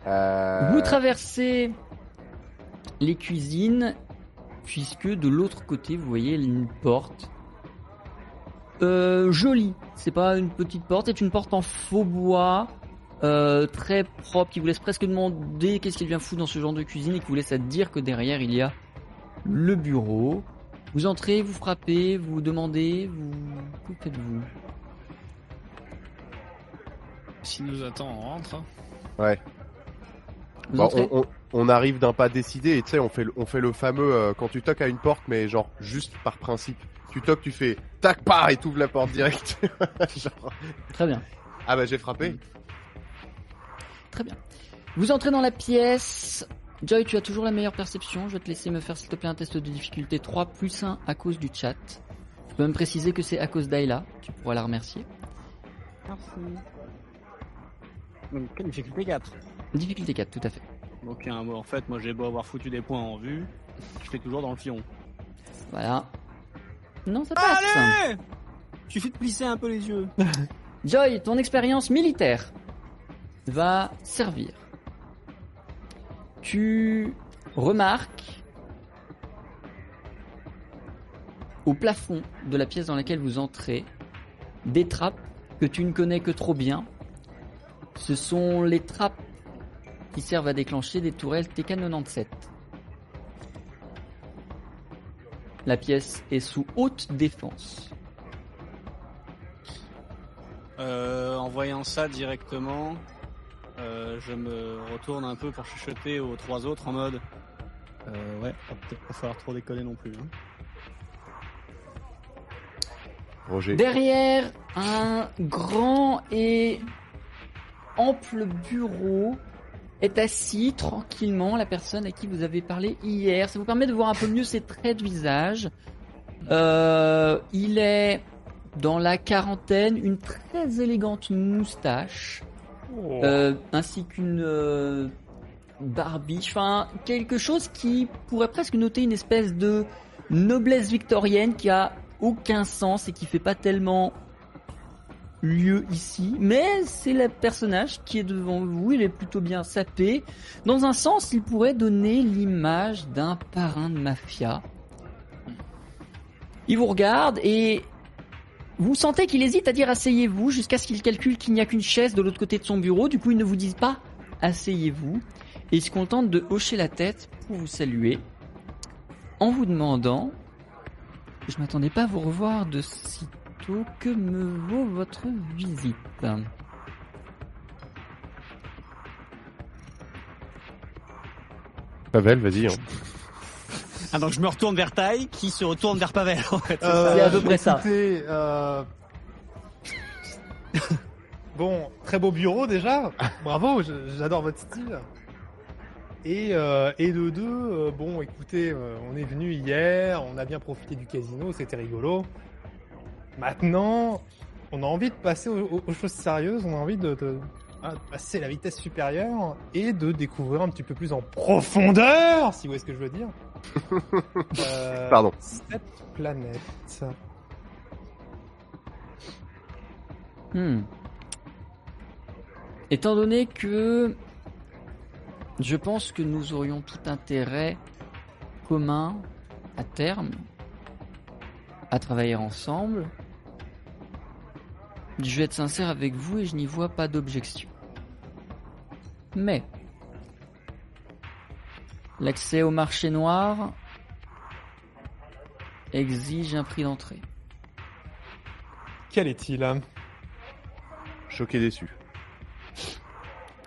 Euh, Vous traversez les cuisines, puisque de l'autre côté, vous voyez une porte. Euh, jolie, c'est pas une petite porte, c'est une porte en faux bois, euh, très propre, qui vous laisse presque demander qu'est-ce qu'il vient foutre dans ce genre de cuisine et qui vous laisse à dire que derrière il y a le bureau. Vous entrez, vous frappez, vous demandez, vous... Que faites-vous? S'il nous attend, on rentre. Ouais. Bon, entrez on, on- on arrive d'un pas décidé et tu sais, on fait, le- on fait le fameux euh, quand tu toques à une porte, mais genre juste par principe. Tu toques, tu fais tac, pas et t'ouvres la porte direct. (laughs) Genre, Très bien. ah bah j'ai frappé. Très bien. Vous entrez dans la pièce. Joy, tu as toujours la meilleure perception. Je vais te laisser me faire, s'il te plaît, un test de difficulté 3 plus 1 à cause du chat. Tu peux même préciser que c'est à cause d'Ayla. Tu pourras la remercier. Donc, quelle difficulté 4 Difficulté 4, tout à fait. Un mot, en fait, moi j'ai beau avoir foutu des points en vue, je fais toujours dans le fion. Voilà. Non, ça passe. Allez Suffit de plisser un peu les yeux. (laughs) Joy, ton expérience militaire va servir. Tu remarques au plafond de la pièce dans laquelle vous entrez des trappes que tu ne connais que trop bien. Ce sont les trappes qui servent à déclencher des tourelles TK97. La pièce est sous haute défense. Euh, en voyant ça directement, euh, je me retourne un peu pour chuchoter aux trois autres en mode. Euh, ouais, va peut-être pas falloir trop déconner non plus. Hein. Roger. Derrière un grand et ample bureau est assis tranquillement la personne à qui vous avez parlé hier. Ça vous permet de voir un peu mieux ses traits de visage. Euh, il est dans la quarantaine, une très élégante moustache, Oh. euh, ainsi qu'une euh, barbiche, enfin quelque chose qui pourrait presque noter une espèce de noblesse victorienne qui a aucun sens et qui fait pas tellement lieu ici, mais c'est le personnage qui est devant vous, il est plutôt bien sapé. Dans un sens, il pourrait donner l'image d'un parrain de mafia. Il vous regarde et vous sentez qu'il hésite à dire asseyez-vous jusqu'à ce qu'il calcule qu'il n'y a qu'une chaise de l'autre côté de son bureau. Du coup, il ne vous dit pas asseyez-vous et il se contente de hocher la tête pour vous saluer en vous demandant je m'attendais pas à vous revoir de Que me vaut votre visite? Pavel, vas-y. Hein. Ah donc je me retourne vers Taille qui se retourne vers Pavel en fait. c'est Euh, C'est à peu près ça. écoutez, euh, bon, très beau bureau déjà. Bravo, j'adore votre style. Et, euh, et de deux, euh, bon, écoutez, euh, on est venu hier, on a bien profité du casino, c'était rigolo. Maintenant, on a envie de passer aux, choses sérieuses, on a envie de, de- de passer la vitesse supérieure et de découvrir un petit peu plus en profondeur, si vous voyez ce que je veux dire. (laughs) Euh, Pardon. Cette planète. Hmm. Étant donné que je pense que nous aurions tout intérêt commun à terme à travailler ensemble, je vais être sincère avec vous et je n'y vois pas d'objection. Mais l'accès au marché noir exige un prix d'entrée. Quel est-il hein? Choqué déçu.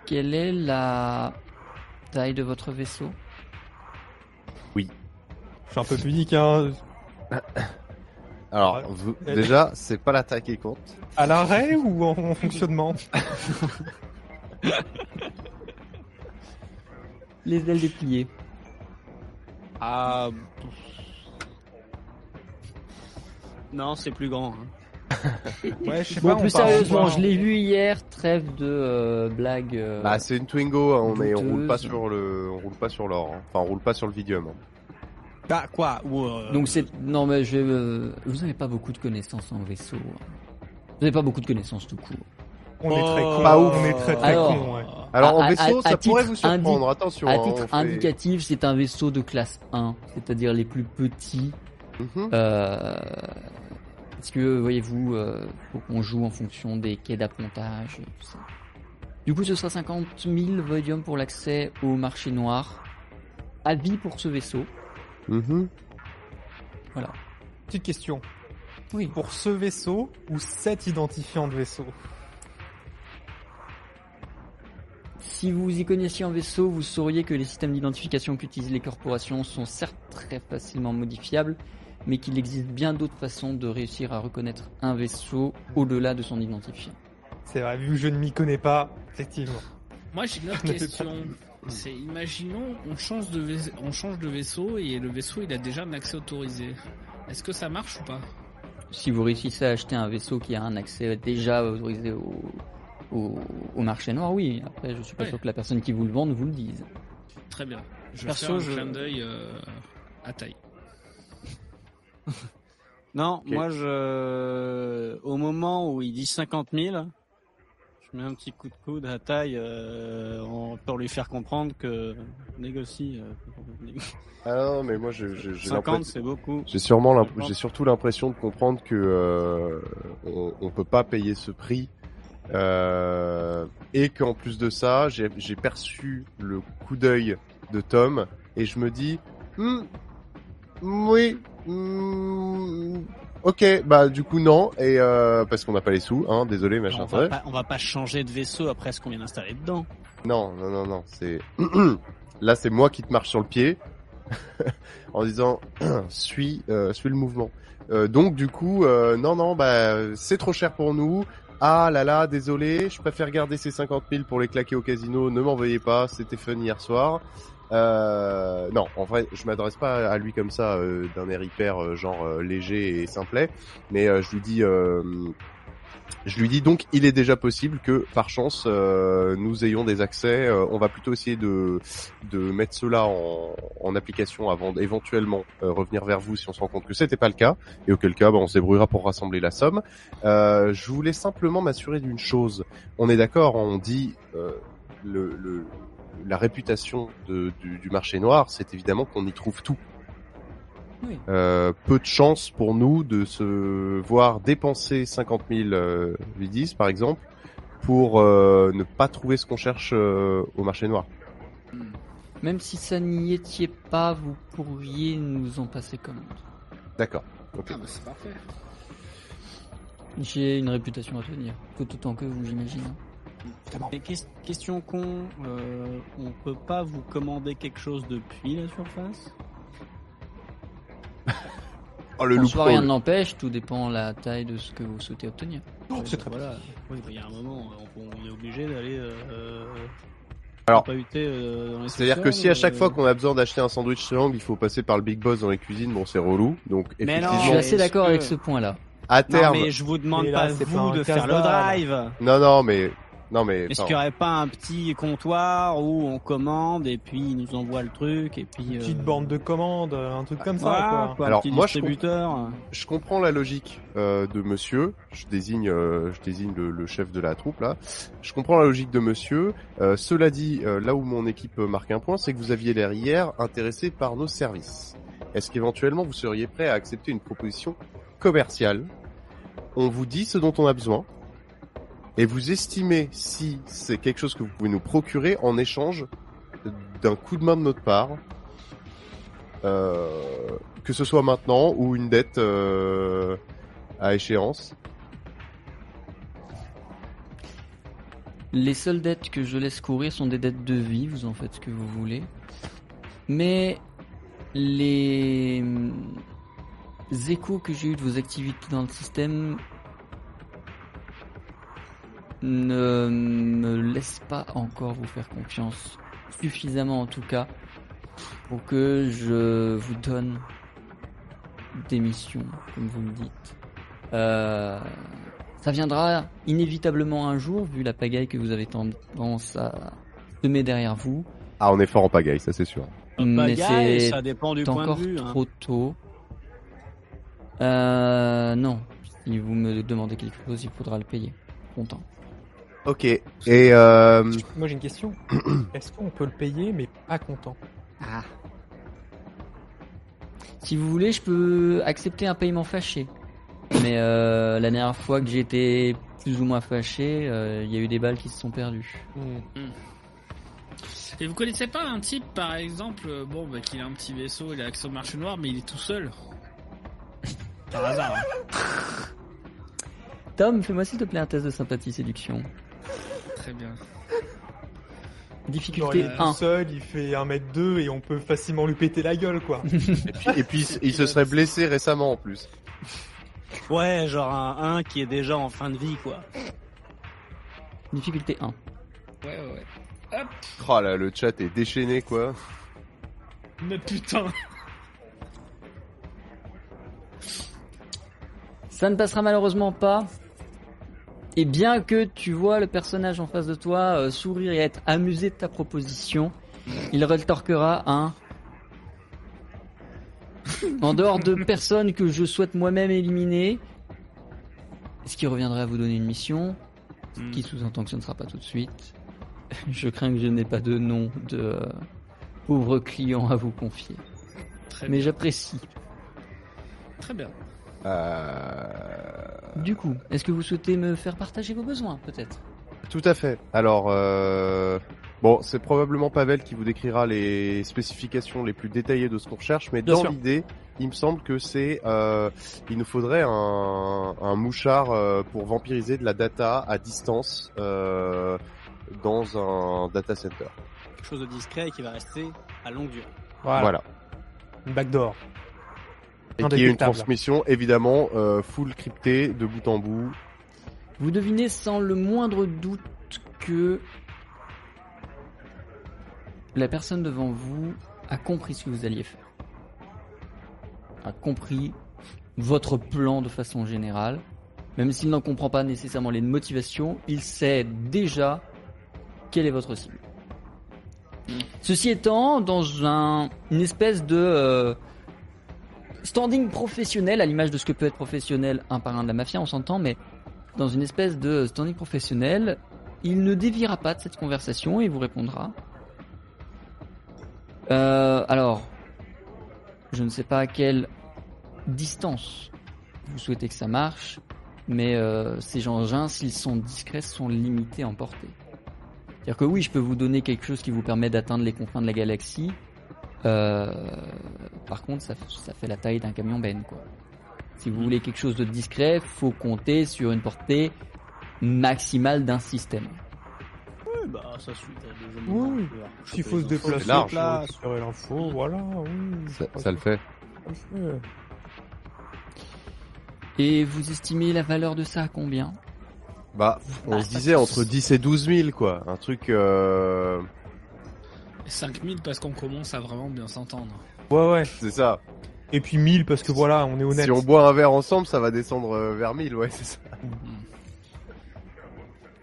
Quelle est la taille de votre vaisseau? Je suis un peu pudique, hein. Alors, Ouais. vous- Elle- déjà, c'est pas la taille qui compte. À l'arrêt ou en, en (laughs) fonctionnement Les ailes dépliées. Ah. Non, c'est plus grand. hein. (laughs) Ouais, je sais Bon, pas. plus sérieusement, je l'ai vu hier, trêve de euh, blagues. euh, Bah, c'est une Twingo, hein, on roule pas sur le, on roule pas sur l'or. hein. Enfin, on roule pas sur le Vidium. hein. Quoi ou, euh, Donc c'est non mais je euh, vous n'avez pas beaucoup de connaissances en vaisseau. hein. Vous n'avez pas beaucoup de connaissances tout court. On est très Oh. con. Pas ouf. On est très très Alors- con, ouais. Alors, À- en vaisseau, à- ça à pourrait vous surprendre. Attention. à hein, titre fait- indicatif, c'est un vaisseau de classe 1, c'est-à-dire les plus petits. Mhm. Euh, parce que voyez-vous, euh, faut qu'on joue en fonction des quais d'appontage et tout ça. Du coup, ce sera 50 000 Voidium pour l'accès au marché noir. À vie pour ce vaisseau. Mhm. Petite question. Oui. Pour ce vaisseau ou cet identifiant de vaisseau? Si vous y connaissiez en vaisseau, vous sauriez que les systèmes d'identification qu'utilisent les corporations sont certes très facilement modifiables, mais qu'il existe bien d'autres façons de réussir à reconnaître un vaisseau au-delà de son identifiant. C'est vrai, vu que je ne m'y connais pas, effectivement. Moi j'ai une (laughs) autre question. C'est imaginons on change de vais- on change de vaisseau et le vaisseau il a déjà un accès autorisé. Est-ce que ça marche ou pas? Si vous réussissez à acheter un vaisseau qui a un accès déjà autorisé au, au, au marché noir, oui. Après, je suis pas Ouais. sûr que la personne qui vous le vende vous le dise. Très bien. Je Perso, fais un je- clin d'œil euh, à taille. Non, moi je. Au moment où il dit 50 000, je mets un petit coup de coude à taille euh, en- pour lui faire comprendre que négocie. euh, (laughs) Ah non, mais moi, j'ai 50 l'impression- c'est beaucoup. J'ai sûrement, j'ai surtout l'impression de comprendre que euh, on, on peut pas payer ce prix euh, et qu'en plus de ça, j'ai j'ai perçu le coup d'œil de Tom et je me dis, Hmm, oui, hmm, ok, bah du coup non et euh, parce qu'on n'a pas les sous, hein, désolé machin. On va, pas, on va pas changer de vaisseau après ce qu'on vient d'installer dedans. Non, non, non, non, c'est (clears throat) là c'est moi qui te marche sur le pied (laughs) en disant (clears throat) suis euh, suis le mouvement. Euh, donc du coup euh, non non bah c'est trop cher pour nous. Ah là là, désolé, je préfère garder ces 50 000 pour les claquer au casino. Ne m'en veuillez pas, c'était fun hier soir. Euh, non, en vrai, je m'adresse pas à lui comme ça, euh, d'un air hyper euh, genre euh, léger et simplet, mais euh, je lui dis, euh, je lui dis donc, il est déjà possible que, par chance, nous ayons des accès. On va plutôt essayer de de mettre cela en, en application avant d'éventuellement revenir vers vous si on se rend compte que c'était pas le cas, et auquel cas, bah, on se pour rassembler la somme. Je voulais simplement m'assurer d'une chose. On est d'accord, on dit le, le la réputation de, du, du marché noir, c'est évidemment qu'on y trouve tout. Oui. Euh, peu de chance pour nous de se voir dépenser 50 000 euh, V10 par exemple pour euh, ne pas trouver ce qu'on cherche euh, au marché noir. Même si ça n'y étiez pas, vous pourriez nous en passer commande. D'accord. Ok. Ah bah c'est parfait. J'ai une réputation à tenir, tout autant que vous, j'imagine. Et ques- question con, euh, on peut pas vous commander quelque chose depuis la surface? Oh, le En loup soi, rien n'empêche, tout dépend de la taille de ce que vous souhaitez obtenir. Oh, c'est très Voilà. Oui, bah, il y a un moment, on, on est obligé d'aller. Euh, euh, Alors, pas euh, dans les C'est-à-dire que si à chaque euh, fois qu'on a besoin d'acheter un sandwich triangle, il faut passer par le big boss dans les cuisines, bon c'est relou. Donc Mais non, Je suis assez d'accord que- avec ce point-là. à Non, terme, mais je vous demande là, pas c'est pas vous un de faire le drive. non non mais non mais Est-ce qu'il n'y aurait pas un petit comptoir où on commande et puis il nous envoie le truc et puis. Une euh, petite borne de commande, un truc comme voilà, ça, quoi. quoi, Alors, un petit moi, je distributeur. je comprends la logique euh, de monsieur. Je désigne, euh, je désigne le, le chef de la troupe là. Je comprends la logique de monsieur. Euh, cela dit, euh, là où mon équipe marque un point, c'est que vous aviez l'air hier intéressé par nos services. Est-ce qu'éventuellement vous seriez prêt à accepter une proposition commerciale? On vous dit ce dont on a besoin. Et vous estimez si c'est quelque chose que vous pouvez nous procurer en échange d'un coup de main de notre part, euh, que ce soit maintenant ou une dette euh, à échéance? Les seules dettes que je laisse courir sont des dettes de vie, vous en faites ce que vous voulez. Mais les hum, échos que j'ai eu de vos activités dans le système ne me laissent pas encore vous faire confiance. Suffisamment en tout cas pour que je vous donne des missions, comme vous le dites. Euh, ça viendra inévitablement un jour, vu la pagaille que vous avez tendance à semer derrière vous. Ah, on est fort en pagaille, ça c'est sûr. mais Pagaille, c'est ça dépend du point encore de vue. hein. trop tôt. Euh, non. Si vous me demandez quelque chose, il faudra le payer. Content. Ok. Et euh, Moi j'ai une question. (clears throat) Est-ce qu'on peut le payer mais pas content Ah. Si vous voulez, je peux accepter un paiement fâché. Mais euh, la dernière fois que j'étais plus ou moins fâché, euh, il y a eu des balles qui se sont perdues. Et vous connaissez pas un type, par exemple, euh, bon, bah, qu'il a un petit vaisseau, il a accès au marché noir, mais il est tout seul Par hasard. hein. Tom, fais-moi s'il te plaît un test de sympathie séduction. Très bien. (laughs) Difficulté il est tout 1. seul, il fait 1m2 et on peut facilement lui péter la gueule quoi. (laughs) et puis, et puis il se serait blessé récemment en plus. Ouais, genre un 1 qui est déjà en fin de vie, quoi. Difficulté 1. Ouais, ouais, ouais. Hop Oh là, le chat est déchaîné quoi. Mais putain Ça ne passera malheureusement pas. Et bien que tu vois le personnage en face de toi euh, sourire et être amusé de ta proposition, il rétorquera un. (laughs) en dehors de personnes que je souhaite moi-même éliminer, ce qui reviendrait à vous donner une mission, ce Hmm. qui sous-entend que ce ne sera pas tout de suite. (laughs) Je crains que je n'ai pas de nom de euh, pauvre client à vous confier. Très Mais j'apprécie. Très bien. Euh... Du coup, est-ce que vous souhaitez me faire partager vos besoins, peut-être? Tout à fait. Alors, euh... bon, c'est probablement Pavel qui vous décrira les spécifications les plus détaillées de ce qu'on recherche, mais Bien dans sûr. l'idée, il me semble que c'est, euh... il nous faudrait un, un mouchard euh, pour vampiriser de la data à distance euh... dans un data center. Quelque chose de discret et qui va rester à longue durée. Voilà. Voilà. Une backdoor. Et qui est une transmission évidemment euh, full cryptée de bout en bout. Vous devinez sans le moindre doute que la personne devant vous a compris ce que vous alliez faire. A compris votre plan de façon générale. Même s'il n'en comprend pas nécessairement les motivations, il sait déjà quelle est votre cible. Ceci étant, dans un, une espèce de euh, standing professionnel, à l'image de ce que peut être professionnel un par un de la mafia, on s'entend, mais dans une espèce de standing professionnel, il ne déviera pas de cette conversation et vous répondra. Euh, alors, je ne sais pas à quelle distance vous souhaitez que ça marche, mais euh, ces engins, s'ils sont discrets, sont limités en portée. C'est-à-dire que oui, je peux vous donner quelque chose qui vous permet d'atteindre les confins de la galaxie. Euh, par contre, ça, ça fait la taille d'un camion Ben, quoi. Si vous voulez quelque chose de discret, faut compter sur une portée maximale d'un système. Oui, bah ça suit à des Oui, S'il faut se déplacer, large, l'info, voilà, oui. Ça, ça le fait. Et vous estimez la valeur de ça à combien? Bah, on Bah, se disait entre 10 et 12 000, quoi. Un truc... Euh... 5000 parce qu'on commence à vraiment bien s'entendre. Ouais, ouais. C'est ça. Et puis 1000 parce que voilà, on est honnête. Si on boit un verre ensemble, ça va descendre euh, vers 1000, ouais, c'est ça.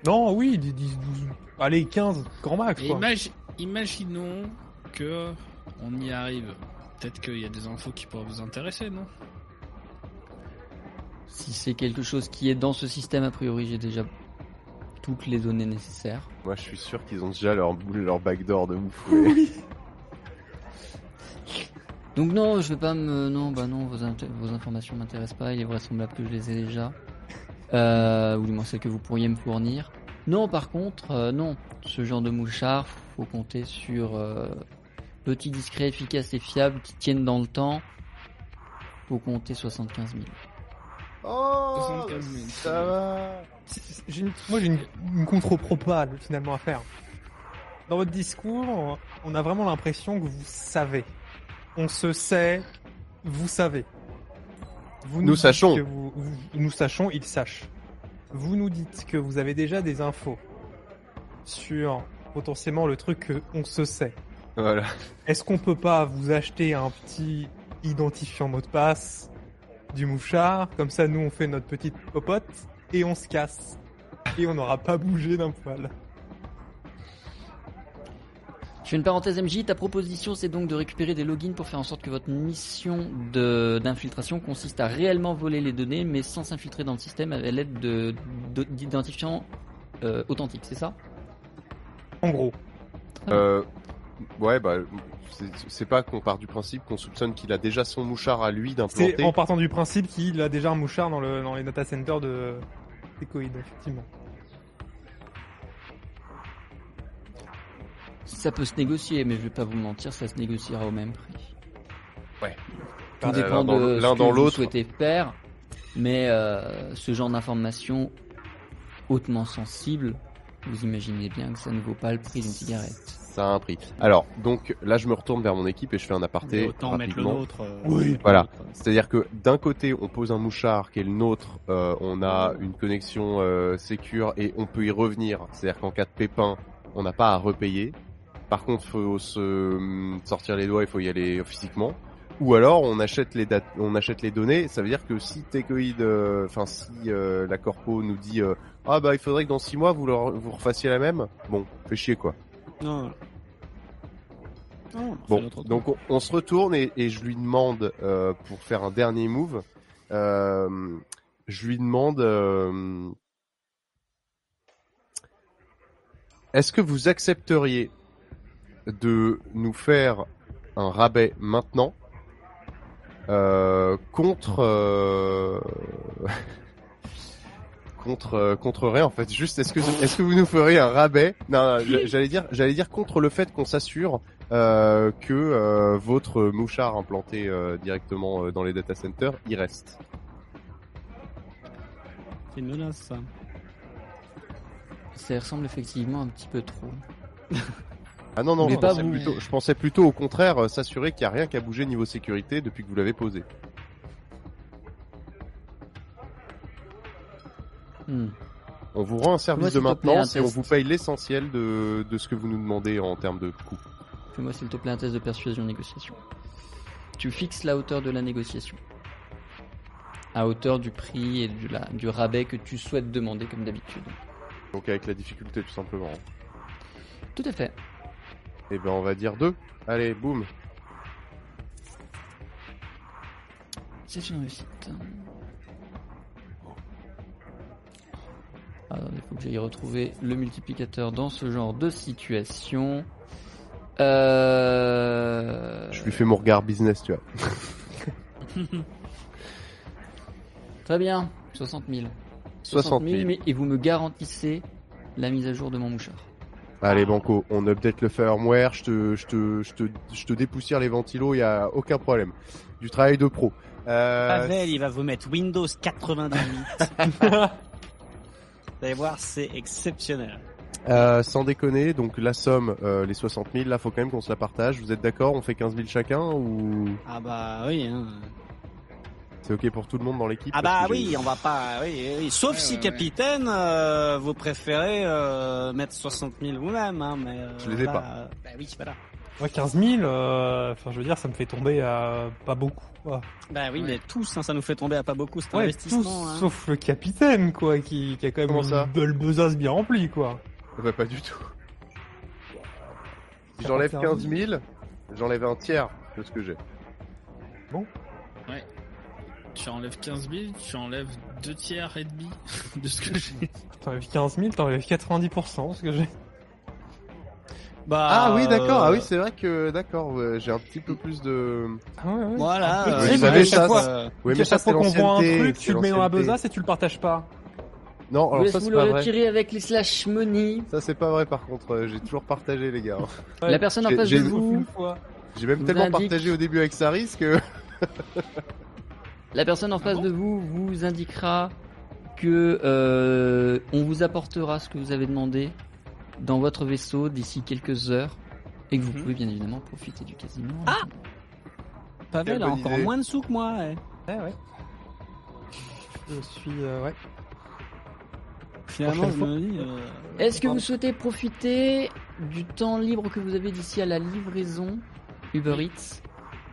Non, oui, 10, 10, 12. Allez, 15, grand max, Et quoi. imagi- imaginons que on y arrive. Peut-être qu'il y a des infos qui pourraient vous intéresser, non? Si c'est quelque chose qui est dans ce système, a priori, j'ai déjà toutes les données nécessaires. Moi, je suis sûr qu'ils ont déjà leur, leur backdoor de ouf. ouais. Donc non, je vais pas me... Non, bah non, vos, int- vos informations m'intéressent pas. Il est vraisemblable que je les ai déjà. Euh, ou du moins celles que vous pourriez me fournir. Non, par contre, euh, non. Ce genre de mouchard, faut compter sur euh, petit, discret, efficace et fiable qui tiennent dans le temps. Faut compter 75 000. Oh, 75 000. ça va. Une- Moi, j'ai une, une contre-propale, finalement, à faire. Dans votre discours, on a vraiment l'impression que vous savez. On se sait, vous savez. Vous Nous dites sachons. que vous- vous- nous sachons, ils sachent. Vous nous dites que vous avez déjà des infos sur potentiellement le truc que on se sait. Voilà. Est-ce qu'on peut pas vous acheter un petit identifiant mot de passe du mouchard? Comme ça, nous, on fait notre petite popote et on se casse. Et on n'aura pas bougé d'un poil. Je fais une parenthèse MJ, ta proposition c'est donc de récupérer des logins pour faire en sorte que votre mission de- d'infiltration consiste à réellement voler les données mais sans s'infiltrer dans le système à l'aide de- de- d'identifiants euh, authentiques, c'est ça? En gros. Euh, ouais, bah, c'est- c'est pas qu'on part du principe qu'on soupçonne qu'il a déjà son mouchard à lui C'est d'implanter. en partant du principe qu'il a déjà un mouchard dans, le, dans les data centers de Ecoid, effectivement. Ça peut se négocier, mais je vais pas vous mentir, ça se négociera au même prix. Ouais. Tout Euh, dépend de l'un ce dans que vous l'autre. souhaitez faire, mais euh, ce genre d'information hautement sensible, vous imaginez bien que ça ne vaut pas le prix d'une cigarette. Ça a un prix. Alors, donc là, je me retourne vers mon équipe et je fais un aparté. autant mettre le rapidement. nôtre. euh, Oui. Voilà. C'est-à-dire que d'un côté, on pose un mouchard qui est le nôtre, euh, on a une connexion euh, sécure et on peut y revenir. C'est-à-dire qu'en cas de pépin, on n'a pas à repayer. Par contre, faut se hum, sortir les doigts, il faut y aller physiquement. Ou alors, on achète les dat- on achète les données. Ça veut dire que si Tecoid, euh, enfin si euh, la corpo nous dit euh, ah bah il faudrait que dans six mois vous leur, vous refassiez la même, bon, fait chier quoi. Non. Non, Bon, donc on, on se retourne et, et je lui demande euh, pour faire un dernier move. euh, je lui demande euh, est-ce que vous accepteriez de nous faire un rabais maintenant euh, contre euh, contre euh, contre rien en fait juste est-ce que est-ce que vous nous feriez un rabais? Non, non, j'a- j'allais dire j'allais dire contre le fait qu'on s'assure euh, que euh, votre mouchard implanté euh, directement euh, dans les data centers il reste C'est une menace, ça. Ça ressemble effectivement un petit peu trop. ah non non Mais je pas pensais, vous. plutôt, je pensais plutôt au contraire euh, s'assurer qu'il n'y a rien qui a bougé niveau sécurité depuis que vous l'avez posé Hmm. on vous rend un service de maintenance et on vous paye l'essentiel de, de ce que vous nous demandez en termes de coûts Fais-moi s'il te plaît un test de persuasion négociation. Tu fixes la hauteur de la négociation. À hauteur du prix et du, la- du rabais que tu souhaites demander comme d'habitude. donc avec la difficulté tout simplement Tout à fait. et ben on va dire deux allez boum C'est une réussite. Alors, il faut que j'aille retrouver le multiplicateur dans ce genre de situation. Euh... je lui fais mon regard business tu vois (laughs) Très bien, 60 000. 60 000 mais, et vous me garantissez la mise à jour de mon mouchard. Allez Banco, on update le firmware, je te, je te, je te, je te dépoussière les ventilos, il y a aucun problème. Du travail de pro. Euh, Pavel, il va vous mettre Windows 98. (laughs) vous allez voir, c'est exceptionnel. euh, sans déconner, donc la somme, euh, les 60 000, là faut quand même qu'on se la partage. Vous êtes d'accord? On fait 15 000 chacun ou? Ah bah oui, hein. C'est ok pour tout le monde dans l'équipe? Ah bah oui, on va pas. Oui. Sauf Ouais, si ouais, capitaine, euh, vous préférez euh, mettre 60 000 vous-même, hein, mais. euh, Je les ai là, pas. euh, Bah oui, voilà. Ouais, 15 000, euh, enfin, je veux dire, ça me fait tomber à pas beaucoup. quoi. Bah oui, Ouais. mais tous, hein, ça nous fait tomber à pas beaucoup cet Ouais, investissement. tous, hein. sauf le capitaine, quoi, qui, qui a quand même Comment ça une belle besace bien remplie, quoi. Bah, pas du tout. Si j'enlève 15 000, j'enlève un tiers de ce que j'ai. Tu enlèves 15 000, tu enlèves deux tiers et demi (laughs) de ce que j'ai. T'enlèves 15 000, t'enlèves 90%, ce que j'ai. Bah, Ah oui, d'accord. Ah euh, oui, c'est vrai que d'accord. ouais, j'ai un petit peu plus de. Ah ouais, ouais. Voilà. Peu euh, vous savez, chaque fois, euh, Oui, mais chaque fois c'est qu'on voit un truc, tu le mets dans la besace et tu le partages pas. Non, Je alors ça vous c'est le pas vrai. retirer avec les slash money. Ça c'est pas vrai par contre. euh, J'ai toujours partagé les gars. Ouais. La personne en face de vous. J'ai même tellement indique- partagé au début avec Saris que. la personne en Ah face bon de vous vous indiquera que euh, on vous apportera ce que vous avez demandé dans votre vaisseau d'ici quelques heures et que vous Mhm. pouvez bien évidemment profiter du casino. Ah Pavel a encore idée. moins de sous que moi. ouais. Ouais, ouais. Je suis, euh, ouais. Finalement, je me dis. euh, Est-ce que vous souhaitez profiter du temps libre que vous avez d'ici à la livraison Uber Eats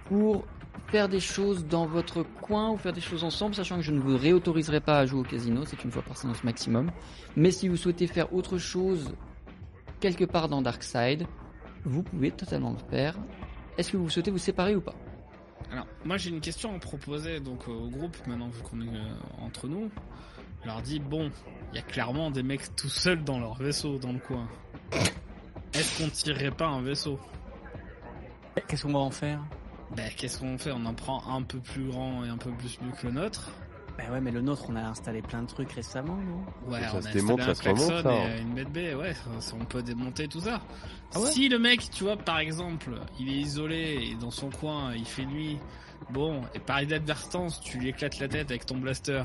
pour faire des choses dans votre coin ou faire des choses ensemble, sachant que je ne vous réautoriserai pas à jouer au casino, c'est une fois par séance maximum. Mais si vous souhaitez faire autre chose quelque part dans Darkside, vous pouvez totalement le faire. Est-ce que vous souhaitez vous séparer ou pas? Alors, moi j'ai une question à proposer donc euh, au groupe maintenant vu qu'on est euh, entre nous. Je leur dis bon, il y a clairement des mecs tout seuls dans leur vaisseau dans le coin. Est-ce qu'on tirerait pas un vaisseau? Qu'est-ce qu'on va en faire? Ben qu'est-ce qu'on fait? On en prend un peu plus grand et un peu plus mieux que le nôtre. Bah ouais, mais le nôtre, on a installé plein de trucs récemment, non? Ouais, Ça on se a démonte, installé un ça se remonte, klaxon ça, et hein. une medbay, ouais, on peut démonter tout ça. Ah ouais? Si le mec, tu vois, par exemple, il est isolé et dans son coin, il fait nuit, bon, et par inadvertance, tu lui éclates la tête avec ton blaster.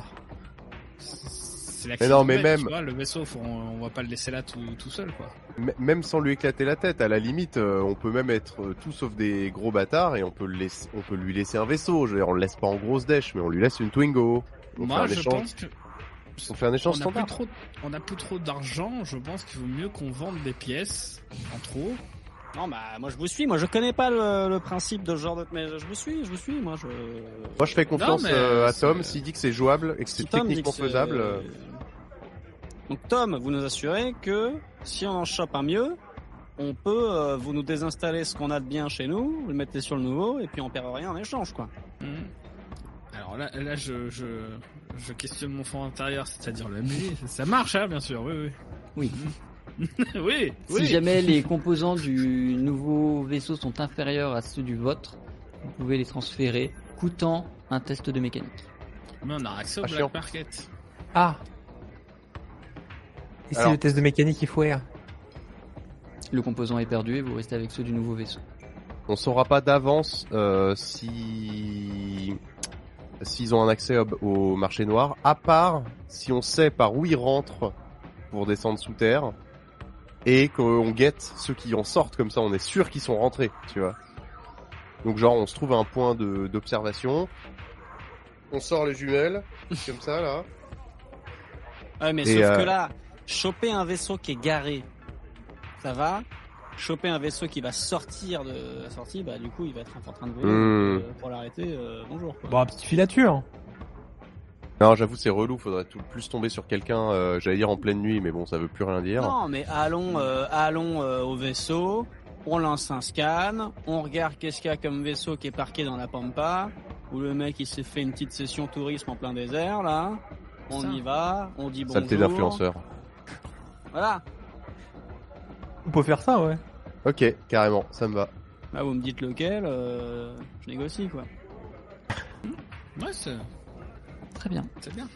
C'est Mais non, mais bête, même- Tu vois, le vaisseau, faut- on, on va pas le laisser là tout, tout seul, quoi. M- Même sans lui éclater la tête, à la limite, euh, on peut même être euh, tout sauf des gros bâtards et on peut, le laisser, on peut lui laisser un vaisseau. Je veux dire, on le laisse pas en grosse dèche, mais on lui laisse une Twingo. On Moi, fait un je échange, pense que on fait un échange on a plus standard. trop, on a plus trop d'argent. Je pense qu'il vaut mieux qu'on vende des pièces en trop. Non, bah moi je vous suis. Moi je connais pas le, le principe de ce genre de. Mais je vous suis, je vous suis. Moi je. Moi, je fais confiance euh, à Tom s'il dit que c'est jouable et que c'est Si techniquement que faisable. euh, Donc Tom, vous nous assurez que si on en chope un mieux, on peut euh, vous nous désinstaller ce qu'on a de bien chez nous, vous le mettez sur le nouveau et puis on perd rien en échange quoi. Mhm. Alors là, là je, je, je questionne mon fond intérieur, c'est-à-dire le MJ. Ça marche, hein, bien sûr, oui, oui. Oui. (laughs) oui, Si oui. jamais les composants du nouveau vaisseau sont inférieurs à ceux du vôtre, vous pouvez les transférer, coûtant un test de mécanique. Mais on a accès au Ah, Black chiant. Market. Ah Et si Alors- le test de mécanique il faut R? Le composant est perdu et vous restez avec ceux du nouveau vaisseau. On saura pas d'avance euh, si s'ils ont un accès au, marché noir, à part si on sait par où ils rentrent pour descendre sous terre et qu'on guette ceux qui en sortent comme ça, on est sûr qu'ils sont rentrés, tu vois. Donc genre on se trouve à un point d'observation, on sort les jumelles (laughs) comme ça là. Ouais mais Et, sauf euh, que là, choper un vaisseau qui est garé, ça va. Choper un vaisseau qui va sortir de la sortie, bah du coup il va être en train de voler. Hmm. euh, pour l'arrêter, euh, bonjour. Quoi. Bon, petite filature. Non, j'avoue c'est relou, faudrait tout plus tomber sur quelqu'un, euh, j'allais dire en pleine nuit, mais bon ça veut plus rien dire. Non, mais allons, euh, allons euh, au vaisseau. On lance un scan. On regarde qu'est-ce qu'il y a comme vaisseau qui est parqué dans la pampa. Où le mec il s'est fait une petite session tourisme en plein désert là. On Ça. y va. On dit bonjour. Saleté d'influenceur. Voilà. On peut faire ça, ouais. Ok, carrément, ça me va. Là vous me dites lequel. euh, je négocie quoi. Ouais, c'est Très bien. c'est bien.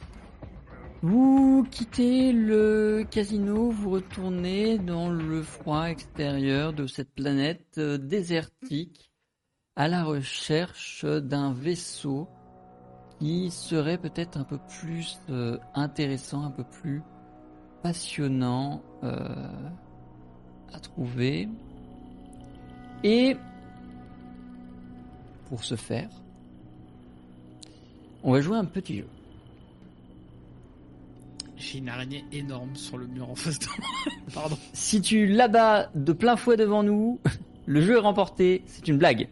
Vous quittez le casino, vous retournez dans le froid extérieur de cette planète euh, désertique à la recherche d'un vaisseau qui serait peut-être un peu plus euh, intéressant, un peu plus passionnant euh, à trouver. Et pour ce faire, on va jouer un petit jeu. J'ai une araignée énorme sur le mur en face de moi. (laughs) Pardon. Si tu l'abats de plein fouet devant nous, (laughs) le jeu est remporté, c'est une blague.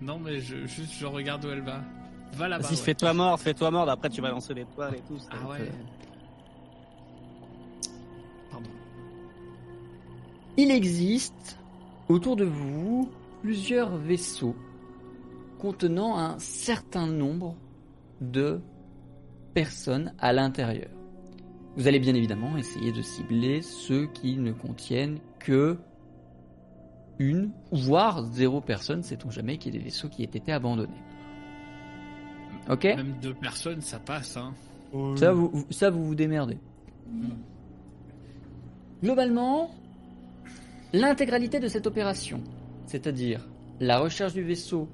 Non, mais je, juste je regarde où elle va. Va là-bas. Vas-y, ouais. fais-toi mort, fais-toi mort, après tu vas lancer des toiles et tout. ça Ah ouais. euh, Pardon. Il existe autour de vous plusieurs vaisseaux contenant un certain nombre de personnes à l'intérieur. Vous allez bien évidemment essayer de cibler ceux qui ne contiennent que une, voire zéro personne, sait-on jamais qu'il y ait des vaisseaux qui aient été abandonnés. Ok? Même deux personnes, ça passe, hein. ça vous, ça, vous vous démerdez. Globalement, l'intégralité de cette opération, c'est-à-dire la recherche du vaisseau,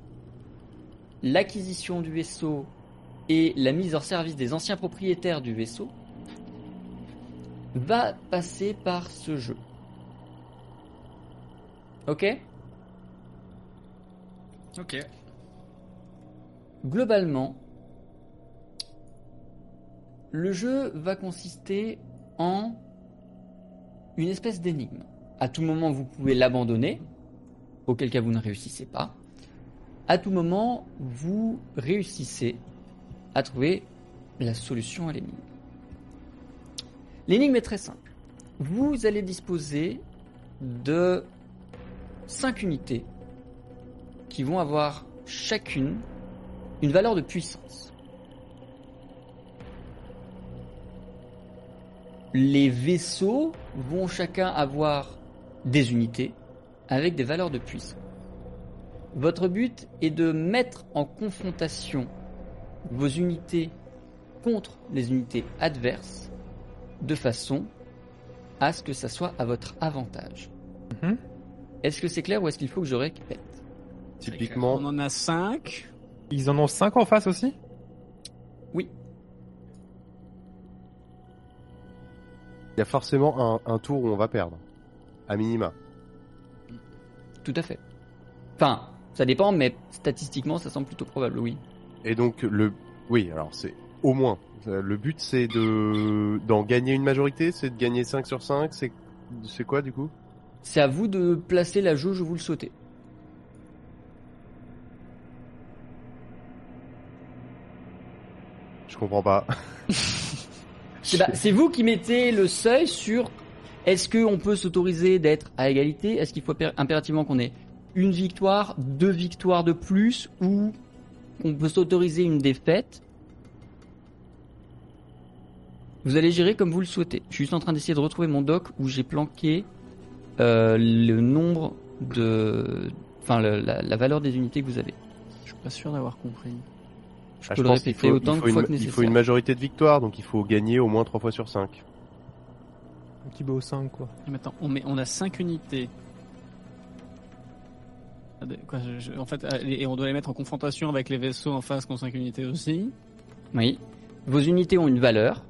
l'acquisition du vaisseau et la mise hors service des anciens propriétaires du vaisseau, va passer par ce jeu. Ok? Ok. Globalement, le jeu va consister en une espèce d'énigme. À tout moment, vous pouvez l'abandonner, auquel cas vous ne réussissez pas. À tout moment, vous réussissez à trouver la solution à l'énigme. L'énigme est très simple. Vous allez disposer de 5 unités qui vont avoir chacune une valeur de puissance. Les vaisseaux vont chacun avoir des unités avec des valeurs de puissance. Votre but est de mettre en confrontation vos unités contre les unités adverses de façon à ce que ça soit à votre avantage. Mhm. Est-ce que c'est clair ou est-ce qu'il faut que je répète? Typiquement, On en a 5. Ils en ont 5 en face aussi? Oui. il y a forcément un, un tour où on va perdre. À minima. Tout à fait. Enfin, ça dépend, mais statistiquement, ça semble plutôt probable, oui. Et donc, le. Oui, alors c'est au moins. Le but, c'est de d'en gagner une majorité C'est de gagner 5 sur 5 C'est c'est quoi du coup? C'est à vous de placer la jauge où vous le sautez. Je comprends pas. (laughs) C'est bah, c'est vous qui mettez le seuil sur est-ce qu'on peut s'autoriser d'être à égalité? Est-ce qu'il faut impér- impérativement qu'on ait une victoire, deux victoires de plus ou qu'on peut s'autoriser une défaite? Vous allez gérer comme vous le souhaitez. Je suis juste en train d'essayer de retrouver mon doc où j'ai planqué euh, le nombre de... Enfin, le- la, la valeur des unités que vous avez. Je suis pas sûr d'avoir compris. Je Ah, peux le pense qu'il répéter faut- autant il de faut fois une- que Il faut nécessaire. une majorité de victoires, donc il faut gagner au moins 3 fois sur 5. Un petit beau 5 quoi. On, met, on a 5 unités. Ah, de- quoi, je- je- en fait, et on doit les mettre en confrontation avec les vaisseaux en face qui ont 5 unités aussi. Oui. Vos unités ont une valeur.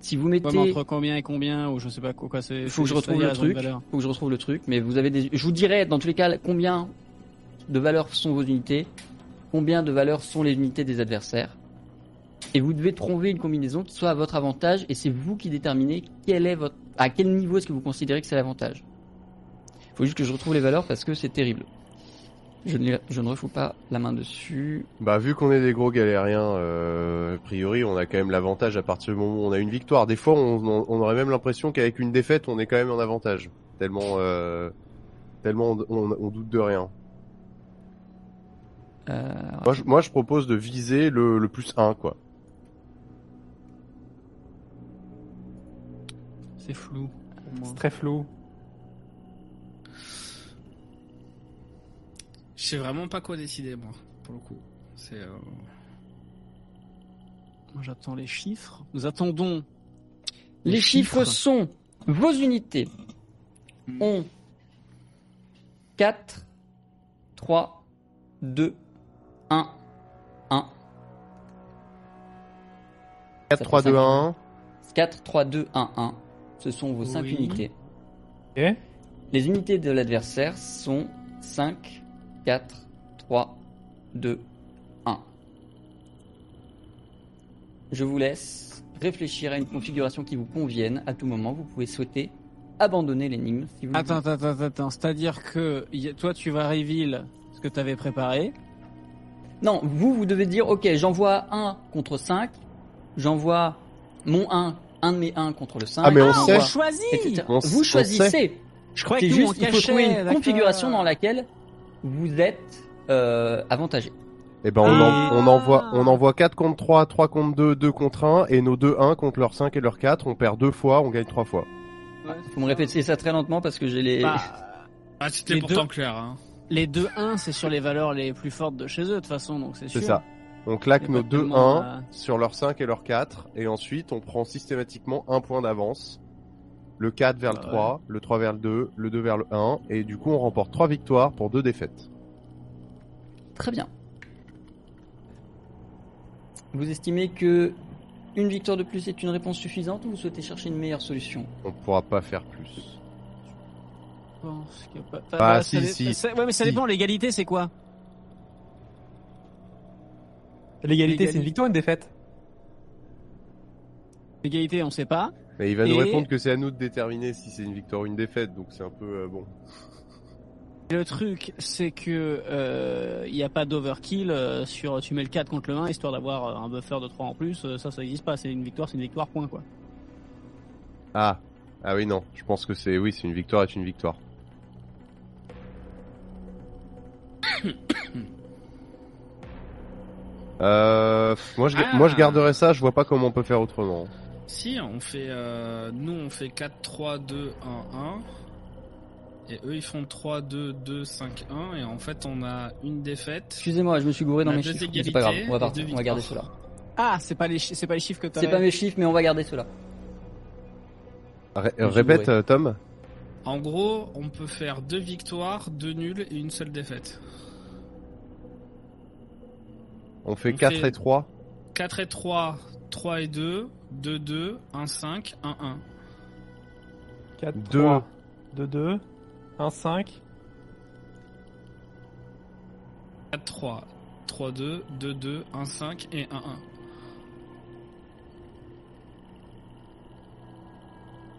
Si vous mettez... Ouais, entre combien et combien, ou je sais pas quoi, quoi c'est. Il faut que je retrouve le truc. faut que je retrouve le truc, mais vous avez des. Je vous dirai dans tous les cas combien de valeurs sont vos unités, combien de valeurs sont les unités des adversaires, et vous devez trouver une combinaison qui soit à votre avantage, et c'est vous qui déterminez quel est votre, à quel niveau est-ce que vous considérez que c'est l'avantage. Il faut juste que je retrouve les valeurs parce que c'est terrible. Je ne, je ne refous pas la main dessus. Bah, vu qu'on est des gros galériens, euh, a priori, on a quand même l'avantage à partir du moment où on a une victoire. Des fois, on, on- on aurait même l'impression qu'avec une défaite, on est quand même en avantage. Tellement, euh, tellement on, doute de rien. Euh, Moi, je, moi, je propose de viser le, le plus 1, quoi. C'est flou. pour moi. C'est très flou. Je sais vraiment pas quoi décider, moi, pour le coup. C'est. euh, Moi, j'attends les chiffres. Nous attendons. les chiffres sont vos unités Hmm. ont 4, 3, 2, 1, 1. 4, fait 3, 2, cinq. 1. 4, 3, 2, 1, 1. Ce sont vos 5 Oui. unités. Ok. Les unités de l'adversaire sont 5, 4, 3, 2, 1. je vous laisse réfléchir à une configuration qui vous convienne. À tout moment, vous pouvez souhaiter abandonner l'énigme si vous Attends, attends, attends, attends. C'est-à-dire que y a- toi, tu vas reveal ce que tu avais préparé. Non, vous, vous devez dire, ok, j'envoie 1 contre 5, j'envoie mon 1, un de mes 1 contre le 5. Ah, mais on sait. choisit. On Vous choisissez. Je C'est que nous, juste, on il faut trouver une configuration dans laquelle vous êtes euh, avantagé. Eh ben, on, en- Ah. on envoie, on envoie 4 contre 3, 3 contre 2, 2 contre 1, et nos 2 1 contre leurs 5 et leurs 4, on perd deux fois, on gagne trois fois. Vous me répétez ça très lentement parce que j'ai les... Bah, (laughs) Ah, c'était pourtant deux- clair. Hein. les 2-1, c'est sur les valeurs les plus fortes de chez eux, de toute façon, donc c'est sûr. C'est ça. On claque nos pas 2 tellement, 1 euh, sur leurs 5 et leurs 4, et ensuite on prend systématiquement un point d'avance. Le 4 vers le Bah 3, le 3 vers le 2, le 2 vers le 1, et du coup on remporte 3 victoires pour 2 défaites. Très bien. Vous estimez que une victoire de plus est une réponse suffisante ou vous souhaitez chercher une meilleure solution? On pourra pas faire plus. Je pense qu'il y a pas- Ah, bah, si, ça si. ça- Ouais, mais ça Si. dépend, l'égalité, c'est quoi? L'égalité, c'est une victoire ou une défaite? L'égalité, on sait pas. Mais il va nous Et- répondre que c'est à nous de déterminer si c'est une victoire ou une défaite, donc c'est un peu euh, bon. Le truc, c'est que euh, il n'y a pas d'overkill euh, sur tu mets le 4 contre le 1 histoire d'avoir euh, un buffer de 3 en plus, euh, ça ça n'existe pas, c'est une victoire, c'est une victoire point quoi. Ah, ah oui non, je pense que c'est oui, c'est une victoire est une victoire. Euh, moi je Ah. moi je garderai ça, je vois pas comment on peut faire autrement. Si, on fait. euh, nous, on fait 4, 3, 2, 1, 1. Et eux, ils font 3, 2, 2, 5, 1. Et en fait, on a une défaite. Excusez-moi, je me suis gouré dans mes chiffres, c'est pas grave, on va, partir, on va garder cela. Ah, c'est pas les chi- c'est pas les chiffres que tu C'est pas mes chiffres, mais on va garder cela. Ré- répète Tom. En gros, on peut faire deux victoires, deux nuls et une seule défaite. On fait On 4 fait- et 3. 4 et 3, 3 et 2, 2, 2, 1, 5, 1, 1. 4, Deux. 3, 2, 2, 1, 5. 4, 3, 3, 2, 2, 2, 1, 5 et 1, 1.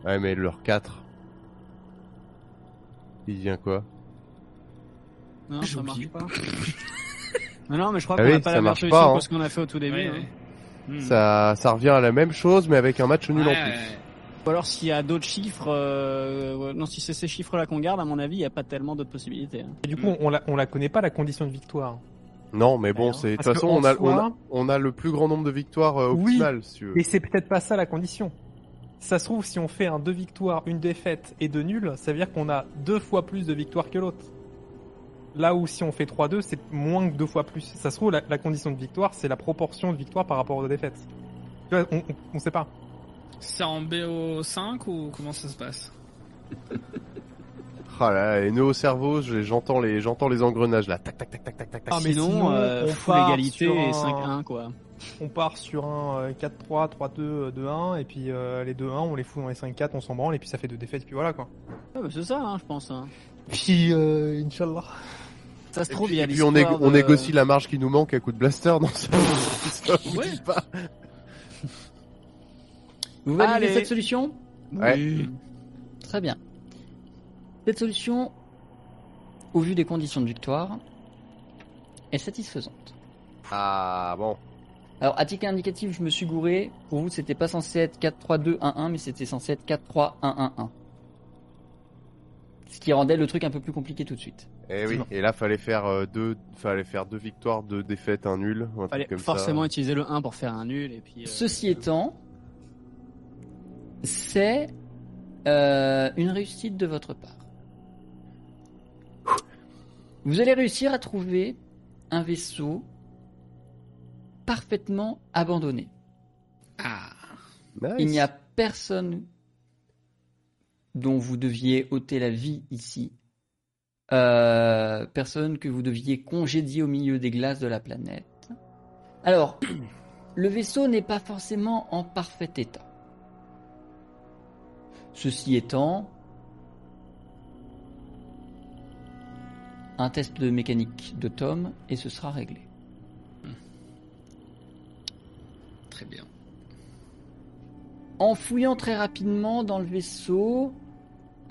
Ouais mais leur 4. Il vient quoi? Non, ça marche pas. (laughs) non, non, mais je crois Ah qu'on oui, a pas ça la meilleure marche solution pas, hein. que ce qu'on a fait au tout début. Ouais, hein. ouais. Hmm. Ça ça revient à la même chose mais avec un match nul en plus. ouais. Ou alors s'il y a d'autres chiffres, euh, non, si c'est ces chiffres-là qu'on garde, à mon avis, il n'y a pas tellement d'autres possibilités. hein. Et du coup, on la, on la connaît pas la condition de victoire. Non mais bon, c'est de toute façon on a, soi- on a on a le plus grand nombre de victoires euh, Oui. optimales si tu veux. Mais c'est peut-être pas ça la condition. Ça se trouve, si on fait un deux victoires, une défaite et deux nuls, ça veut dire qu'on a deux fois plus de victoires que l'autre. Là où si on fait 3-2, c'est moins que deux fois plus. Ça se trouve, la, la condition de victoire, c'est la proportion de victoire par rapport aux défaites. Tu vois, on, on, on sait pas. C'est en BO5 ou comment ça se passe? (laughs) Ah là, les nœuds au cerveau, je- j'entends les j'entends les engrenages là. Tac tac tac tac tac tac. Ah, mais sinon, sinon, euh, on full part égalité sur et un- 5-1, quoi. On part sur un euh, 4-3, 3-2, 2-1, et puis euh, les 2-1, on les fout dans les 5-4, on s'en branle, et puis ça fait deux défaites, puis voilà quoi. Ouais, bah, c'est ça, hein, je pense. hein. Puis, euh, Inch'Allah. Ça se Et trouve, puis, il y a et puis on, négo- on de- négocie la marge qui nous manque à coup de blaster dans ça. ça vous Ouais. pas. Vous validez Allez. cette solution Ouais. Très bien. Cette solution, au vu des conditions de victoire, est satisfaisante. Ah bon. Alors, à titre indicatif, je me suis gouré. Pour vous, c'était pas censé être 4-3-2-1-1, mais c'était censé être 4-3-1-1-1. Ce qui rendait le truc un peu plus compliqué tout de suite. Et oui. Et là fallait faire euh, deux fallait faire deux victoires, deux défaites, un nul, un Fallait comme forcément ça. utiliser le 1 pour faire un nul et puis. euh, Ceci étant, c'est euh, une réussite de votre part. Vous allez réussir à trouver un vaisseau parfaitement abandonné. Ah. Nice. Il n'y a personne dont vous deviez ôter la vie ici. Euh, personne que vous deviez congédier au milieu des glaces de la planète. Alors, (clears throat) le vaisseau n'est pas forcément en parfait état. Ceci étant, un test de mécanique de Tom et ce sera réglé. Très bien. En fouillant très rapidement dans le vaisseau,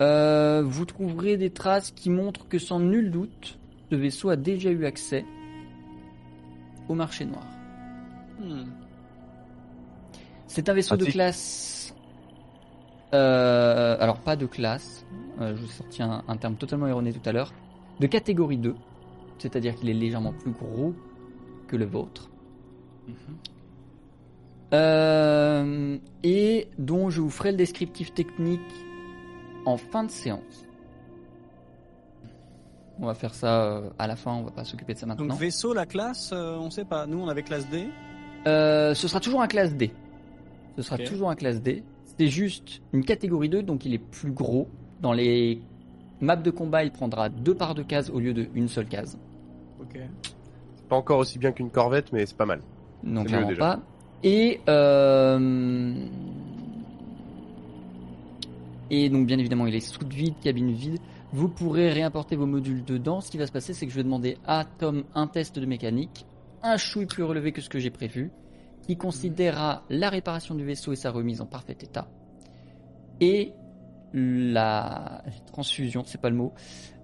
euh, vous trouverez des traces qui montrent que sans nul doute, ce vaisseau a déjà eu accès au marché noir. Hmm. C'est un vaisseau de classe. euh, alors, pas de classe. euh, je vous ai sorti un, un terme totalement erroné tout à l'heure. De catégorie 2. C'est-à-dire qu'il est légèrement plus gros que le vôtre. Euh, et dont je vous ferai le descriptif technique en fin de séance. On va faire ça euh, à la fin, on va pas s'occuper de ça maintenant. Donc vaisseau, la classe, euh, on sait pas. Nous, on avait classe D. Euh, ce sera toujours un classe D. Ce sera toujours un classe D. C'est juste une catégorie 2, donc il est plus gros. Dans les maps de combat, il prendra deux parts de cases au lieu d'une seule case. Ok. C'est pas encore aussi bien qu'une corvette, mais c'est pas mal. Non, C'est clairement mieux, déjà. pas. Et euh... et donc bien évidemment, il est sous vide, cabine vide. Vous pourrez réimporter vos modules dedans. Ce qui va se passer, c'est que je vais demander à Tom un test de mécanique, un chouille plus relevé que ce que j'ai prévu, qui considérera la réparation du vaisseau et sa remise en parfait état, et la transfusion, c'est pas le mot,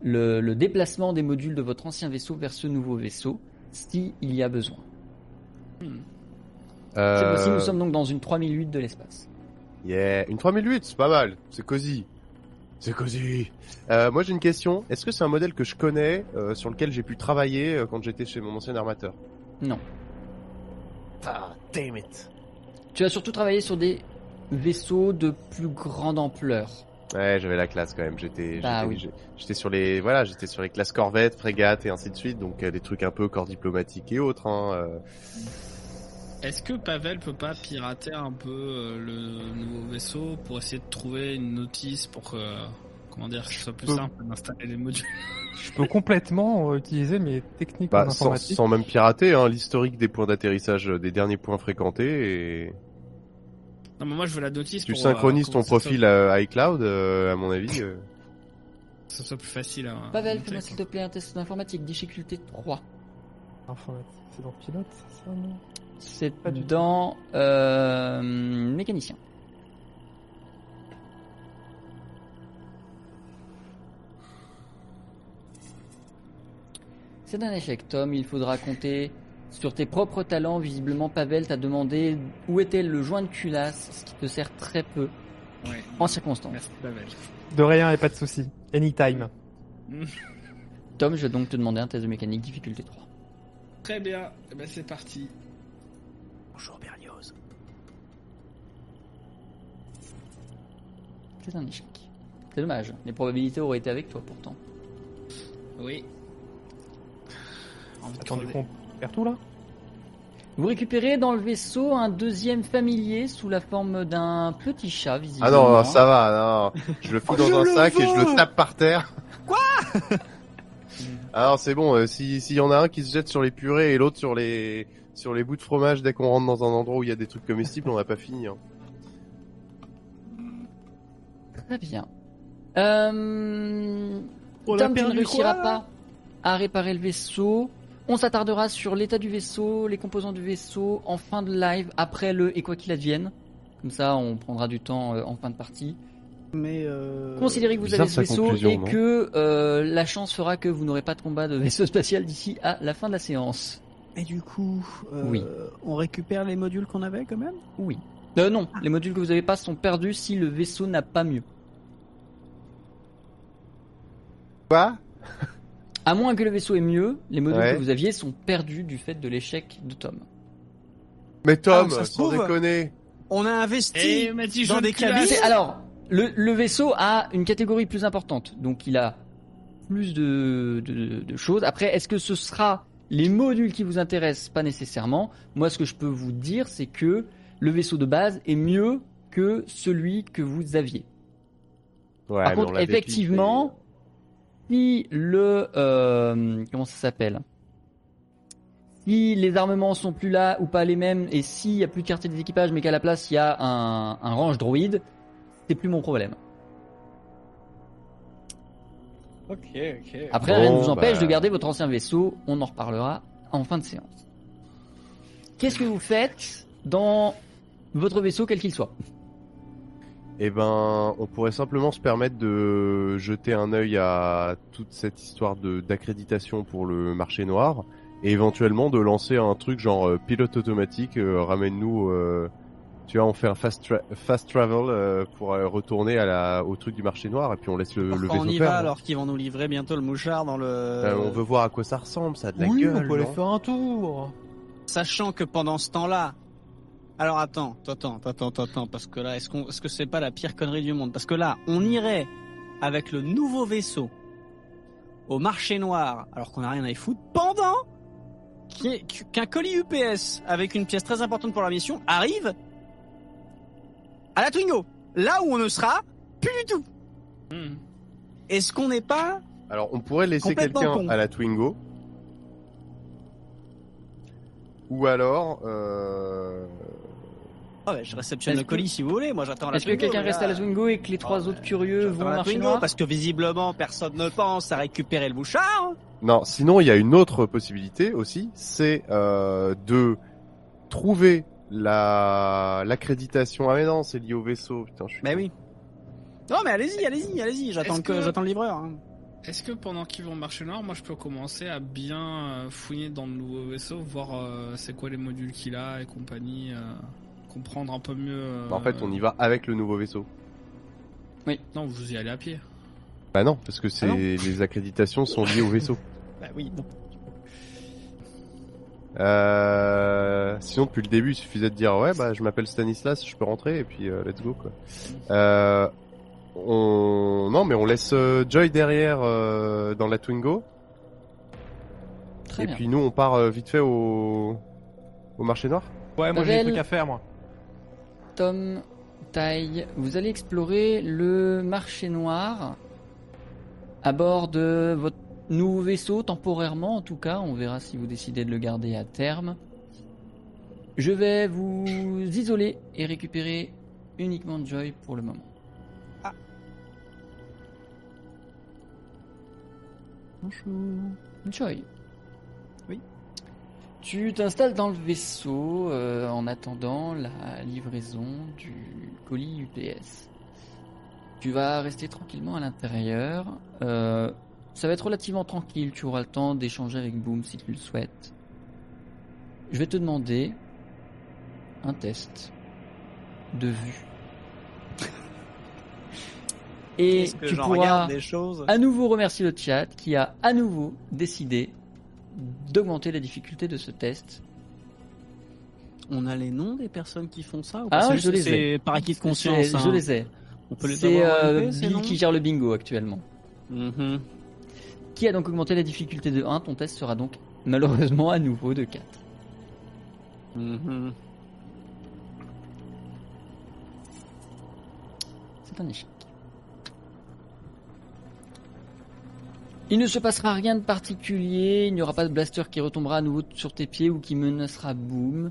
le, le déplacement des modules de votre ancien vaisseau vers ce nouveau vaisseau, s'il y a besoin. Cette Euh, fois-ci, nous sommes donc dans une 3008 de l'espace. Yeah, une 3008, c'est pas mal. C'est cosy. C'est cosy. Euh, moi j'ai une question. Est-ce que c'est un modèle que je connais, euh, sur lequel j'ai pu travailler euh, quand j'étais chez mon ancien armateur? Non. Ah, damn it. Tu as surtout travaillé sur des vaisseaux de plus grande ampleur. Ouais, j'avais la classe quand même. J'étais, Bah j'étais, oui. j'ai- j'étais sur les, voilà, j'étais sur les classes corvettes, frégates et ainsi de suite. Donc euh, des trucs un peu corps diplomatique et autres. Hein, euh. Est-ce que Pavel peut pas pirater un peu euh, le vaisseau pour essayer de trouver une notice pour que, comment dire, que ce soit plus peux. simple d'installer les modules (laughs) Je peux complètement euh, utiliser mes techniques Bah, sans, même pirater, hein, l'historique des points d'atterrissage, euh, des derniers points fréquentés et Non, mais moi je veux la notice tu pour, synchronises euh, ton profil à iCloud, euh, à mon avis. euh. soit- Que ce soit plus facile à. Pavel, fais-moi s'il te plaît un test d'informatique, difficulté 3. Informatique, c'est dans pilote, c'est ça non? C'est dans euh, mécanicien. C'est un échec, Tom. Il faudra compter sur tes propres talents. Visiblement, Pavel t'a demandé où était le joint de culasse, ce qui te sert très peu Ouais. en circonstance. Merci Pavel. De rien et pas de souci. Anytime. (laughs) Tom, je vais donc te demander un test de mécanique, difficulté 3. Très bien, Eh ben, c'est parti. Bonjour Berlioz. C'est un échec. C'est dommage. Les probabilités auraient été avec toi pourtant. Oui. Attends, du coup, on perd tout là Vous récupérez dans le vaisseau un deuxième familier sous la forme d'un petit chat, Ah visiblement. non, ça va, non. Je le fous dans Je un le sac et je le tape par terre. Quoi (laughs) Alors c'est bon, euh, si s'il y en a un qui se jette sur les purées et l'autre sur les sur les bouts de fromage dès qu'on rentre dans un endroit où il y a des trucs comestibles, on n'a pas fini. Hein. Très bien. Euh... On Tom, tu ne perdu réussiras quoi, pas à réparer le vaisseau. On s'attardera sur l'état du vaisseau, les composants du vaisseau en fin de live, après le et quoi qu'il advienne. Comme ça, on prendra du temps euh, en fin de partie. Mais euh... Considérez que vous bizarre avez ce vaisseau et que euh, la chance fera que vous n'aurez pas de combat de vaisseau spatial d'ici à la fin de la séance. Et du coup, euh, Oui. on récupère les modules qu'on avait quand même? Oui. Euh, non, les modules que vous n'avez pas sont perdus si le vaisseau n'a pas mieux. Quoi? À moins que le vaisseau ait mieux, les modules Ouais. que vous aviez sont perdus du fait de l'échec de Tom. Mais Tom, Ah, ça se sans trouve. déconner. On a investi Et m'a dit dans jaune des culasse. cabines. C'est- alors, le, le vaisseau a une catégorie plus importante, donc il a plus de, de, de choses. Après, est-ce que ce sera les modules qui vous intéressent? Pas nécessairement. Moi, ce que je peux vous dire, c'est que le vaisseau de base est mieux que celui que vous aviez. Ouais, Par contre, effectivement, si le euh, comment ça s'appelle? Si les armements sont plus là ou pas les mêmes, et s'il y a plus de quartier des équipages, mais qu'à la place il y a un, un range droïde, c'est plus mon problème. Ok, ok. Après, Bon, rien ne vous empêche bah. de garder votre ancien vaisseau. On en reparlera en fin de séance. Qu'est-ce que vous faites dans votre vaisseau, quel qu'il soit? Eh ben, on pourrait simplement se permettre de jeter un œil à toute cette histoire de d'accréditation pour le marché noir et éventuellement de lancer un truc genre euh, pilote automatique, euh, ramène-nous, euh, tu vois, on fait un fast, tra- fast travel euh, pour euh, retourner à la, au truc du marché noir et puis on laisse le, vaisseau on y faire. va alors qu'ils vont nous livrer bientôt le mouchard dans le. On veut voir à quoi ça ressemble, ça a de la oui, gueule. on peut aller faire un tour. Sachant que pendant ce temps-là. Alors attends, attends, attends, attends, attends, parce que là, est-ce qu'on, est-ce que c'est pas la pire connerie du monde? Parce que là, on irait avec le nouveau vaisseau au marché noir, alors qu'on a rien à y foutre, pendant qu'un colis UPS avec une pièce très importante pour la mission arrive à la Twingo, là où on ne sera plus du tout. Hmm. Est-ce qu'on n'est pas Alors, on pourrait laisser quelqu'un à la Twingo. Ou alors, euh... Ah ouais, je réceptionne le colis que- si vous voulez. Moi, j'attends la Est-ce que quelqu'un reste à la Zwingo et que les trois autres curieux vont la marché Twingo, noir parce que visiblement personne ne pense à récupérer le bouchard. non, sinon il y a une autre possibilité aussi, c'est euh, de trouver la l'accréditation. Ah mais non, c'est lié au vaisseau. Putain, je suis. Mais oui. Non mais allez-y, allez-y, allez-y. J'attends que... que- j'attends le livreur. hein. Est-ce que pendant qu'ils vont au marché noir, moi je peux commencer à bien euh, fouiller dans le nouveau vaisseau, voir euh, c'est quoi les modules qu'il a et compagnie, euh, comprendre un peu mieux. euh, En fait, on y va avec le nouveau vaisseau. Non, vous y allez à pied. Bah non, parce que c'est Ah non. les accréditations sont liées au vaisseau. (laughs) Bah oui. non. Euh... Sinon, depuis le début, il suffisait de dire ouais, bah je m'appelle Stanislas, je peux rentrer et puis euh, let's go quoi. Euh... On... Non, mais on laisse euh, Joy derrière euh, dans la Twingo Très et bien. puis nous on part euh, vite fait au au marché noir. Ouais, moi j'ai des trucs à faire, moi. Tom, Taille, vous allez explorer le marché noir à bord de votre nouveau vaisseau, temporairement en tout cas. On verra si vous décidez de le garder à terme. Je vais vous isoler et récupérer uniquement Joy pour le moment. Ah. Bonjour. Joy. Tu t'installes dans le vaisseau euh, en attendant la livraison du colis UPS. Tu vas rester tranquillement à l'intérieur. Euh, ça va être relativement tranquille. Tu auras le temps d'échanger avec Boom si tu le souhaites. Je vais te demander un test de vue. Et que tu pourras regarde des choses? à nouveau remercier le chat qui a à nouveau décidé d'augmenter la difficulté de ce test. On a les noms des personnes qui font ça ou Ah, je les ai. Par acquis de conscience. Je, hein. je les ai. C'est euh, Bill qui gère le bingo actuellement. Mhm. Qui a donc augmenté la difficulté de 1. Ton test sera donc malheureusement à nouveau de 4. Mhm. C'est un échec. Il ne se passera rien de particulier, il n'y aura pas de blaster qui retombera à nouveau sur tes pieds ou qui menacera Boom.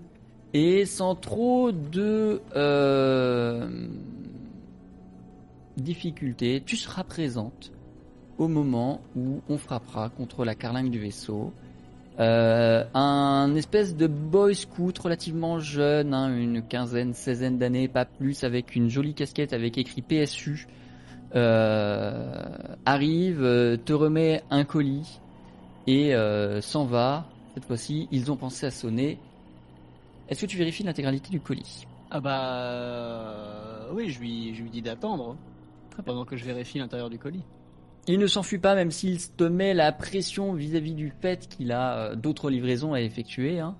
Et sans trop de euh, difficultés, tu seras présente au moment où on frappera contre la carlingue du vaisseau. Euh, un espèce de boy scout relativement jeune, hein, une quinzaine, seizaine d'années, pas plus, avec une jolie casquette avec écrit PSU, arrive, euh, te remet un colis et euh, s'en va. Cette fois-ci, ils ont pensé à sonner. Est-ce que tu vérifies l'intégralité du colis? Ah bah euh, oui, je lui, je lui dis d'attendre pendant que je vérifie l'intérieur du colis. Il ne s'enfuit pas, même s'il te met la pression vis-à-vis du fait qu'il a euh, d'autres livraisons à effectuer. hein.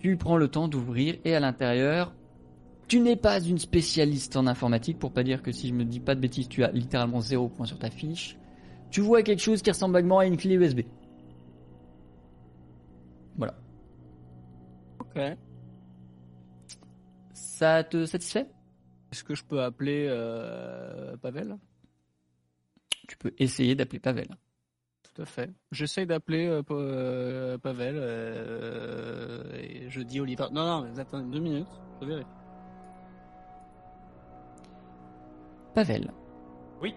Tu prends le temps d'ouvrir et à l'intérieur, tu n'es pas une spécialiste en informatique, pour pas dire que si je me dis pas de bêtises, tu as littéralement zéro point sur ta fiche. Tu vois quelque chose qui ressemble vaguement à une clé USB. Voilà. Ok. Ça te satisfait? Est-ce que je peux appeler euh, Pavel? Tu peux essayer d'appeler Pavel. Tout à fait. J'essaye d'appeler euh, euh, Pavel euh, et je dis Oliver. Non, non, mais attendez deux minutes. Je vérifie. Pavel. Oui.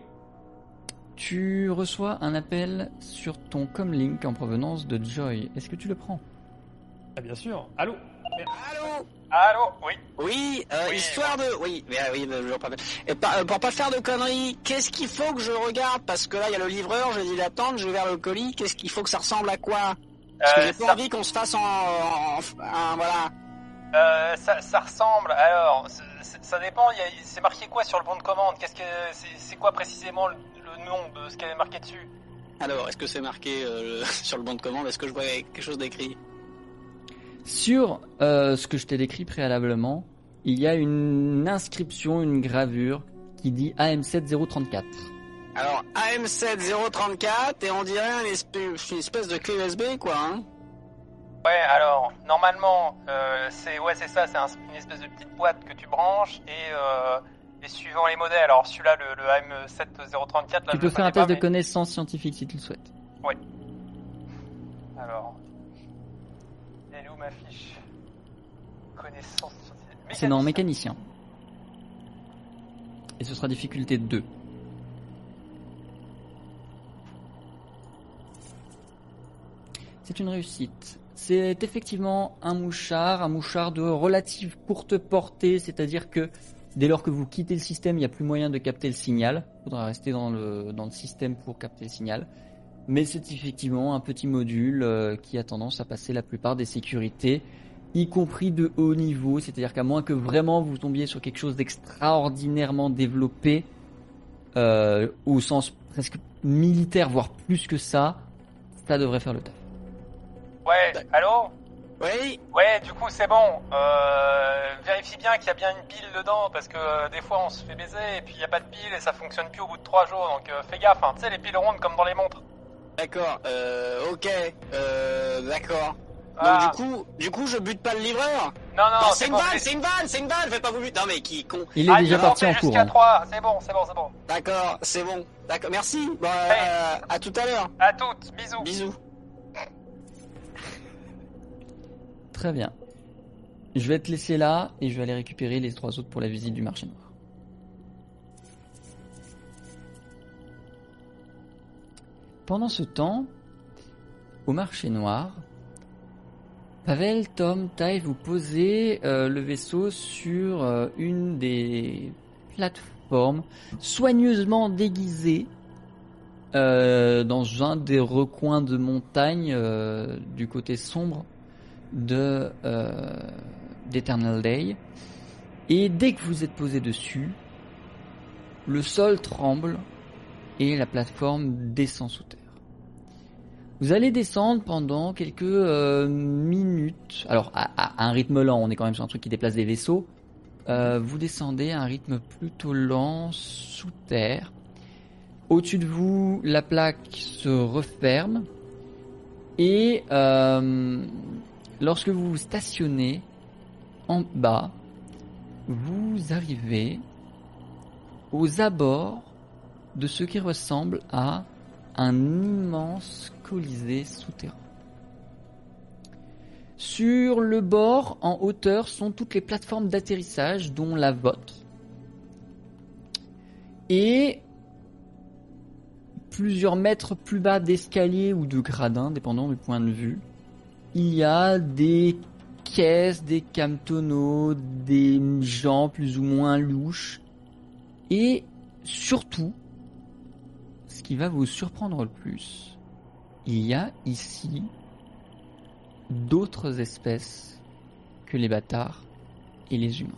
Tu reçois un appel sur ton comlink en provenance de Joy. Est-ce que tu le prends? Ah, bien sûr. Allô? Allô? Allô? Oui. Oui, euh, Oui, histoire de... Oui, mais, oui, je rappelle. Et pas- euh, pour pas faire de conneries, qu'est-ce qu'il faut que je regarde? Parce que là, il y a le livreur, j'ai dit d'attendre, je vais vers le colis. Qu'est-ce qu'il faut que ça ressemble à quoi? Parce que Euh, j'ai pas ça, envie qu'on se fasse en... en- en- voilà. euh, ça, ça ressemble. Alors, ça dépend. C'est marqué quoi sur le bon de commande? Qu'est-ce que c'est quoi précisément le, le nom de ce qui est marqué dessus? Alors, est-ce que c'est marqué euh, (laughs) sur le bon de commande? Est-ce que je vois quelque chose d'écrit? Sur euh, ce que je t'ai décrit préalablement, il y a une inscription, une gravure qui dit AM7034. Alors, AM7034, et on dirait un espèce, une espèce de clé USB, quoi, hein Ouais, alors normalement, euh, c'est ouais, c'est ça, c'est un- une espèce de petite boîte que tu branches et, euh, et suivant les modèles. Alors celui-là, le, le AM7034, là, Tu peux faire un test pas, de mais- connaissance scientifique si tu le souhaites. Alors, elle est où ma fiche? Connaissance. C'est dans mécanicien. Et ce sera difficulté 2. C'est une réussite. C'est effectivement un mouchard, un mouchard de relative courte portée, c'est-à-dire que dès lors que vous quittez le système, il n'y a plus moyen de capter le signal. Il faudra rester dans le, système pour capter le signal. Mais c'est effectivement un petit module euh, qui a tendance à passer la plupart des sécurités y compris de haut niveau, c'est-à-dire qu'à moins que vraiment vous tombiez sur quelque chose d'extraordinairement développé, euh, au sens presque militaire, voire plus que ça, ça devrait faire le taf. Ouais, allô Oui Ouais, du coup c'est bon. Euh, vérifie bien qu'il y a bien une pile dedans parce que euh, des fois on se fait baiser et puis il y a pas de pile et ça fonctionne plus au bout de trois jours. Donc euh, fais gaffe. Hein. Tu sais les piles rondes comme dans les montres. D'accord, euh, ok, euh, d'accord. Ah. Donc du coup, du coup, je bute pas le livreur Non non, Non, c'est une bon, vanne, c'est- une vanne, c'est une vanne, faites pas vous buter. Non mais qui con. Il est Ah, déjà parti en jusqu'à courant. 3, c'est bon, c'est bon, c'est bon. D'accord, c'est bon. D'accord, merci. Bon, euh, à tout à l'heure. À toutes, bisous. Bisous. Très bien. Je vais te laisser là et je vais aller récupérer les trois autres pour la visite du marché noir. Pendant ce temps, au marché noir, Pavel, Tom, Tai, vous posez euh, le vaisseau sur euh, une des plateformes soigneusement déguisées euh, dans un des recoins de montagne du côté sombre de euh, d'Eternal Day. Et dès que vous êtes posé dessus, le sol tremble et la plateforme descend sous terre. Vous allez descendre pendant quelques euh, minutes. Alors à, un rythme lent, on est quand même sur un truc qui déplace des vaisseaux. Euh, vous descendez à un rythme plutôt lent sous terre. Au-dessus de vous, la plaque se referme et lorsque vous vous stationnez en bas, vous arrivez aux abords de ce qui ressemble à un immense colisée souterrain. Sur le bord, en hauteur, sont toutes les plateformes d'atterrissage, dont la vôtre. Et plusieurs mètres plus bas d'escalier ou de gradin, dépendant du point de vue, il y a des caisses, des camtonneaux, des gens plus ou moins louches. Et surtout, ce qui va vous surprendre le plus, il y a ici d'autres espèces que les bâtards et les humains.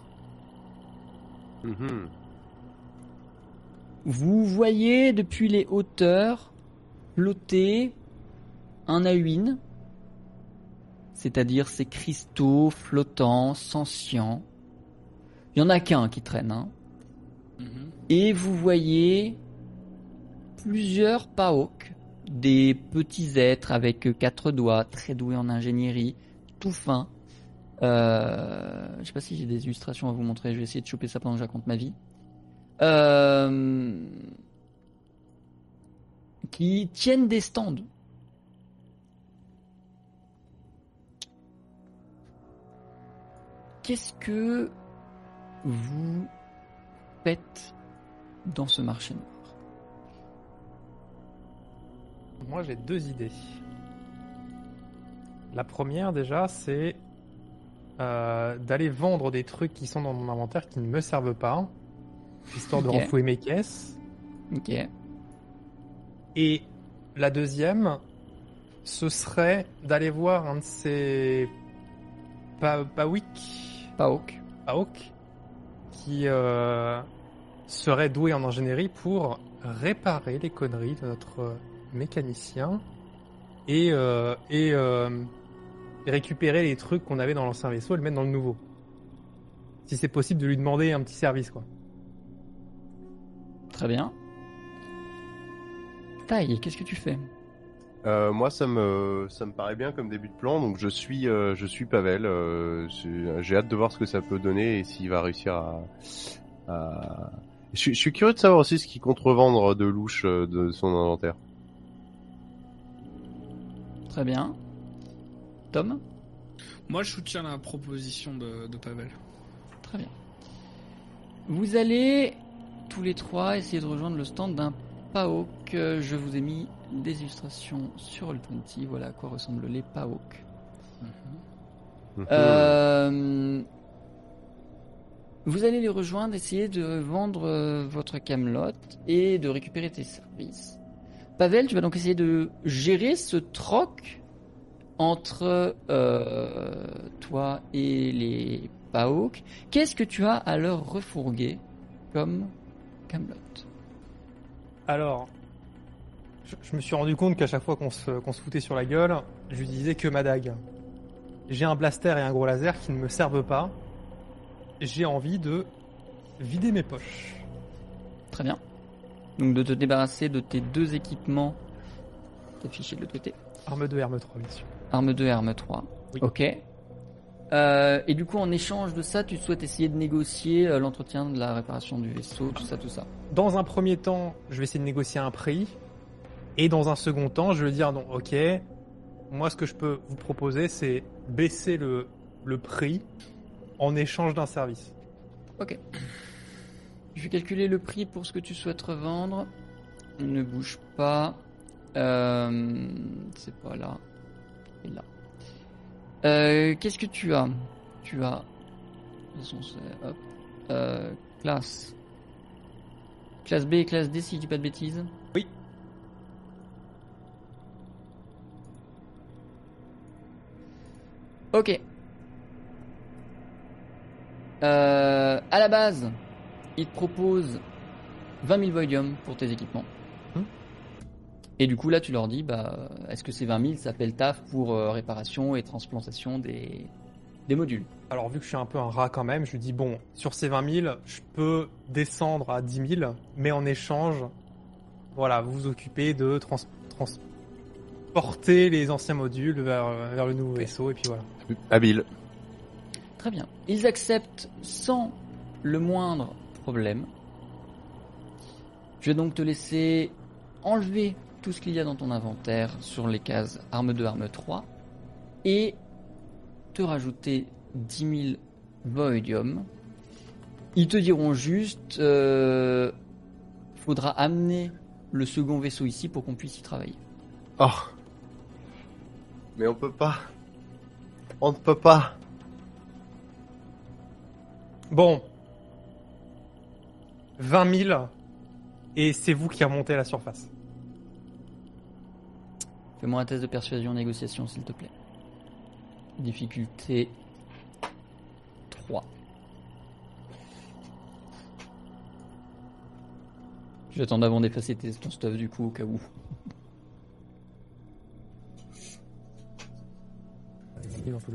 Mhm. Vous voyez depuis les hauteurs flotter un Ahuin, c'est-à-dire ces cristaux flottants, sentients. Il y en a qu'un qui traîne, hein. Mhm. Et vous voyez plusieurs paok, des petits êtres avec quatre doigts, très doués en ingénierie, tout fins. Euh, je sais pas si j'ai des illustrations à vous montrer, je vais essayer de choper ça pendant que je raconte ma vie. Euh, qui tiennent des stands. Qu'est-ce que vous faites dans ce marché noir? Moi, j'ai deux idées. La première, déjà, c'est euh, d'aller vendre des trucs qui sont dans mon inventaire qui ne me servent pas, histoire de Ok. renflouer mes caisses. Ok. Et la deuxième, ce serait d'aller voir un de ces pa Pawik, Paok. Paok, qui euh, serait doué en ingénierie pour réparer les conneries de notre euh, mécanicien et, euh, et, euh, récupérer les trucs qu'on avait dans l'ancien vaisseau et le mettre dans le nouveau. Si c'est possible de lui demander un petit service, quoi. Très bien. Taille, qu'est-ce que tu fais? Euh, moi, ça me, ça me paraît bien comme début de plan, donc je suis, euh, je suis Pavel. euh, J'ai hâte de voir ce que ça peut donner et s'il va réussir à. à... Je, suis- je suis curieux de savoir aussi ce qu'il compte revendre de louche de son inventaire. Très bien. Tom? Moi, je soutiens la proposition de, de Pavel. Très bien. Vous allez tous les trois essayer de rejoindre le stand d'un PAOK. Je vous ai mis des illustrations sur le 20. Voilà à quoi ressemblent les PAOK. Mhm. Euh, vous allez les rejoindre, essayer de vendre euh, votre Camelot et de récupérer tes services. Pavel, tu vas donc essayer de gérer ce troc entre euh, toi et les Paok. Qu'est-ce que tu as à leur refourguer comme Camelot? Alors, je, je me suis rendu compte qu'à chaque fois qu'on se, foutait sur la gueule, je lui disais que ma dague. J'ai un blaster et un gros laser qui ne me servent pas. J'ai envie de vider mes poches. Très bien. Donc de te débarrasser de tes deux équipements affichés de l'autre côté. Arme 2, arme 3, bien sûr. Arme 2 et arme 3. Oui. Ok. Euh, et du coup, en échange de ça, tu souhaites essayer de négocier euh, l'entretien de la réparation du vaisseau, tout ça, tout ça. Dans un premier temps, je vais essayer de négocier un prix. Et dans un second temps, je vais dire non, ok, moi ce que je peux vous proposer, c'est baisser le, le prix en échange d'un service. Ok. Je vais calculer le prix pour ce que tu souhaites revendre. Ne bouge pas. Euh, c'est pas là. Et là. Euh, Qu'est-ce que tu as Tu as. de toute façon, c'est- hop. Euh, classe. Classe B et classe D si je dis pas de bêtises. Oui. Ok. Euh, à la base, il te propose 20 000 Voidium pour tes équipements. Et du coup, là, tu leur dis, bah, est-ce que ces 20 000 s'appellent taf pour euh, réparation et transplantation des, des modules? Alors vu que je suis un peu un rat quand même, je lui dis bon, sur ces 20 000, je peux descendre à 10 000, mais en échange, voilà, vous vous occupez de trans- transporter les anciens modules vers, vers le nouveau vaisseau, et puis voilà. Habile. Très bien. Ils acceptent sans le moindre problème. Je vais donc te laisser enlever tout ce qu'il y a dans ton inventaire sur les cases arme 2, arme 3 et te rajouter 10 000 Voidium. Ils te diront juste euh, faudra amener le second vaisseau ici pour qu'on puisse y travailler. Oh. Mais on peut pas. On ne peut pas. Bon, 20 000, et c'est vous qui remontez à la surface. Fais-moi un test de persuasion négociation, s'il te plaît. Difficulté 3. J'attends d'avant d'effacer tes- ton stuff du coup au cas où.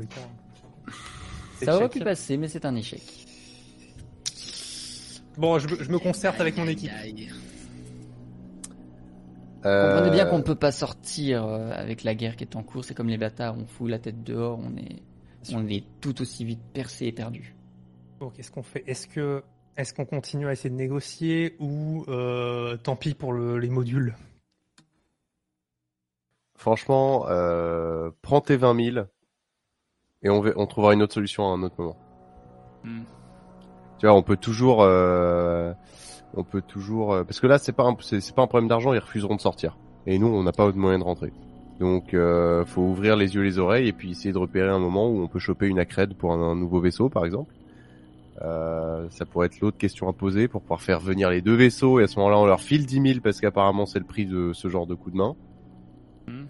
Cas. Ça aurait pu passer, mais c'est un échec. Bon, je me concerte avec mon équipe. Aïe. Comprenez bien Euh, qu'on ne peut pas sortir euh, avec la guerre qui est en cours. C'est comme les bâtards, on fout la tête dehors, on est, on est tout aussi vite percé et perdu. Bon, qu'est-ce qu'on fait Est-ce que est-ce qu'on continue à essayer de négocier ou euh, tant pis pour le- les modules? Franchement, euh, prends tes 20 000 et on, va- on trouvera une autre solution à un autre moment. Hmm. Tu vois, on peut toujours, euh, on peut toujours, euh, parce que là c'est pas, un- c'est pas un problème d'argent, ils refuseront de sortir. Et nous, on n'a pas de moyen de rentrer. Donc, euh, faut ouvrir les yeux, les oreilles, et puis essayer de repérer un moment où on peut choper une accrède pour un, un nouveau vaisseau, par exemple. Euh, ça pourrait être l'autre question à poser pour pouvoir faire venir les deux vaisseaux, et à ce moment-là, on leur file 10 000 parce qu'apparemment c'est le prix de ce genre de coup de main. Hmm.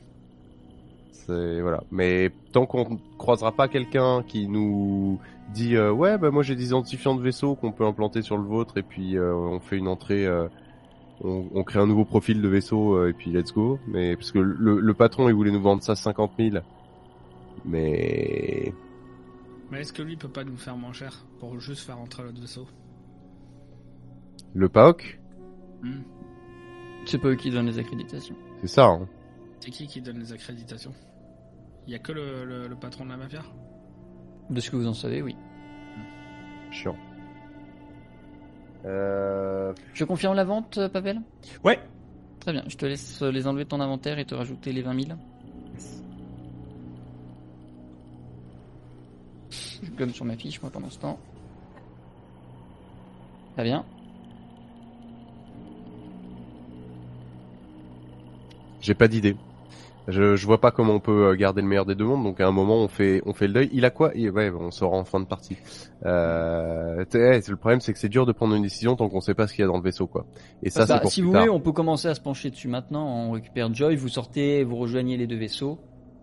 C'est voilà. Mais tant qu'on croisera pas quelqu'un qui nous dit euh, ouais bah moi j'ai des identifiants de vaisseaux qu'on peut implanter sur le vôtre et puis euh, on fait une entrée, euh, on, on crée un nouveau profil de vaisseau euh, et puis let's go. Mais parce que le, le patron il voulait nous vendre ça 50 000, mais Mais est-ce que lui peut pas nous faire moins cher pour juste faire entrer l'autre vaisseau? Le PAOC Hmm. C'est pas eux qui donnent les accréditations. c'est ça. Hein. C'est qui qui donne les accréditations? Il y a que le, le- le patron de la mafia? De ce que vous en savez, oui. Chiant. Euh... Je confirme la vente, euh, Pavel? Ouais. Très bien, je te laisse les enlever de ton inventaire et te rajouter les 20 000. Je gomme sur ma fiche, moi, pendant ce temps. Très bien. J'ai pas d'idée. Je, je vois pas comment on peut euh, garder le meilleur des deux mondes, donc à un moment on fait on fait le deuil. Il a quoi? Il- Ouais, on saura en fin de partie. Euh, c'est- le problème c'est que c'est dur de prendre une décision tant qu'on sait pas ce qu'il y a dans le vaisseau, quoi. Et ça Bah, c'est pour si plus vous tard. voulez, on peut commencer à se pencher dessus maintenant. On récupère Joy, vous sortez, vous rejoignez les deux vaisseaux.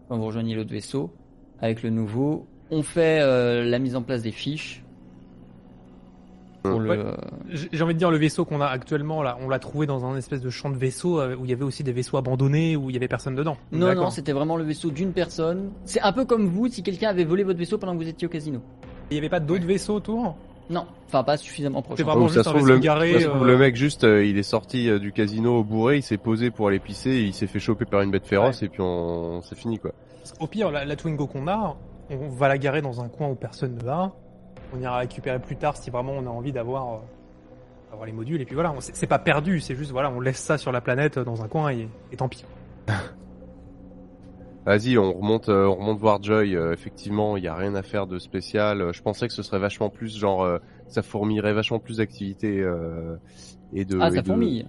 Enfin, vous rejoignez l'autre vaisseau avec le nouveau. On fait euh, la mise en place des fiches. Le... Ouais. J'ai envie de dire, le vaisseau qu'on a actuellement, là, on l'a trouvé dans un espèce de champ de vaisseaux euh, où il y avait aussi des vaisseaux abandonnés où il y avait personne dedans. Non, non, c'était vraiment le vaisseau d'une personne. C'est un peu comme vous si quelqu'un avait volé votre vaisseau pendant que vous étiez au casino. Il y avait pas d'autres vaisseaux autour? Non, enfin pas suffisamment proche. C'est vraiment Oh, ça juste se un trouve, vaisseau le, garé, ça se trouve, euh, le mec juste euh, il est sorti euh, du casino bourré, il s'est posé pour aller pisser, il s'est fait choper par une bête féroce et puis on c'est fini quoi. Au pire, la, la Twingo qu'on a, on va la garer dans un coin où personne ne va. On ira récupérer plus tard si vraiment on a envie d'avoir euh, d'avoir les modules. Et puis voilà, on- c'est pas perdu, c'est juste voilà, on laisse ça sur la planète euh, dans un coin et, et tant pis. (laughs) Vas-y, on remonte, euh, on remonte voir Joy. euh, effectivement, il y a rien à faire de spécial. Euh, Je pensais que ce serait vachement plus genre, euh, ça fourmirait vachement plus d'activités euh, et de. Ah, et ça de- fourmille.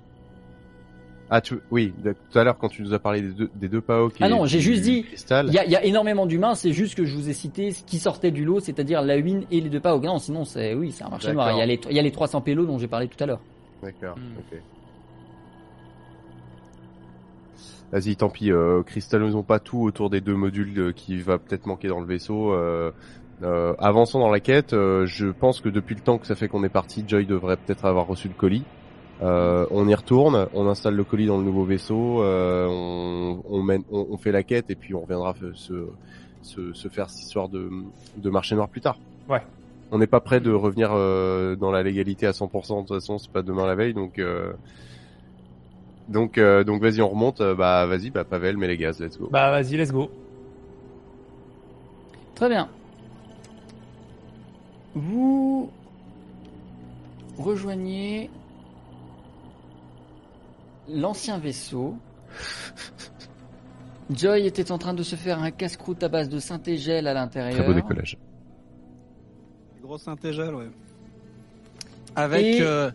Ah, tu, oui, tout à l'heure quand tu nous as parlé des deux, des deux PAOK Ah non, j'ai juste dit. Il y a, il y a énormément d'humains, c'est juste que je vous ai cité ce qui sortait du lot, c'est-à-dire la Win et les deux pas. Non, sinon c'est oui, c'est un marché noir. Il y, a les, il y a les 300 pélos dont j'ai parlé tout à l'heure. D'accord. Hmm. ok. Vas-y, tant pis. Euh, cristallisons pas tout autour des deux modules euh, qui va peut-être manquer dans le vaisseau. Euh, euh, avançons dans la quête. euh, je pense que depuis le temps que ça fait qu'on est parti, Joy devrait peut-être avoir reçu le colis. Euh, on y retourne, on installe le colis dans le nouveau vaisseau, euh, on, on, mène, on, on fait la quête et puis on reviendra se, se, se faire cette histoire de, de marché noir plus tard. Ouais. On n'est pas prêt de revenir euh, dans la légalité à 100%. De toute façon, c'est pas demain la veille, donc euh, donc euh, donc vas-y, on remonte. bah vas-y, bah Pavel, mets les gaz, let's go. Bah vas-y, let's go. Très bien. Vous rejoignez l'ancien vaisseau. Joy était en train de se faire un casse-croûte à base de synthégel à l'intérieur. Très beau décollage. Gros synthégel, ouais. Avec Et- euh,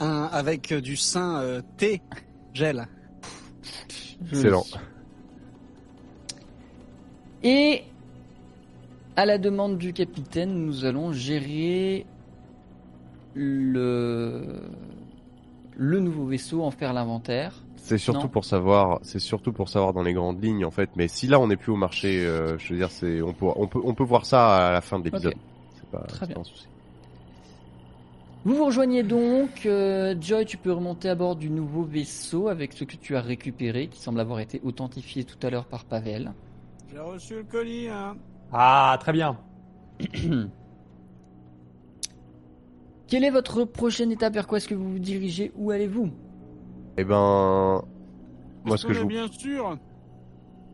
un avec euh, du sein euh, thé gel. Excellent. Et à la demande du capitaine, nous allons gérer le le nouveau vaisseau, en faire l'inventaire. C'est surtout Non. pour savoir, c'est surtout pour savoir dans les grandes lignes en fait. Mais si là on n'est plus au marché, euh, je veux dire, c'est on peut on peut on peut voir ça à la fin de l'épisode. Ok. C'est pas, Très c'est bien. pas un souci. Vous vous rejoignez donc. euh, Joy, tu peux remonter à bord du nouveau vaisseau avec ce que tu as récupéré, qui semble avoir été authentifié tout à l'heure par Pavel. J'ai reçu le colis, hein. Ah, très bien. (clears throat) Quelle est votre prochaine étape? Vers quoi est-ce que vous vous dirigez? Où allez-vous? Eh ben, moi ce que je vous bien sûr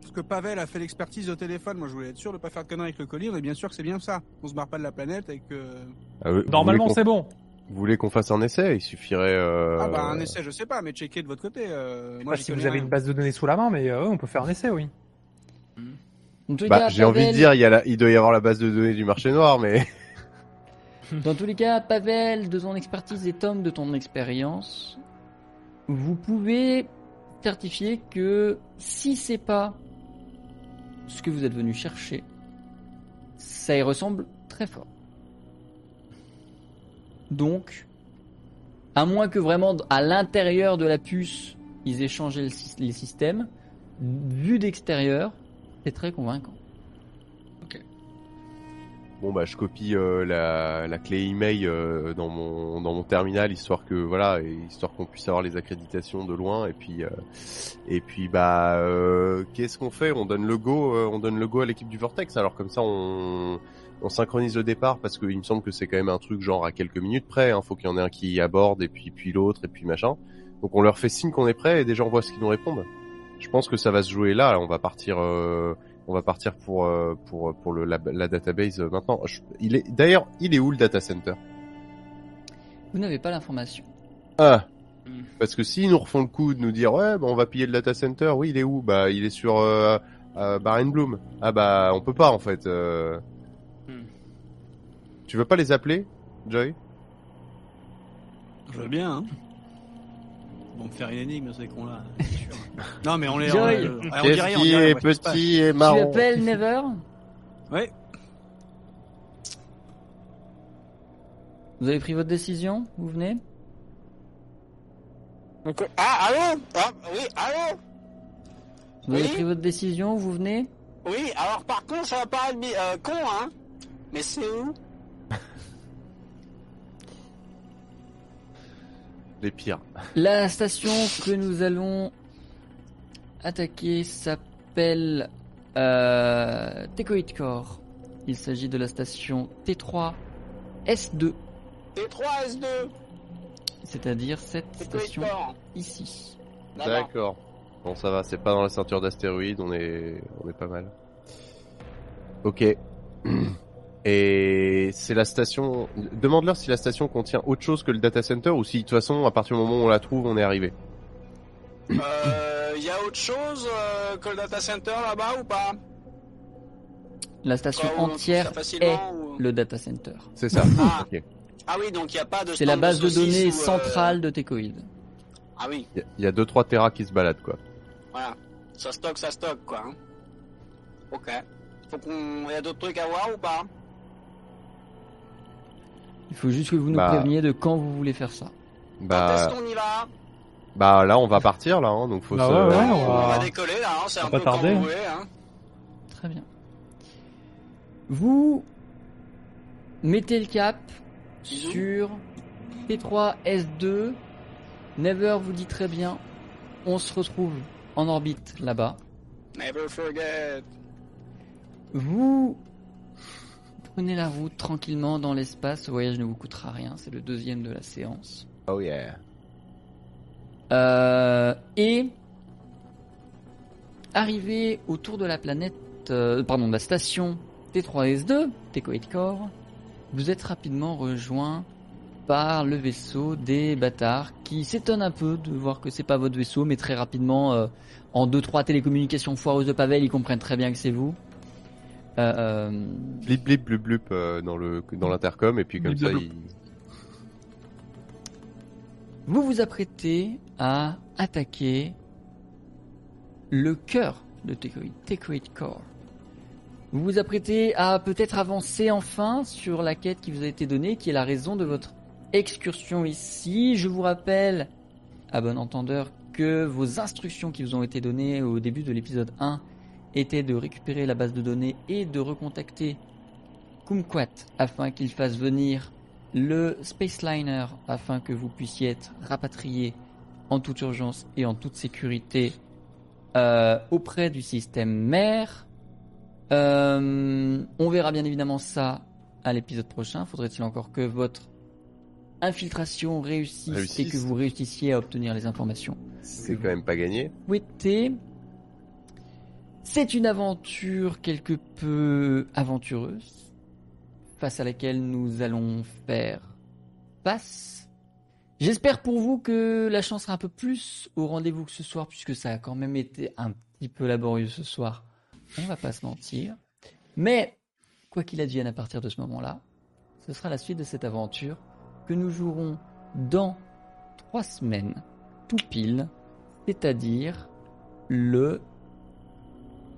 Parce que Pavel a fait l'expertise au téléphone, moi je voulais être sûr de pas faire de conneries avec le colis, on est bien sûr que c'est bien ça. On se barre pas de la planète et que... Ah, vous- Normalement, c'est bon. Vous voulez qu'on fasse un essai? Il suffirait. Euh... Ah bah un essai je sais pas, mais checker de votre côté. Euh, Je sais moi pas si vous avez une base de données sous la main, mais euh, on peut faire un essai, oui. Les Bah, j'ai envie de dire, il, y a la- il doit y avoir la base de données du marché noir, mais (laughs) Dans tous les cas, Pavel, de ton expertise et Tom, de ton expérience, vous pouvez certifier que si c'est pas ce que vous êtes venu chercher, ça y ressemble très fort. Donc, à moins que vraiment à l'intérieur de la puce, ils aient changé les systèmes, vu d'extérieur, c'est très convaincant. Bon bah je copie euh, la, la clé email euh, dans mon dans mon terminal histoire que voilà histoire qu'on puisse avoir les accréditations de loin et puis euh, et puis bah euh, qu'est-ce qu'on fait? On donne le go euh, on donne le go à l'équipe du Vortex alors comme ça on on synchronise le départ parce qu'il me semble que c'est quand même un truc genre à quelques minutes près hein, faut qu'il y en ait un qui aborde et puis puis l'autre et puis machin. Donc on leur fait signe qu'on est prêt et déjà on voit ce qu'ils nous répondent. Je pense que ça va se jouer là, là, on va partir euh, on va partir pour euh, pour pour le la, la database euh, maintenant. Je- il est d'ailleurs, il est où le data center? Vous n'avez pas l'information. Ah. Hmm. Parce que s'ils nous refont le coup de nous dire ouais, bah, on va piller le data center, oui, il est où? Bah, il est sur euh, euh, Barren Bloom. Ah bah, on peut pas en fait. euh. Hmm. Tu veux pas les appeler, Joy? Je veux bien, hein. Ils vont me faire une énigme, ces cons-là. (laughs) sûr. non, mais on les. Joy. on, on, on rien, on ouais, petit et Tu marron appelles Never? Ouais. Vous avez pris votre décision? Vous venez? Donc, ah, allô? Ah, Oui, allô? Vous avez Oui. pris votre décision? Vous venez? Oui, alors par contre, ça va paraître euh, con, hein Mais c'est où? Les pires. La station que nous allons attaquer s'appelle euh, Tecoid Core. Il s'agit de la station T3 S2, T3S2, c'est-à-dire cette station ici. D'accord. D'accord. Bon, ça va, c'est pas dans la ceinture d'astéroïdes, on est, on est pas mal. Ok. (clears throat) Et c'est la station. Demande-leur si la station contient autre chose que le data center ou si de toute façon, à partir du moment où on la trouve, on est arrivé. Euh, y a autre chose euh, que le data center là-bas ou pas? La station Quand entière est facilement, ou- le data center. C'est ça. Ah. Ok. Ah oui, donc il y a pas de. C'est la base de données euh, centrale de Tecoid. Ah oui, Il y a- il y a deux trois terras qui se baladent quoi. voilà. Ça stocke, ça stocke, quoi. hein. Ok. Faut qu'on. Y a d'autres trucs à voir ou pas? Il faut juste que vous nous Bah. préveniez de quand vous voulez faire ça. Quand est-ce Bah, qu'on y va? Bah là, on va partir là, hein, donc faut Bah se. ouais, ouais. on, on va- va décoller là, hein, c'est on un va peu pas quand tarder, vous hein. voulez. Hein. Très bien. Vous mettez le cap sur T3 S2. Never vous dit très bien. On se retrouve en orbite là-bas. Never forget. Vous prenez la route tranquillement dans l'espace. Ce voyage ne vous coûtera rien. C'est le deuxième de la séance. Oh yeah. Euh, et arrivé autour de la planète, euh, pardon, de la station T3S2, Tecoid Core, vous êtes rapidement rejoint par le vaisseau des bâtards qui s'étonne un peu de voir que c'est pas votre vaisseau, mais très rapidement, euh, en deux trois télécommunications foireuses de Pavel, ils comprennent très bien que c'est vous. Euh, euh, Blip blip blup blup euh, dans le dans l'intercom et puis comme Blip, ça blip, il. Vous vous apprêtez à attaquer le cœur de Tecoid, Tecoid Core. Vous vous apprêtez à peut-être avancer enfin sur la quête qui vous a été donnée, qui est la raison de votre excursion ici. Je vous rappelle, à bon entendeur, que vos instructions qui vous ont été données au début de l'épisode 1 étaient de récupérer la base de données et de recontacter Kumquat afin qu'il fasse venir le Space Liner afin que vous puissiez être rapatrié en toute urgence et en toute sécurité euh, auprès du système mère. Euh, on verra bien évidemment ça à l'épisode prochain. Faudrait-il encore que votre infiltration réussisse, Réussisse. et que vous réussissiez à obtenir les informations? C'est quand même pas gagné. souhaitez. C'est une aventure quelque peu aventureuse, face à laquelle nous allons faire face. J'espère pour vous que la chance sera un peu plus au rendez-vous que ce soir, puisque ça a quand même été un petit peu laborieux ce soir. On va pas se mentir. Mais, quoi qu'il advienne à partir de ce moment-là, ce sera la suite de cette aventure que nous jouerons dans trois semaines, tout pile, c'est-à-dire le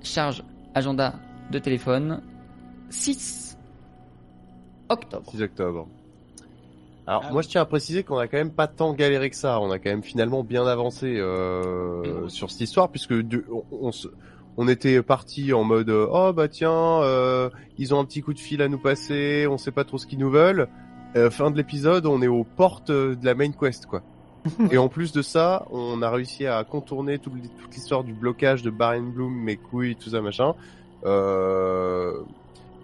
charge agenda de téléphone. 6 octobre. 6 octobre. Alors Ah moi je tiens à préciser qu'on a quand même pas tant galéré que ça. On a quand même finalement bien avancé euh, sur cette histoire puisque du- on, on était parti en mode euh, oh bah tiens euh, ils ont un petit coup de fil à nous passer, on sait pas trop ce qu'ils nous veulent. Euh, fin de l'épisode, on est aux portes de la main quest quoi. (laughs) Et en plus de ça, on a réussi à contourner toute l'histoire du blocage de Baron Bloom, mes couilles, tout ça machin. Euh,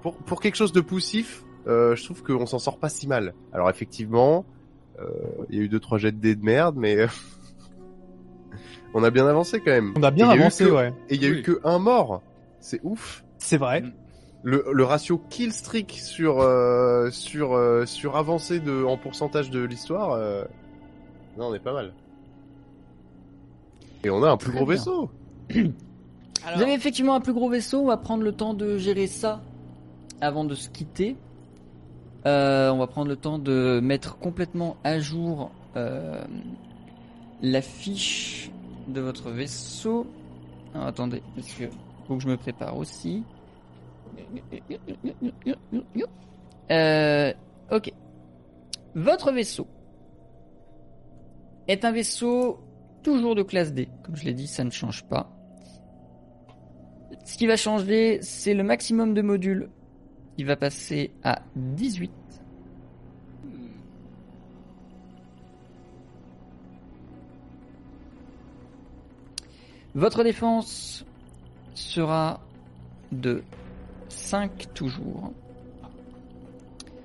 pour, pour quelque chose de poussif, euh, je trouve qu'on s'en sort pas si mal. Alors effectivement, euh, il y a eu deux trois jets de dés de merde, mais (laughs) on a bien avancé quand même. On a bien Et avancé, que- ouais. Et il y a eu que un mort. C'est ouf. C'est vrai. Le, le ratio kill streak sur euh, sur euh, sur avancé de en pourcentage de l'histoire, euh, non, on est pas mal. Et on a un plus Très gros bien. vaisseau. Alors, (coughs) Vous avez effectivement un plus gros vaisseau, on va prendre le temps de gérer ça avant de se quitter. Euh, on va prendre le temps de mettre complètement à jour euh, la fiche de votre vaisseau. Alors, attendez, parce que faut que je me prépare aussi. Euh, ok. Votre vaisseau est un vaisseau toujours de classe D. Comme je l'ai dit, ça ne change pas. Ce qui va changer, c'est le maximum de modules. Il va passer à 18. Votre défense sera de 5 toujours.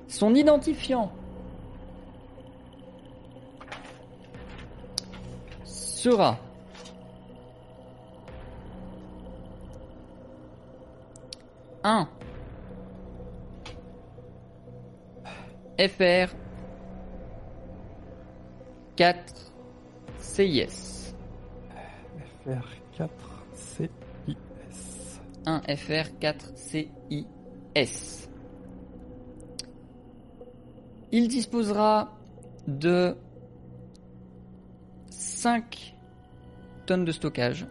Son identifiant sera un. FR 4 CIS. FR4 CIS. 1 FR 4 CIS. Il disposera de 5 tonnes de stockage,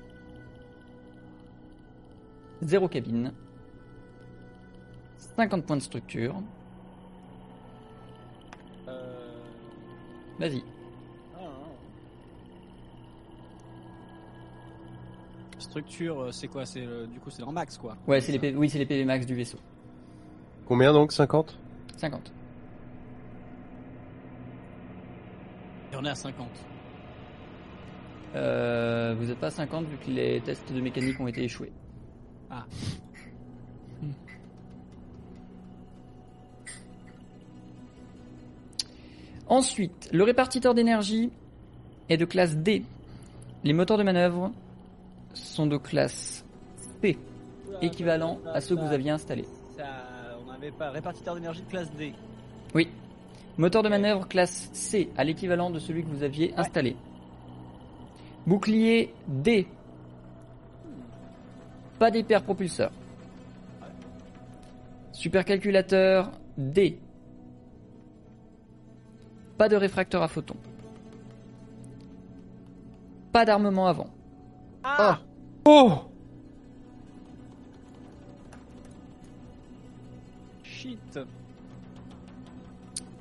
0 cabine, 50 points de structure. euh, Vas-y. ah, ah. Structure, euh, c'est quoi? C'est euh, du coup c'est en max quoi. Ouais, c'est les PV oui, c'est les PV max du vaisseau. Combien donc 50 50. Et on est à 50. Euh, vous n'êtes pas à 50 vu que les tests de mécanique ont été échoués. Ah. Ensuite, le répartiteur d'énergie est de classe D. Les moteurs de manœuvre sont de classe P, équivalent à ceux que vous aviez installés. Ça, on n'avait pas répartiteur d'énergie de classe D. Oui. Moteur de manœuvre classe C, à l'équivalent de celui que vous aviez installé. Bouclier D. Pas d'hyperpropulseur. Supercalculateur D. Pas de réfracteur à photons. Pas d'armement avant. Ah, Oh Shit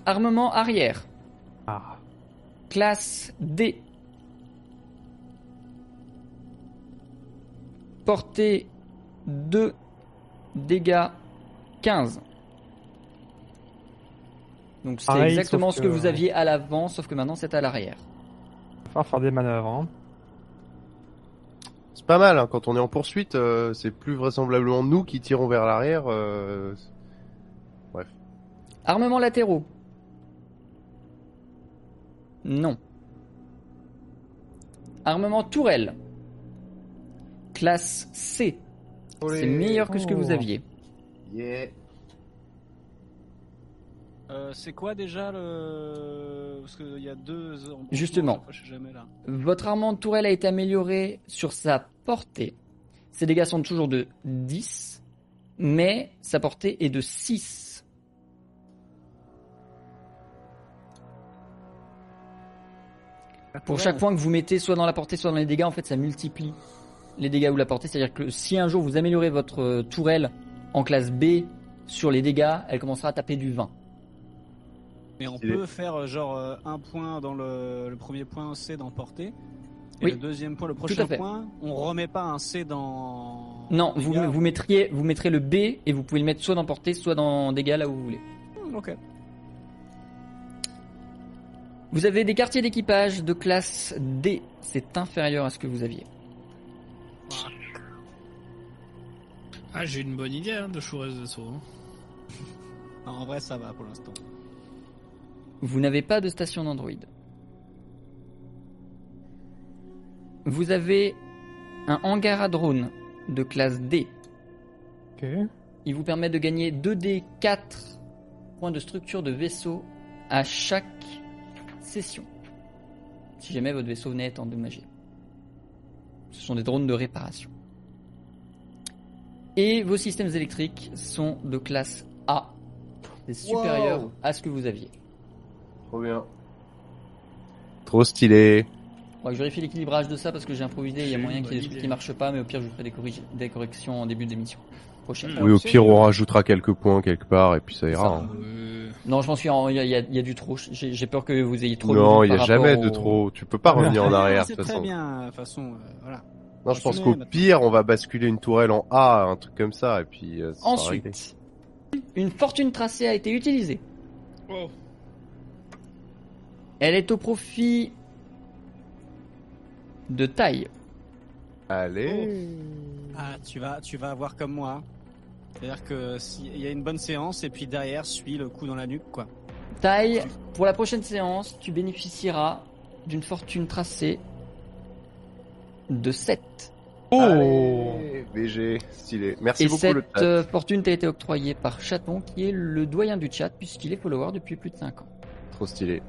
Armement arrière. Ah. Classe D. Portée 2 dégâts 15. Donc c'est Pareil, exactement ce que que- vous aviez à l'avant, sauf que maintenant c'est à l'arrière. Va falloir faire des manœuvres. Hein. C'est pas mal, hein, quand on est en poursuite, euh, c'est plus vraisemblablement nous qui tirons vers l'arrière. euh, Armements latéraux. Non. Armement tourelle. Classe C. C'est meilleur que ce que vous Oh. aviez. Yeah. Euh, c'est quoi déjà le. Parce qu'il y a deux. Justement. fois, jamais là. Votre armement de tourelle a été amélioré sur sa portée. Ses dégâts sont toujours de 10, mais sa portée est de 6. Pour chaque point que vous mettez soit dans la portée, soit dans les dégâts, en fait, ça multiplie les dégâts ou la portée. C'est-à-dire que si un jour vous améliorez votre euh, tourelle en classe B sur les dégâts, elle commencera à taper du 20. Mais on peut faire euh, genre euh, un point dans le, le premier point C dans portée. Et Oui. le deuxième point, le prochain point, on remet pas un C dans. Non, vous, vous, mettriez, vous mettrez le B et vous pouvez le mettre soit dans portée, soit dans dégâts là où vous voulez. Hmm, Ok. Vous avez des quartiers d'équipage de classe D. C'est inférieur à ce que vous aviez. Ah, j'ai une bonne idée hein, de Shures de saut. hein. En vrai, ça va pour l'instant. Vous n'avez pas de station d'Android. Vous avez un hangar à drone de classe D. Ok. Il vous permet de gagner 2D 4 points de structure de vaisseau à chaque session. Si jamais votre vaisseau venait à être endommagé. Ce sont des drones de réparation. Et vos systèmes électriques sont de classe A. C'est supérieur Wow. à ce que vous aviez. Trop bien. Trop stylé. Faudra que je vérifie l'équilibrage de ça parce que j'ai improvisé, il y a C'est moyen une qu'il y ait des bonne trucs idée. qui marchent pas, mais au pire je vous ferai des, corrections en début d'émission. Prochaine. Mm. Oui, au pire, on rajoutera quelques points quelque part et puis ça ira. Ça, hein. Euh, Non, je m'en suis en... il y, a- il y a- il y a du trop. J'ai j'ai peur que vous ayez trop de Non, il y a par jamais de au- trop. Tu peux pas revenir en (laughs) arrière de C'est toute très façon. bien. De toute façon, euh, voilà. Non, je pense qu'au pire, on va basculer une tourelle en A, un truc comme ça, et puis euh, ça. Ensuite, une fortune tracée a été utilisée. Oh. Elle est au profit de taille. Allez. Ah, tu vas, tu vas avoir comme moi. C'est-à-dire que s'il y a une bonne séance et puis derrière suit le coup dans la nuque, quoi. Taille, pour la prochaine séance, tu bénéficieras d'une fortune tracée de 7. Oh Allez, BG, stylé. Merci Et beaucoup cette le chat. euh, fortune t'a été octroyée par Chaton, qui est le doyen du chat, puisqu'il est follower depuis plus de 5 ans. Trop stylé.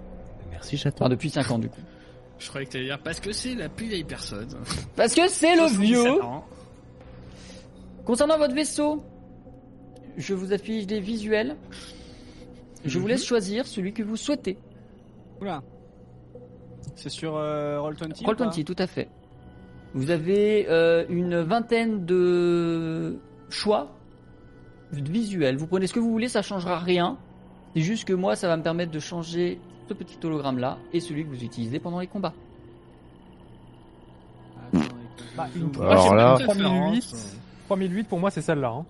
Merci chaton. Enfin, depuis 5 ans du coup. (laughs) Je croyais que t'allais dire parce que c'est la plus vieille personne. (laughs) Parce que c'est le 77 vieux. Concernant votre vaisseau, je vous affiche des visuels. Je vous Mhm. laisse choisir celui que vous souhaitez. Oula. C'est sur euh, Roll20 ou Roll20, tout à fait. Vous avez euh, une vingtaine de choix visuels. Vous prenez ce que vous voulez, ça changera rien. C'est juste que moi, ça va me permettre de changer ce petit hologramme là et celui que vous utilisez pendant les combats. Bah, une j'ai Alors là- de préférence. 3008. 3008 pour moi c'est celle-là. Hein.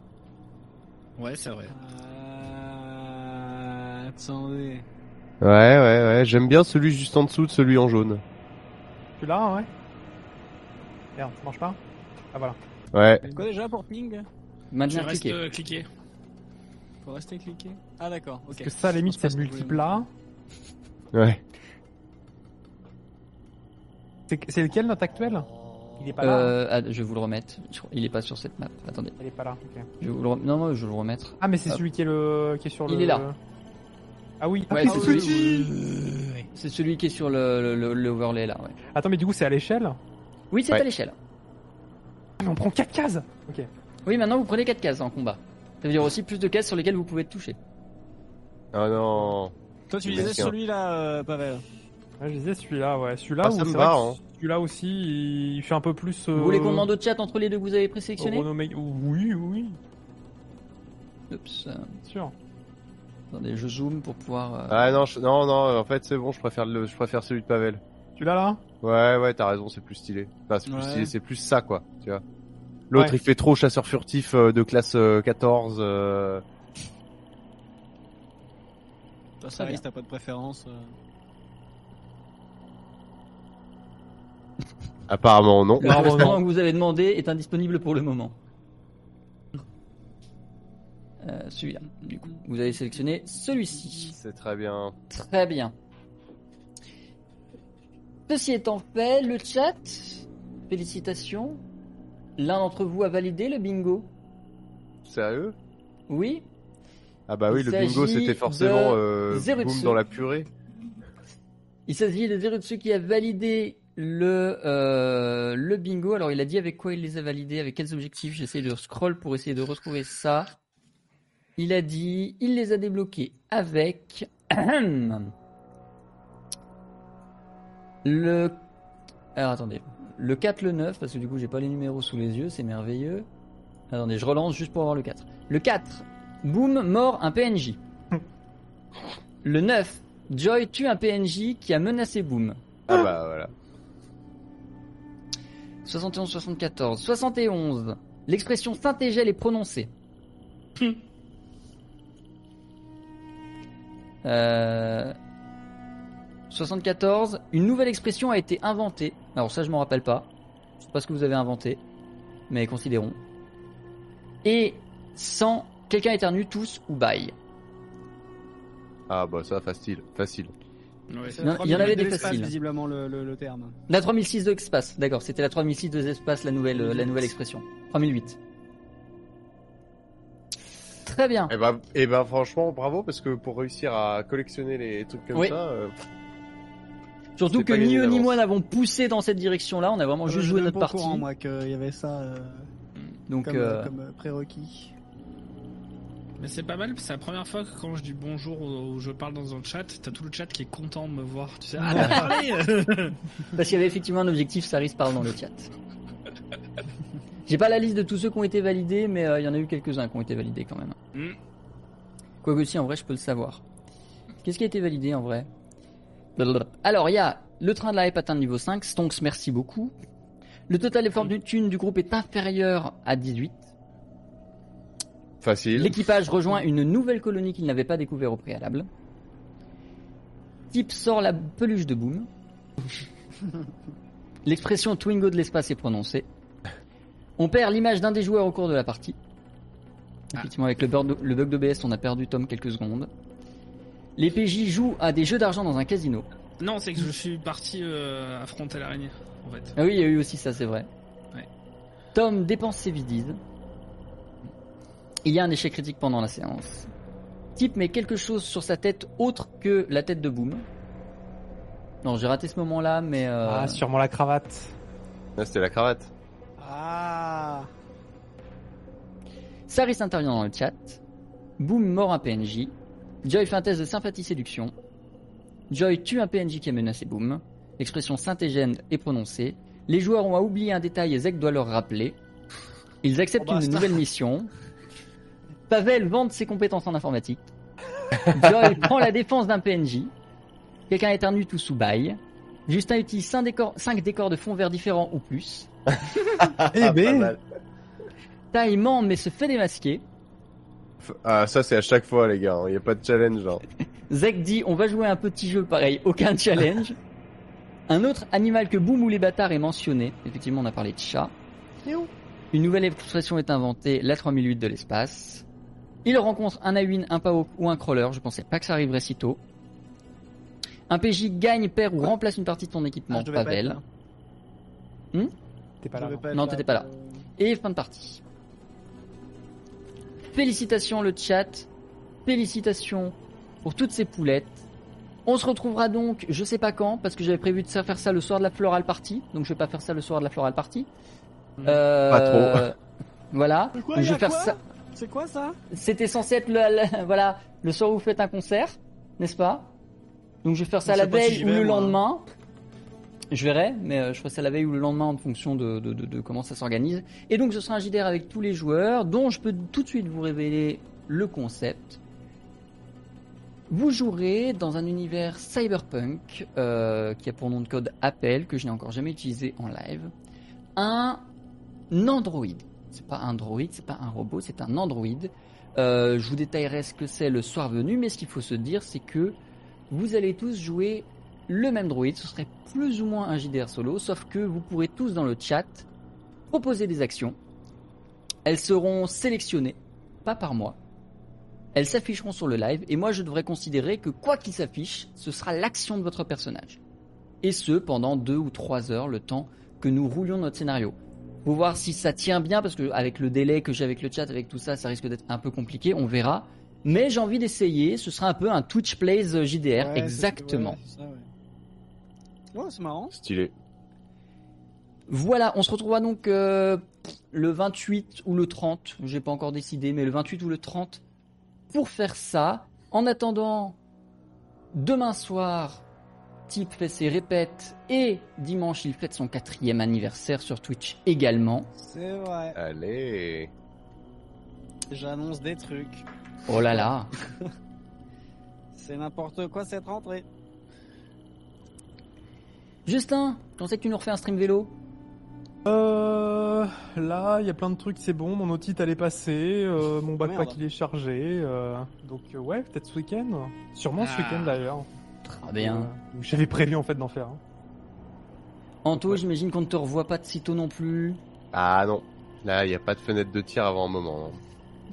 Ouais, c'est vrai. Euh, Attendez. Ouais, ouais, ouais. J'aime bien celui juste en dessous de celui en jaune. Celui-là, ouais. Merde, ça marche pas Ah voilà. Ouais. Quoi déjà pour ping Tu Maintenir restes cliqué. euh, cliqué. Faut rester cliqué. Ah d'accord. Ok. Parce que ça, à la limite, c'est multiple là. Ouais. C'est lequel notre actuel? Il est pas là. Euh, ah, je vais vous le remettre. Il est pas sur cette map. Attendez. Il est pas là. ok. Je vais vous le rem- Non, non, je vais le remettre. Ah mais c'est celui qui est le qui est sur Il le. est là. Ah oui. Ouais, Ah, c'est c'est celui- celui- C'est celui qui est sur le, le, le- le overlay là. Ouais. Attends mais du coup c'est à l'échelle? Oui, c'est Ouais. à l'échelle. Ah mais on prend 4 cases. Ok. Oui, maintenant vous prenez 4 cases en combat. Ça veut dire aussi plus de cases sur lesquelles vous pouvez être touché. Ah non. Toi tu Bien disais sûr. celui-là, euh, Pavel. Ouais, je disais celui-là, ouais. Celui-là Ah, où ça me c'est va, vrai hein. celui-là aussi il fait un peu plus. euh, Vous voulez qu'on demande au chat entre les deux que vous avez présélectionnés renommé- Oui, oui, Oups. euh, bien sûr. attendez, je zoome pour pouvoir. euh, Ah non, je- non, non. En fait, c'est bon. Je préfère le, je préfère celui de Pavel. Celui-là là? Ouais, ouais, t'as raison. C'est plus stylé. Enfin, c'est plus Ouais. stylé. C'est plus ça, quoi. Tu vois. L'autre, Ouais. il fait trop chasseur furtif euh, de classe euh, 14. euh, Toi ça t'as pas de préférence. euh. Apparemment, non. Le restaurant que vous avez demandé est indisponible pour le moment. Euh, celui-là, du coup. Vous avez sélectionné celui-ci. C'est très bien. Très bien. Ceci étant fait, le chat, félicitations. L'un d'entre vous a validé le bingo. Sérieux Oui Ah bah oui, Il le bingo, c'était forcément euh, boum dans la purée. Il s'agit de Zerutsu qui a validé le, euh, le bingo. Alors, il a dit avec quoi il les a validés, avec quels objectifs. J'essaie de scroll pour essayer de retrouver ça. Il a dit, il les a débloqués avec (clears throat) le. Alors, attendez. le 4, le 9, parce que du coup j'ai pas les numéros sous les yeux, c'est merveilleux. Attendez, je relance juste pour avoir le 4. Le 4, boum, mort un PNJ. (laughs) Le 9, Joy tue un PNJ qui a menacé Boom. Ah bah voilà. 71, 74, 71. L'expression Saint-Égel est prononcée. Euh, 74. Une nouvelle expression a été inventée. Alors ça, je m'en rappelle pas. Je sais pas ce que vous avez inventé, mais considérons. Et 100. Quelqu'un éternue tous ou baille. Ah bah ça facile, facile. Ouais. C'est Non, la il y en avait des 3000 de l'espace, faciles. visiblement le, le, le terme. La 3006 de espace, d'accord, c'était la 3006 de espace, la nouvelle, euh, la nouvelle expression. 3008. Très bien. Et bah, et bah franchement bravo parce que pour réussir à collectionner les trucs comme Oui. ça, euh, Surtout que ni eux ni moi n'avons poussé dans cette direction-là, on a vraiment juste joué notre partie. courant, moi, qu'il y avait ça euh, Donc, comme, euh, euh, comme prérequis. Mais c'est pas mal, c'est la première fois que quand je dis bonjour ou je parle dans un chat, t'as tout le chat qui est content de me voir. Tu sais, ah, elle a parlé (laughs) parce qu'il y avait effectivement un objectif, ça risque parle dans le chat. J'ai pas la liste de tous ceux qui ont été validés, mais euh, il y en a eu quelques-uns qui ont été validés quand même. Hmm. Quoique si, en vrai, je peux le savoir. Qu'est-ce qui a été validé en vrai? Alors, il y a le train de la hype atteint le niveau 5, Stonks, merci beaucoup. Le total effort de thune du groupe est inférieur à 18. facile. L'équipage rejoint une nouvelle colonie qu'il n'avait pas découvert au préalable. Type sort la peluche de Boom. (laughs) L'expression Twingo de l'espace est prononcée. On perd l'image d'un des joueurs au cours de la partie. Effectivement, avec le, bug- le bug d'OBS, on a perdu Tom quelques secondes. Les PJ jouent à des jeux d'argent dans un casino. Non, c'est que je suis parti euh, affronter l'araignée, en fait. Ah oui, il y a eu aussi ça, c'est vrai. Ouais. Tom dépense ses vidises. Il y a un échec critique pendant la séance. Type met quelque chose sur sa tête autre que la tête de Boom. Non, j'ai raté ce moment-là, mais... euh, Ah, sûrement la cravate. Là, c'était la cravate. Ah Saris intervient dans le chat. Boom mord un PNJ. Joy fait un test de sympathie-séduction. Joy tue un PNJ qui a menacé Boom. L'expression Saint-Égène est prononcée. Les joueurs ont oublié un détail et Zek doit leur rappeler. Ils acceptent Oh, une nouvelle mission. Pavel vante ses compétences en informatique. Joy (laughs) prend la défense d'un PNJ. Quelqu'un éternue tout sous bail. Justin utilise 5 décors, cinq décors de fond vert différents ou plus. (laughs) Eh Ah, ben. Tai ment mais se fait démasquer. Ah ça c'est à chaque fois les gars, il y a pas de challenge hein. genre. (laughs) Zek dit on va jouer un petit jeu pareil, aucun challenge. (laughs) Un autre animal que Boum ou les bâtards est mentionné. Effectivement, on a parlé de chat. Une nouvelle expression est inventée, la 3008 de l'espace. Il rencontre un Awin, un Paok ou un Crawler. Je pensais pas que ça arriverait si tôt. Un PJ gagne, perd ou remplace une partie de son équipement, Ah, je devais pas Pavel. t'es pas là. non. pas t'étais pas là. Et fin de partie. Félicitations le chat. Félicitations pour toutes ces poulettes. On se retrouvera donc, je sais pas quand, parce que j'avais prévu de faire ça le soir de la floral party. Donc je vais pas faire ça le soir de la floral party. Euh, Pas trop. (laughs) Voilà. Quoi, je vais faire ça. C'est quoi ça? C'était censé être le, le- (laughs) voilà, le soir où vous faites un concert, n'est-ce pas? Donc je vais faire ça Je la si veille ou le moi. Je verrai, mais euh, je ferai ça la veille ou le lendemain en fonction de, comment ça s'organise. Et donc ce sera un JDR avec tous les joueurs, dont je peux tout de suite vous révéler le concept. Vous jouerez dans un univers cyberpunk euh, qui a pour nom de code Appel, que je n'ai encore jamais utilisé en live. Un android. C'est pas un droïde, c'est pas un robot, c'est un android. Euh, je vous détaillerai ce que c'est le soir venu, mais ce qu'il faut se dire, c'est que vous allez tous jouer le même droïde. Ce serait plus ou moins un JDR solo, sauf que vous pourrez tous dans le chat proposer des actions. Elles seront sélectionnées, pas par moi. Elles s'afficheront sur le live, et moi je devrais considérer que quoi qu'il s'affiche, ce sera l'action de votre personnage. Et ce, pendant deux ou trois heures, le temps que nous roulions notre scénario. Faut voir si ça tient bien, parce que avec le délai que j'ai avec le chat, avec tout ça, ça risque d'être un peu compliqué, on verra. Mais j'ai envie d'essayer, ce sera un peu un Twitch Plays JDR, Ouais, exactement. ouais, c'est ça, ouais. Ouais, c'est marrant. Stylé. Voilà, on se retrouvera donc euh, le 28 ou le 30, j'ai pas encore décidé, mais le 28 ou le 30 pour faire ça. En attendant, demain soir, type fait ses répètes et dimanche il fête son quatrième anniversaire sur Twitch également. C'est vrai. Allez. J'annonce des trucs. Oh là là. (laughs) C'est n'importe quoi cette rentrée. Justin, quand c'est que tu nous refais un stream vélo? Euh, là, il y a plein de trucs, c'est bon. Mon otite elle est passée, euh, mon backpack il est chargé. euh, donc euh, ouais, peut-être ce week-end. Sûrement ce Ah. week-end d'ailleurs. Très bien. Euh, J'avais prévu en fait d'en faire. un. Anto, ouais. j'imagine qu'on ne te revoit pas de sitôt non plus. Ah non. Là, il n'y a pas de fenêtre de tir avant un moment. hein.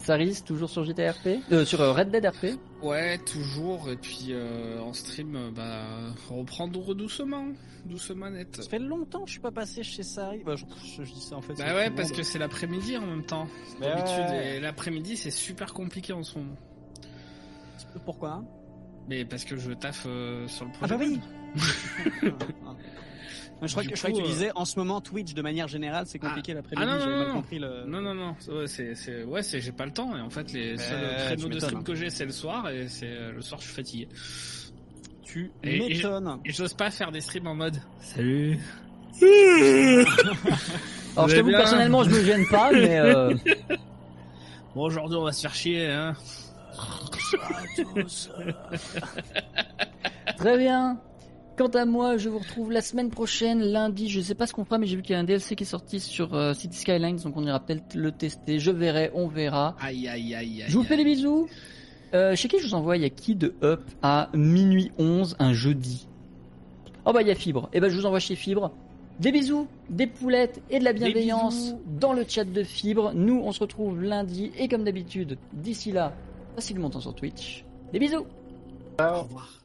Saris, toujours sur GTRP euh, Sur euh, Red Dead RP Ouais, toujours. Et puis euh, en stream, euh, bah, reprendre doucement, doucement net. Ça fait longtemps que je suis pas passé chez Sari. Bah, je, je- je dis ça en fait. Bah ouais, parce monde. que c'est l'après-midi en même temps. Bah D'habitude, ouais. et l'après-midi, c'est super compliqué en ce moment. Pourquoi? Hein Mais parce que je taffe euh, sur le Ah projet. bah oui (laughs) Je crois, que, je crois que coup, tu euh, disais en ce moment Twitch de manière générale c'est compliqué l'après-midi. ah non, J'avais non, mal non. compris le. Non, non, non, ouais, c'est, c'est, ouais, c'est, j'ai pas le temps, et en fait, les seuls créneaux de stream que j'ai, c'est le soir, et c'est, euh, le soir, je suis fatigué. Tu et- m'étonnes. Et j'ose pas faire des streams en mode, salut. (laughs) Alors je t'avoue personnellement je me gêne pas (laughs) mais euh, Bon, aujourd'hui, on va se faire chier, hein. très bien. Quant à moi, je vous retrouve la semaine prochaine, lundi. Je sais pas ce qu'on fera, mais j'ai vu qu'il y a un DLC qui est sorti sur euh, City Skylines, donc on ira peut-être le tester. Je verrai, on verra. Aïe, aïe, aïe, aïe. Je vous fais des bisous. Euh, chez qui je vous envoie? Il y a qui de Up à minuit 11 un jeudi? Oh bah il y a Fibre. Et ben je vous envoie chez Fibre. Des bisous, des poulettes et de la bienveillance dans le chat de Fibre. Nous on se retrouve lundi et comme d'habitude, d'ici là, passez du montant sur Twitch. Des bisous Au revoir.